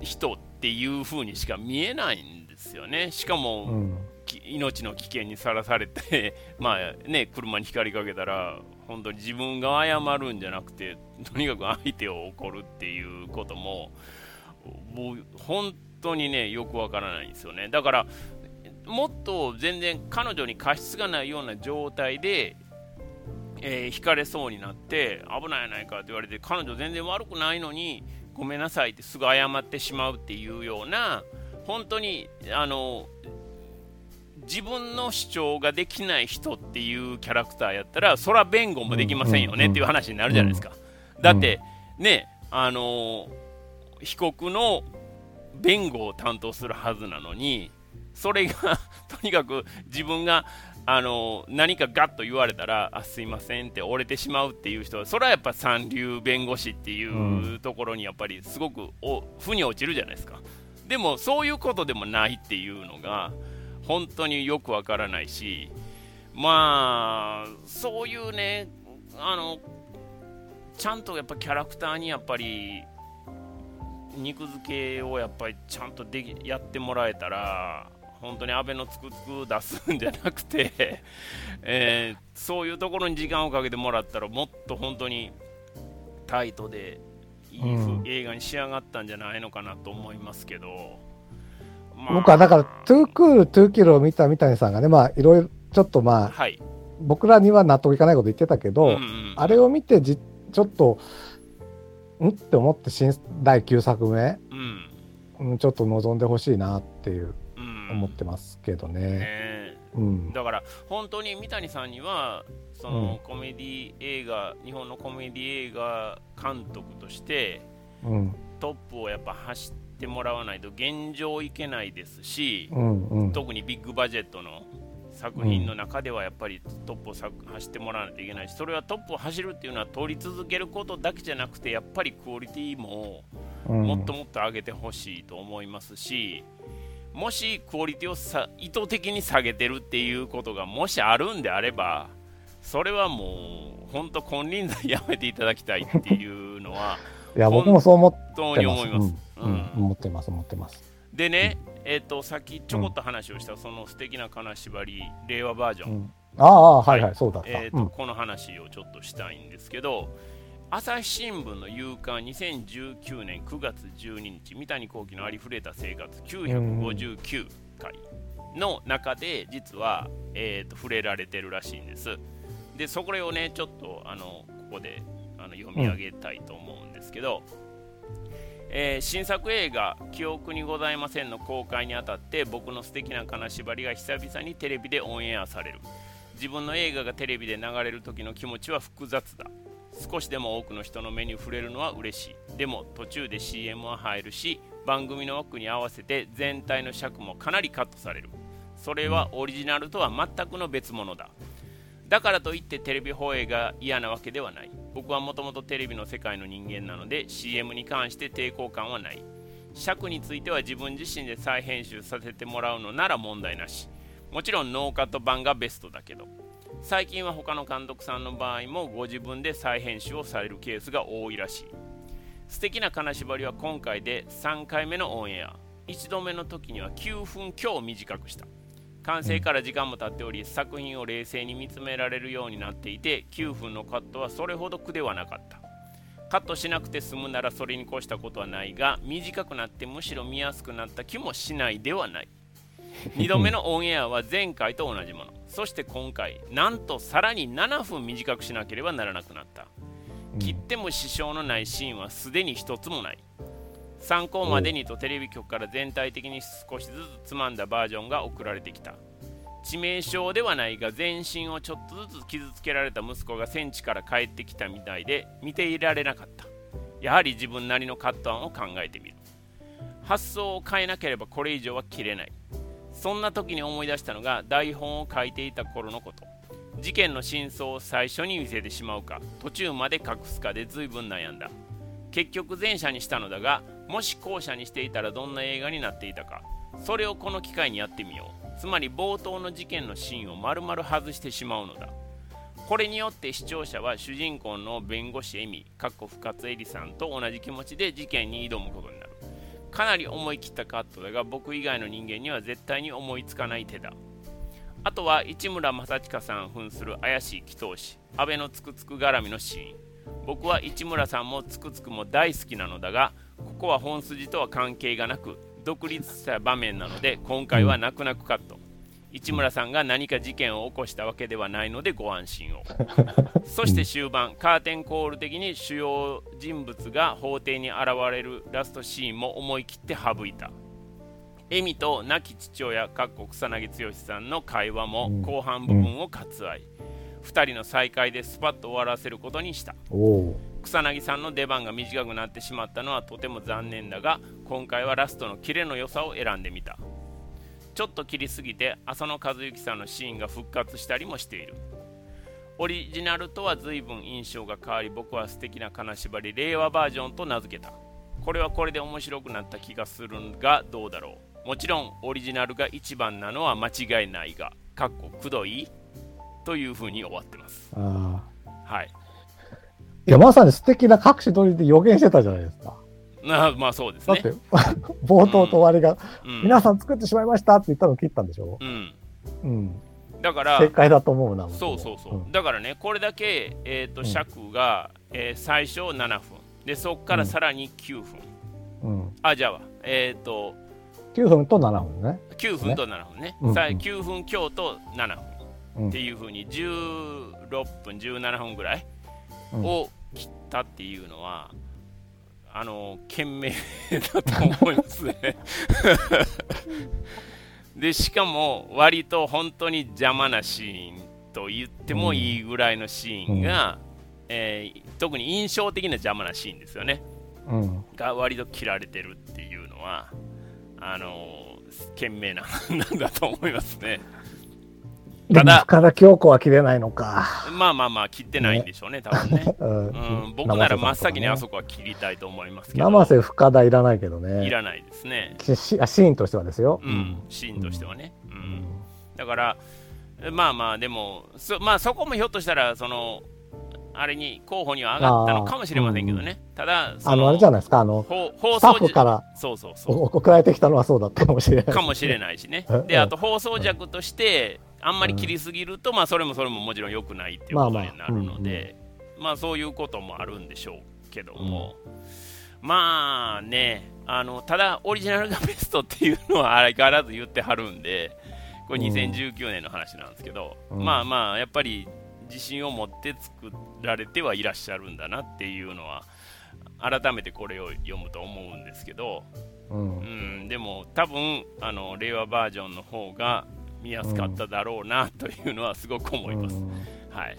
人っていう風にしか見えないんですよね。しかも、うん、命の危険にさらされて *laughs* まあね車に光りかけたら本当に自分が謝るんじゃなくてとにかく相手を怒るっていうことももう本当にねよくわからないんですよね。だからもっと全然彼女に過失がないような状態で、えー、引かれそうになって危ないやないかって言われて彼女全然悪くないのにごめんなさいってすぐ謝ってしまうっていうような本当にあの自分の主張ができない人っていうキャラクターやったらそら弁護もできませんよねっていう話になるじゃないですか。だってねあの被告の弁護を担当するはずなのにそれがとにかく自分があの何かガッと言われたらあすいませんって折れてしまうっていう人はそれはやっぱ三流弁護士っていうところにやっぱりすごく負に落ちるじゃないですか。でもそういうことでもないっていうのが本当によくわからないしまあそういうねあのちゃんとやっぱキャラクターにやっぱり肉付けをやっぱりちゃんとでやってもらえたら本当に安倍のつくつく出すんじゃなくて *laughs* えー、そういうところに時間をかけてもらったらもっと本当にタイトでいい、うん、映画に仕上がったんじゃないのかなと思いますけど、まあ、僕はだから「トゥークールトゥーキル」を見た三谷さんがねまあいろいろちょっとまあ、はい、僕らには納得いかないこと言ってたけど、うんうん、あれを見てじちょっとん？って思って新第9作目、うん、ちょっと望んでほしいなっていう思ってますけどね。ねうん、だから本当に三谷さんにはそのコメディ映画、日本のコメディ映画監督として、うん、トップをやっぱ走ってもらわないと現状いけないですし、うんうん、特にビッグバジェットの作品の中ではやっぱりトップを走ってもらわないといけないしそれはトップを走るっていうのは取り続けることだけじゃなくてやっぱりクオリティももっともっと上げてほしいと思いますし、もしクオリティをさ意図的に下げてるっていうことがもしあるんであればそれはもう本当金輪際やめていただきたいっていうのはいや僕もそう思ってます。本当に思います、うん、うん、思ってます思ってます。でね、えっ、ー、とさっきちょこっと話をした、その素敵な金縛り令和バージョン、うん、ああはいはい、そうだった、えーとこの話をちょっとしたいんですけど朝日新聞の夕刊2019年9月12日三谷幸喜のありふれた生活959回の中で実は、えーと、触れられてるらしいんです。でそれをねちょっとあのここであの読み上げたいと思うんですけど、えー、新作映画「記憶にございません」の公開にあたって僕の素敵な金縛りが久々にテレビでオンエアされる。自分の映画がテレビで流れる時の気持ちは複雑だ。少しでも多くの人の目に触れるのは嬉しい。でも途中で CM は入るし番組の枠に合わせて全体の尺もかなりカットされる。それはオリジナルとは全くの別物だ。だからといってテレビ放映が嫌なわけではない。僕はもともとテレビの世界の人間なので CM に関して抵抗感はない。尺については自分自身で再編集させてもらうのなら問題なし。もちろんノーカット版がベストだけど。最近は他の監督さんの場合もご自分で再編集をされるケースが多いらしい。素敵な金縛りは今回で3回目のオンエア。1度目の時には9分強短くした。完成から時間も経っており作品を冷静に見つめられるようになっていて9分のカットはそれほど苦ではなかった。カットしなくて済むならそれに越したことはないが短くなってむしろ見やすくなった気もしないではない。2度目のオンエアは前回と同じもの。そして今回なんとさらに7分短くしなければならなくなった。切っても支障のないシーンはすでに一つもない。参考までにとテレビ局から全体的に少しずつつまんだバージョンが送られてきた。致命傷ではないが全身をちょっとずつ傷つけられた息子が戦地から帰ってきたみたいで見ていられなかった。やはり自分なりのカット案を考えてみる。発想を変えなければこれ以上は切れないそんな時に思い出したのが台本を書いていた頃のこと。事件の真相を最初に見せてしまうか途中まで隠すかで随分悩んだ。結局前者にしたのだがもし後者にしていたらどんな映画になっていたか。それをこの機会にやってみよう。つまり冒頭の事件のシーンを丸々外してしまうのだ。これによって視聴者は主人公の弁護士エミかっこ深津絵里さんと同じ気持ちで事件に挑むことになる。かなり思い切ったカットだが僕以外の人間には絶対に思いつかない手だ。あとは市村正親さん扮する怪しい祈祷師。阿部のつくつく絡みのシーン。僕は市村さんもつくつくも大好きなのだがここは本筋とは関係がなく独立した場面なので今回は泣く泣くカット。市村さんが何か事件を起こしたわけではないのでご安心を。*laughs* そして終盤カーテンコール的に主要人物が法廷に現れるラストシーンも思い切って省いた。恵美と亡き父親かっこ草薙剛さんの会話も後半部分を割愛、うん、2人の再会でスパッと終わらせることにした。草薙さんの出番が短くなってしまったのはとても残念だが今回はラストのキレの良さを選んでみたちょっと切りすぎて浅野和之さんのシーンが復活したりもしている。オリジナルとは随分印象が変わり僕は素敵な金縛り令和バージョンと名付けた。これはこれで面白くなった気がするがどうだろう。もちろんオリジナルが一番なのは間違いないがかっこくどい？というふうに終わってます。はい。いやまさに素敵な隠し撮りで予言してたじゃないですかあ *laughs* まあそうですね。だって、*laughs* 冒頭と終わりが、うん、皆さん作ってしまいましたって言ったのを切ったんでしょ？うん。うん。だから、正解だと思うな。そうそうそう。うん、だからね、これだけ、えっ、ー、と、尺が、えー、最初7分。で、そこからさらに9分。うん。あ、じゃあ、えっ、ー、と、9分と7分ね。9分と7分ね。ねさ9分強と7分。っていうふうに16分、17分ぐらいを切ったっていうのは、あの懸命だと思いますね。*laughs* でしかも割と本当に邪魔なシーンと言ってもいいぐらいのシーンが、うん、えー、特に印象的な邪魔なシーンですよね、うん、が割と切られてるっていうのはあの懸命ななんだと思いますね。ただ、深田恭子は切れないのか。まあまあまあ、切ってないんでしょうね、ね多分ね。*laughs* うん、僕なら真っ先にあそこは切りたいと思いますけど。生瀬深田いらないけどね。いらないですね。シシーンとしてはですよ。うん、シーンとしてはね。うん。うん、だから、まあまあ、でも、そまあそこもひょっとしたら、その、あれに候補には上がったのかもしれませんけどね、ただ、あのあれじゃないですか、あの放送スからそうそうそう送られてきたのはそうだったかもしれない、かもしれないしね、*laughs* であと放送弱として、あんまり切りすぎると、まあ、それもそれももちろん良くないっていうことになるので、まあそういうこともあるんでしょうけども、まあね、あのただ、オリジナルがベストっていうのは相変わらず言ってはるんで、これ2019年の話なんですけど、まあまあ、やっぱり自信を持って作られてはいらっしゃるんだなっていうのは、改めてこれを読むと思うんですけど、うん、うん、でも多分あの令和バージョンの方が見やすかっただろうなというのはすごく思います。はい。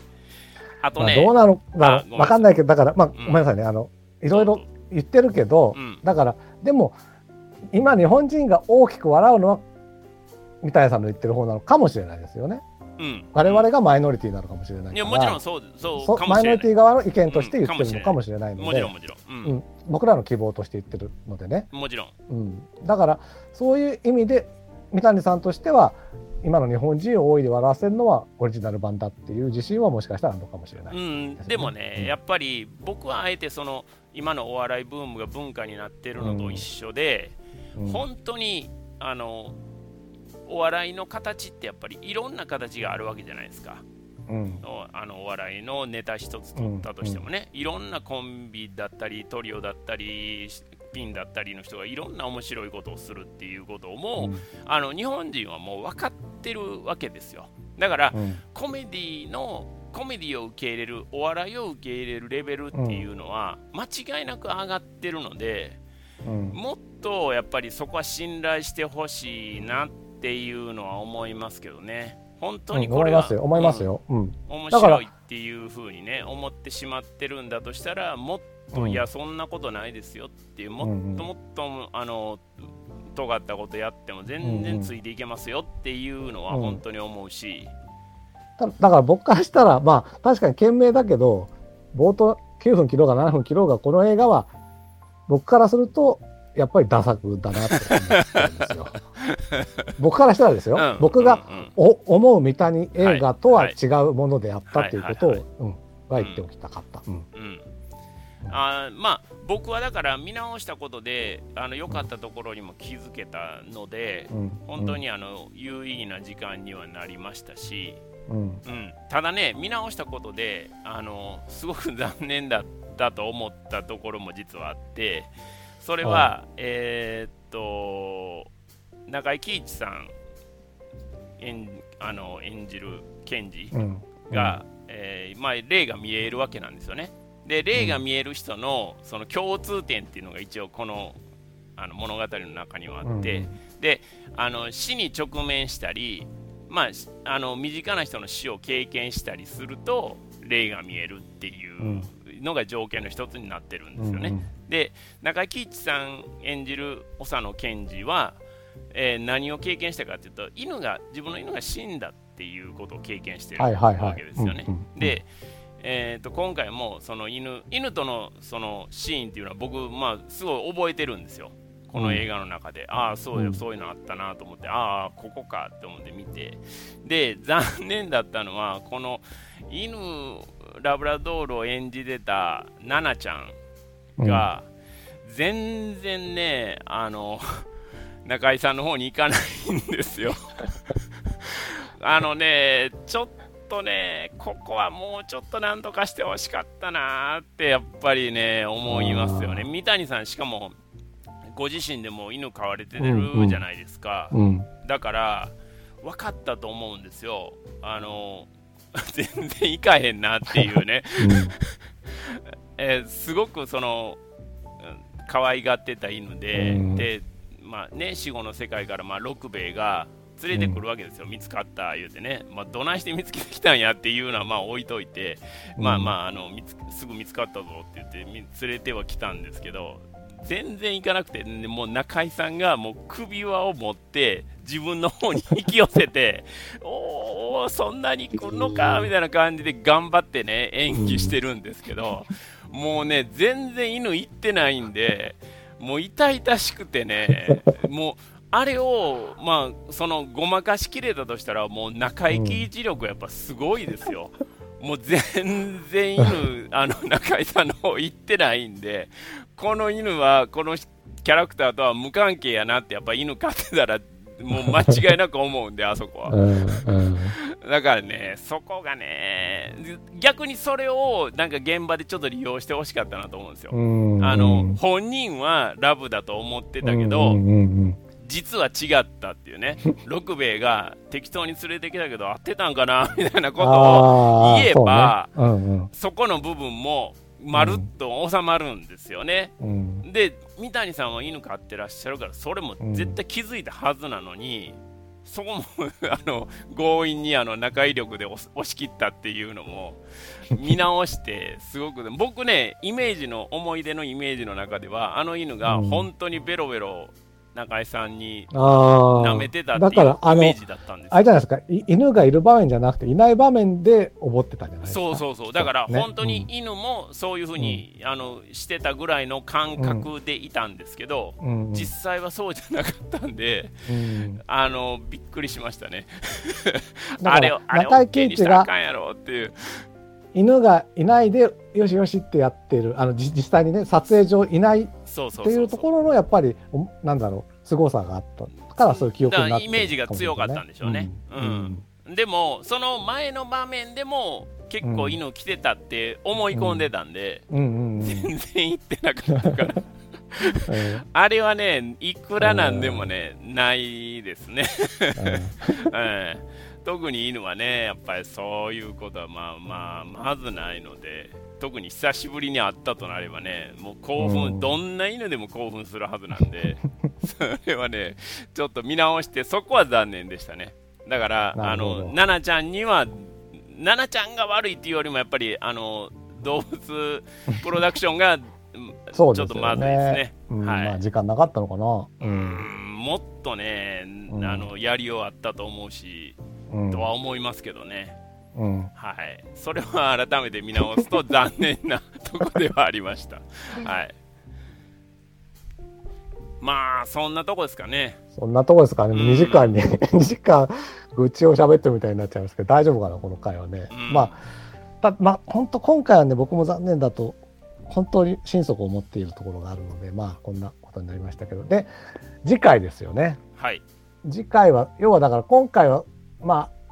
あとね、まあ、どうなのかわかんないけど、だから、まあ、ごめんなさいね、あの、いろいろ言ってるけど、だから、でも、今日本人が大きく笑うのは、三谷さんの言ってる方なのかもしれないですよね。うん、我々がマイノリティなのかもしれないいやもちろんそうそうマイノリティ側の意見として言ってるのかもしれないので、もちろんもちろん、うん、僕らの希望として言ってるのでね。もちろん、うん、だからそういう意味で三谷さんとしては今の日本人を大いで笑わせるのはオリジナル版だっていう自信はもしかしたらあるのかもしれない、ね、うん、でもね、うん、やっぱり僕はあえてその今のお笑いブームが文化になってるのと一緒で、うん、本当にあのお笑いの形ってやっぱりいろんな形があるわけじゃないですか。うん、あのお笑いのネタ一つ取ったとしてもね、うんうん、いろんなコンビだったりトリオだったりピンだったりの人がいろんな面白いことをするっていうことをもう、うん、あの日本人はもう分かってるわけですよ。だから、うん、コメディのコメディを受け入れるお笑いを受け入れるレベルっていうのは、間違いなく上がってるので、うん、もっとやっぱりそこは信頼してほしいなっていうのは思いますけどね。本当にこれは、うん、思いますよ、うん、面白いっていうふうにね思ってしまってるんだとしたらもっと、いやそんなことないですよっていうもっともっと、あの尖ったことやっても全然ついていけますよっていうのは本当に思うし、だだから僕からしたらまあ確かに賢明だけど冒頭9分切ろうが7分切ろうがこの映画は僕からするとやっぱりダ作だなって思ってるんですよ。僕からしたらですよ、うん。僕が思う三谷映画とははい。違うものであったということを、はい。はい。うん。は言っておきたかった。うん。うんあーまあ僕はだから見直したことであの良かったところにも気づけたので、うん。本当にあの有意義な時間にはなりましたし、うん。うん、ただね見直したことであのすごく残念だったと思ったところも実はあってそれは、えーっと中井貴一さん演あの演じる検事うん。が、えーまあ、例が見えるわけなんですよね。で例が見える人のその共通点っていうのが一応このあの物語の中にはあって、であの死に直面したり、まあ、しあの身近な人の死を経験したりすると霊が見えるっていうのが条件の一つになってるんですよね。で中井貴一さん演じる長野賢治は、えー何を経験したかというと犬が自分の犬が死んだっていうことを経験してるはいはいはい。わけですよね。うんうん。で、えー、と今回もその犬犬とのそのシーンっていうのは僕、まあ、すごい覚えてるんですよ。この映画の中で、ああそうよ、うん。そういうのあったなと思ってああここかって思って見て。で *laughs* 残念だったのはこの犬ラブラドールを演じてたナナちゃんが全然ねあの *laughs* 中井さんの方に行かないんですよ。*laughs* あのねちょっとねここはもうちょっとなんとかしてほしかったなーってやっぱりね思いますよね。三谷さんしかもご自身でも犬飼われてるじゃないですか、うん。うんだから分かったと思うんですよ。あの *laughs* 全然行かへんなっていうね。*laughs* えーすごくそのうん可愛がってた犬で、うん。でまあね死後の世界からまあ六兵衛が連れてくるわけですよ、見つかった言うてね、まあ、どないして見つけてきたんやっていうのはまあ置いといて、まあまああの見つすぐ見つかったぞって言ってみ連れてはきたんですけど全然行かなくて、ねもう中井さんがもう首輪を持って自分の方に引き寄せて *laughs* おーそんなに来るのかみたいな感じで頑張ってね演技してるんですけど、もうね全然犬行ってないんでもう痛々しくてねもうあれをまあそのごまかしきれたとしたらもう中井貴一力やっぱすごいですよ。*laughs* もう全然犬、*laughs* あの中井さんの方行ってないんで、この犬はこのキャラクターとは無関係やなって、やっぱ犬飼ってたら、もう間違いなく思うんで、*laughs* あそこは。うんうんだからね、そこがね、逆にそれをなんか現場でちょっと利用してほしかったなと思うんですよ。うんあの本人はラブだと思ってたけど、うんうん実は違ったっていうね、*laughs* 六兵衛が適当に連れてきたけど、合ってたんかな？*laughs* みたいなことを言えばそうね。うんうん。そこの部分もまるっと収まるんですよね。うん。で、三谷さんは犬飼ってらっしゃるから、それも絶対気づいたはずなのに、そこも *laughs* あの強引にあの中井力で押し切ったっていうのも見直して、すごく、僕ね、イメージの、思い出のイメージの中では、あの犬がうん。本当にベロベロ中井さんにああ。舐めてたってだいうイメージだったんですあれじゃないですか、い犬がいる場面じゃなくて、いない場面で思ってたんじゃないですか。そうそうそう。だからね。本当に犬もそういうふうに、あのしてたぐらいの感覚でいたんですけど、うん。うん実際はそうじゃなかったんでうん。あのびっくりしましたね。あれをあれを中井 OK 貴一がにしたらあかんやろっていう。犬がいないで、よしよしってやってる、あのじ実際にね、撮影上いないっそうそうていうところの、やっぱり、おなんだろう、凄さがあったから、そういう記憶になってイメージが強かったんでしょうね。うん。でもその前の場面でも結構犬来てたって思い込んでたんで、うんうんうん。全然行ってなかったから。*laughs* えあれはねいくらなんでもね、ないですね。ー *laughs* ええ。特に犬はね、やっぱりそういうことはまあまあまずないので、特に久しぶりに会ったとなればね、もう興奮、うんどんな犬でも興奮するはずなんで、*laughs* それはね、ちょっと見直して、そこは残念でしたね。だから、あの、ナナちゃんには、ナナちゃんが悪いっていうよりも、やっぱり、あの、動物プロダクションが。ちょっとまずいですね。うんはいまあ時間なかったのかな。うんもっとね、うんあのやりようあったと思うし、うんとは思いますけどね。うん。はい、それは改めて見直すと残念なとこではありました。はい。まあそんなとこですかね。そんなとこですかね、うん。2時間に *laughs* 2時間愚痴を喋ってるみたいになっちゃいますけど大丈夫かなこの回はね、うん。まあたまあ本当今回はね僕も残念だと本当に心底思っているところがあるのでまあこんなことになりましたけど。で次回ですよね。はい。次回は要はだから今回はまあ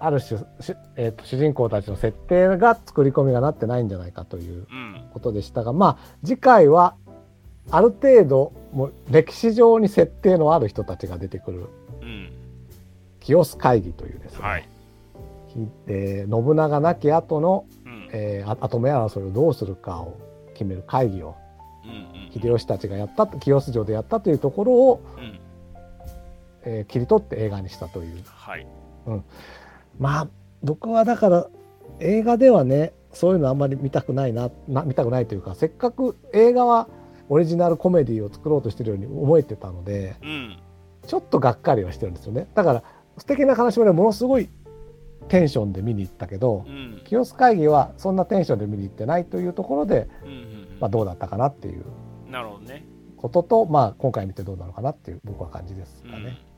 ある種し、えーと主人公たちの設定が作り込みがなってないんじゃないかといううん。ことでしたがまあ次回はある程度もう歴史上に設定のある人たちが出てくるうん。清須会議というですね、はい。ひえー信長亡き後の、うん。えー、あ跡目争いをどうするかを決める会議をうんうん。秀吉たちがやったと清須城でやったというところを、うん。えー切り取って映画にしたというはい。まあ僕はだから映画ではねそういうのあんまり見たくないなな見たくないというかせっかく映画はオリジナルコメディを作ろうとしてるように思えてたのでうん。ちょっとがっかりはしてるんですよねだから素敵な悲しみでものすごいテンションで見に行ったけどうん。清須会議はそんなテンションで見に行ってないというところで、うんうんまあ、どうだったかなっていうなるほどね。ことと、まあ、今回見てどうなのかなっていう僕は感じですうんかね。うん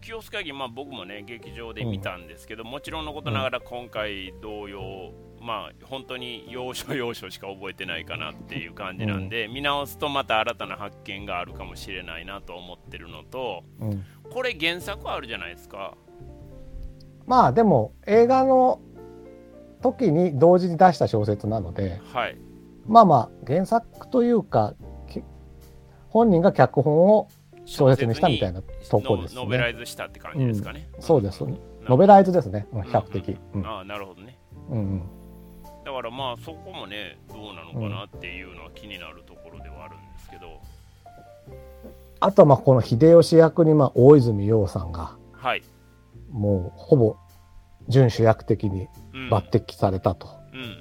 清須会議、まあ、僕もね劇場で見たんですけど、もちろんのことながら今回同様、まあ本当に要所要所しか覚えてないかなっていう感じなんで、見直すとまた新たな発見があるかもしれないなと思ってるのとうん。これ原作あるじゃないですか。まあでも映画の時に同時に出した小説なのではい。まあまあ原作というかき本人が脚本を小説にしたみたいなとこですノノベラね。イズしたって感じですかね、そうです。ん。ノベライズですね、うん。比較的。うん。ああなるほどね。うんうん。だからまあそこもねどうなのかなっていうのは気になるところではあるんですけど、あとはまあこの秀吉役にまあ大泉洋さんがはい、もうほぼ準主役的にうん、抜擢されたと。うんうんうん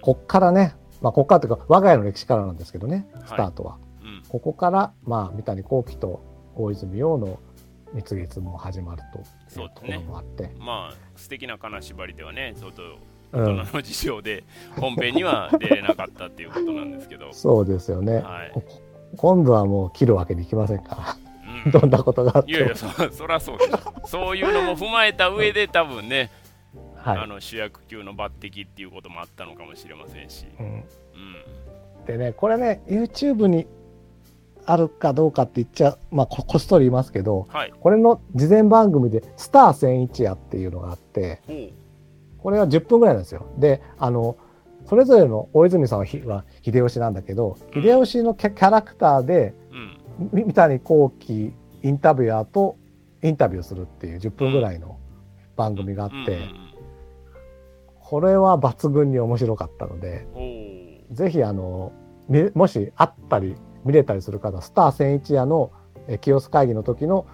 こっからね、まあこっからというか我が家の歴史からなんですけどね、はい。スタートは。うんうんここからまあ三谷幸喜と大泉洋の蜜月も始まるというところもあって。まあ素敵な金縛りではねちょっとうん。大人の事情で本編には出れなかったっていうことなんですけど、そうですよね。はい。こ今度はもう切るわけにいきませんかうん。ら。どんなことがあっても。いやいやそそらそうでしょ。そういうのも踏まえた上で多分ね、はい。あの主役級の抜擢っていうこともあったのかもしれませんし、うん。うん、でね、これね、YouTube にあるかどうかって言っちゃ、まあここっそり言いますけど、はい。これの事前番組でスター千一夜っていうのがあって、ほう。これは10分ぐらいなんですよ。で、あの、それぞれの大泉さんはひは秀吉なんだけど、うん。秀吉のキャラクターで、うん。み三谷幸喜インタビュアーとインタビューするっていう10分ぐらいの番組があって、これは抜群に面白かったので、ぜひあの、みもしあったり見れたりする方、スター千一夜のえ清須会議の時の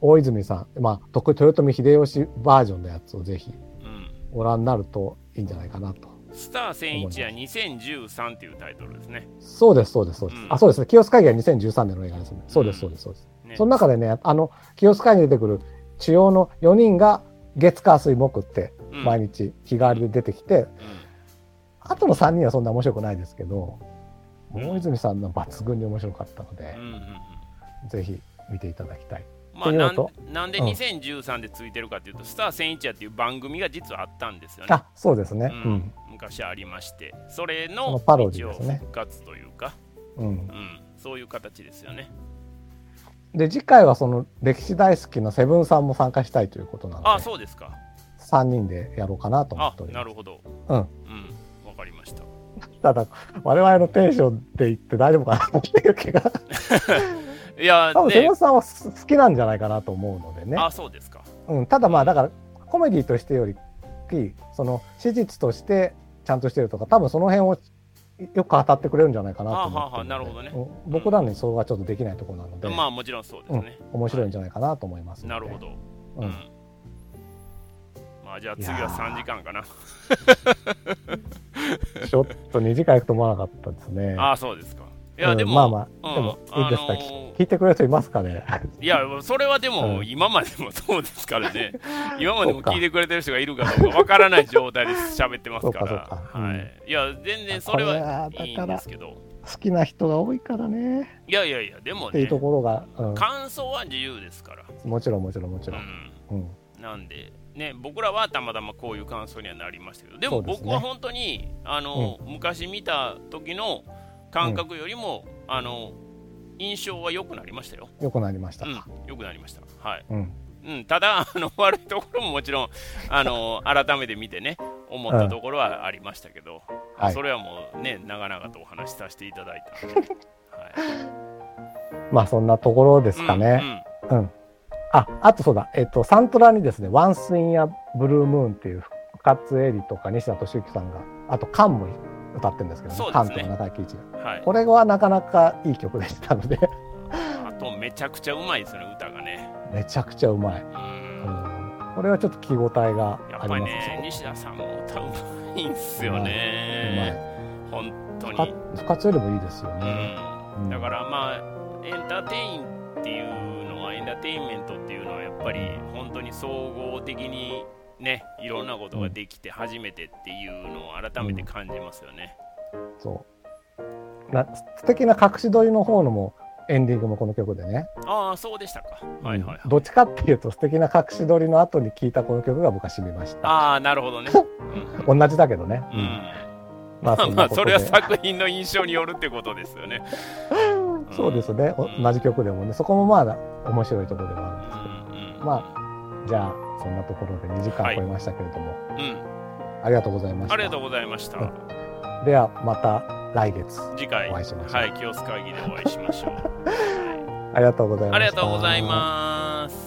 大泉さん、まあ、徳豊臣秀吉バージョンのやつをぜひうんご覧になるといいんじゃないかなと。スター千一夜2013っていうタイトルですね。そうです、そうです、そうです。うんあ、そうですね。清須会議は2013年の映画ですね。そうです、そうです、そうです。ねその中でね、あの、清須会議に出てくる主要の4人が月火水木ってうん毎日日替わりで出てきて、うんあとの3人はそんな面白くないですけど、うん大泉さんの抜群に面白かったのでうん、うんうんぜひ見ていただきたい。まあ、なんなんでうん2013でついてるかというと、スター千一夜っていう番組が実はあったんですよね。あ、そうですね。ううんん。昔ありまして、それそののパロディ復活というか、うん。うん、そういう形ですよね。で、次回はその歴史大好きなセブンさんも参加したいということなのあ、で、そうですか。3人でやろうかなと思あってお、ります。なるほど。うん。うん、わかりました。ただ、我々のテンションで言って大丈夫かなっていう気が。*laughs* いや多分セブねンさんは好きなんじゃないかなと思うのでね。あ、そうですか。うん、ただまあだからコメディとしてよりその史実としてちゃんとしてるとか多分その辺をよく語ってくれるんじゃないかなと思ってるのではあはあなるほどねうん僕らにそれはちょっとできないところなので、まあ、もちろんそうですね。面白いんじゃないかなと思いますのでなるほど。うんうん。まあ、じゃあ次はいやー3時間かな。*laughs* *laughs* ちょっと2時間行くと思わなかったですね。ああ、そうですか。いや、でも、まあまあ、うんでもいいですか、あのー聞いてくれる人いますかね？いや、それはでも、うん。今までもそうですからね、*laughs* 今までも聞いてくれてる人がいるかどうかわからない状態で喋ってますか、ら。うんはい、いや、全然それははいいんですけど、好きな人が多いからね。いやいやいや、でもねっていうと、ころが、うん、感想は自由ですから、もちろんもちろんもちうろん。ん、うん。なんで、ね、僕らはたまたまこういう感想にはなりましたけど、でも僕は本当に、あの昔見た時の感覚よりも、あの印象は良くなりましたよ。よくなりましたうんくなりました。はい。うん。うん、ただあの、*laughs* 悪いところももちろんあの改めて見てね、思ったところはありましたけど、はいそれはもうね、長々とお話しさせていただいた *laughs* はい、まあそんなところですかね。うんうん。あ、あとそうだ、えっと、サントラにですね、Once in a Blue Moon っていう深津絵里とか西田敏行さんが、あとカンも歌ってるんですけどね、ねカンとか中井貴一が。うんはい、これはなかなかいい曲でしたので、あと、めちゃくちゃうまいですよね、歌がね。めちゃくちゃうまい。ううんん。これはちょっと聞き応えがやっぱりありますね、西田さんも歌うまいんすようまね。本当に。深深津絵里もいいですようね。ん、だからまあ、エンターテインっていうのは、エンターテインメントっていうのは、やっぱり本当に総合的にね、いろんなことができて初めてっていうのを改めて感じますよね。そう。な素敵な隠し撮りの方のもエンディングもこの曲でね。ああ、そうでしたか。はいはいはい。どっちかっていうと素敵な隠し撮りの後に聴いたこの曲が僕は染みました。ああ、なるほどね。*laughs* うん同じだけどね。うんまあまあまあ、それはさ作品の印象によるってことですよね。そうですね、同じ曲でもね、そこもまあ面白いところではあるんですけど、まあ、じゃあ、そんなところで2時間超えましたけれども、うん、ありがとうございました。ありがとうございました。うんでは、また来月次回、お会いしましょう。はい、清須会議でお会いしましょう。*laughs* はいありがとうございました。ありがとうございます。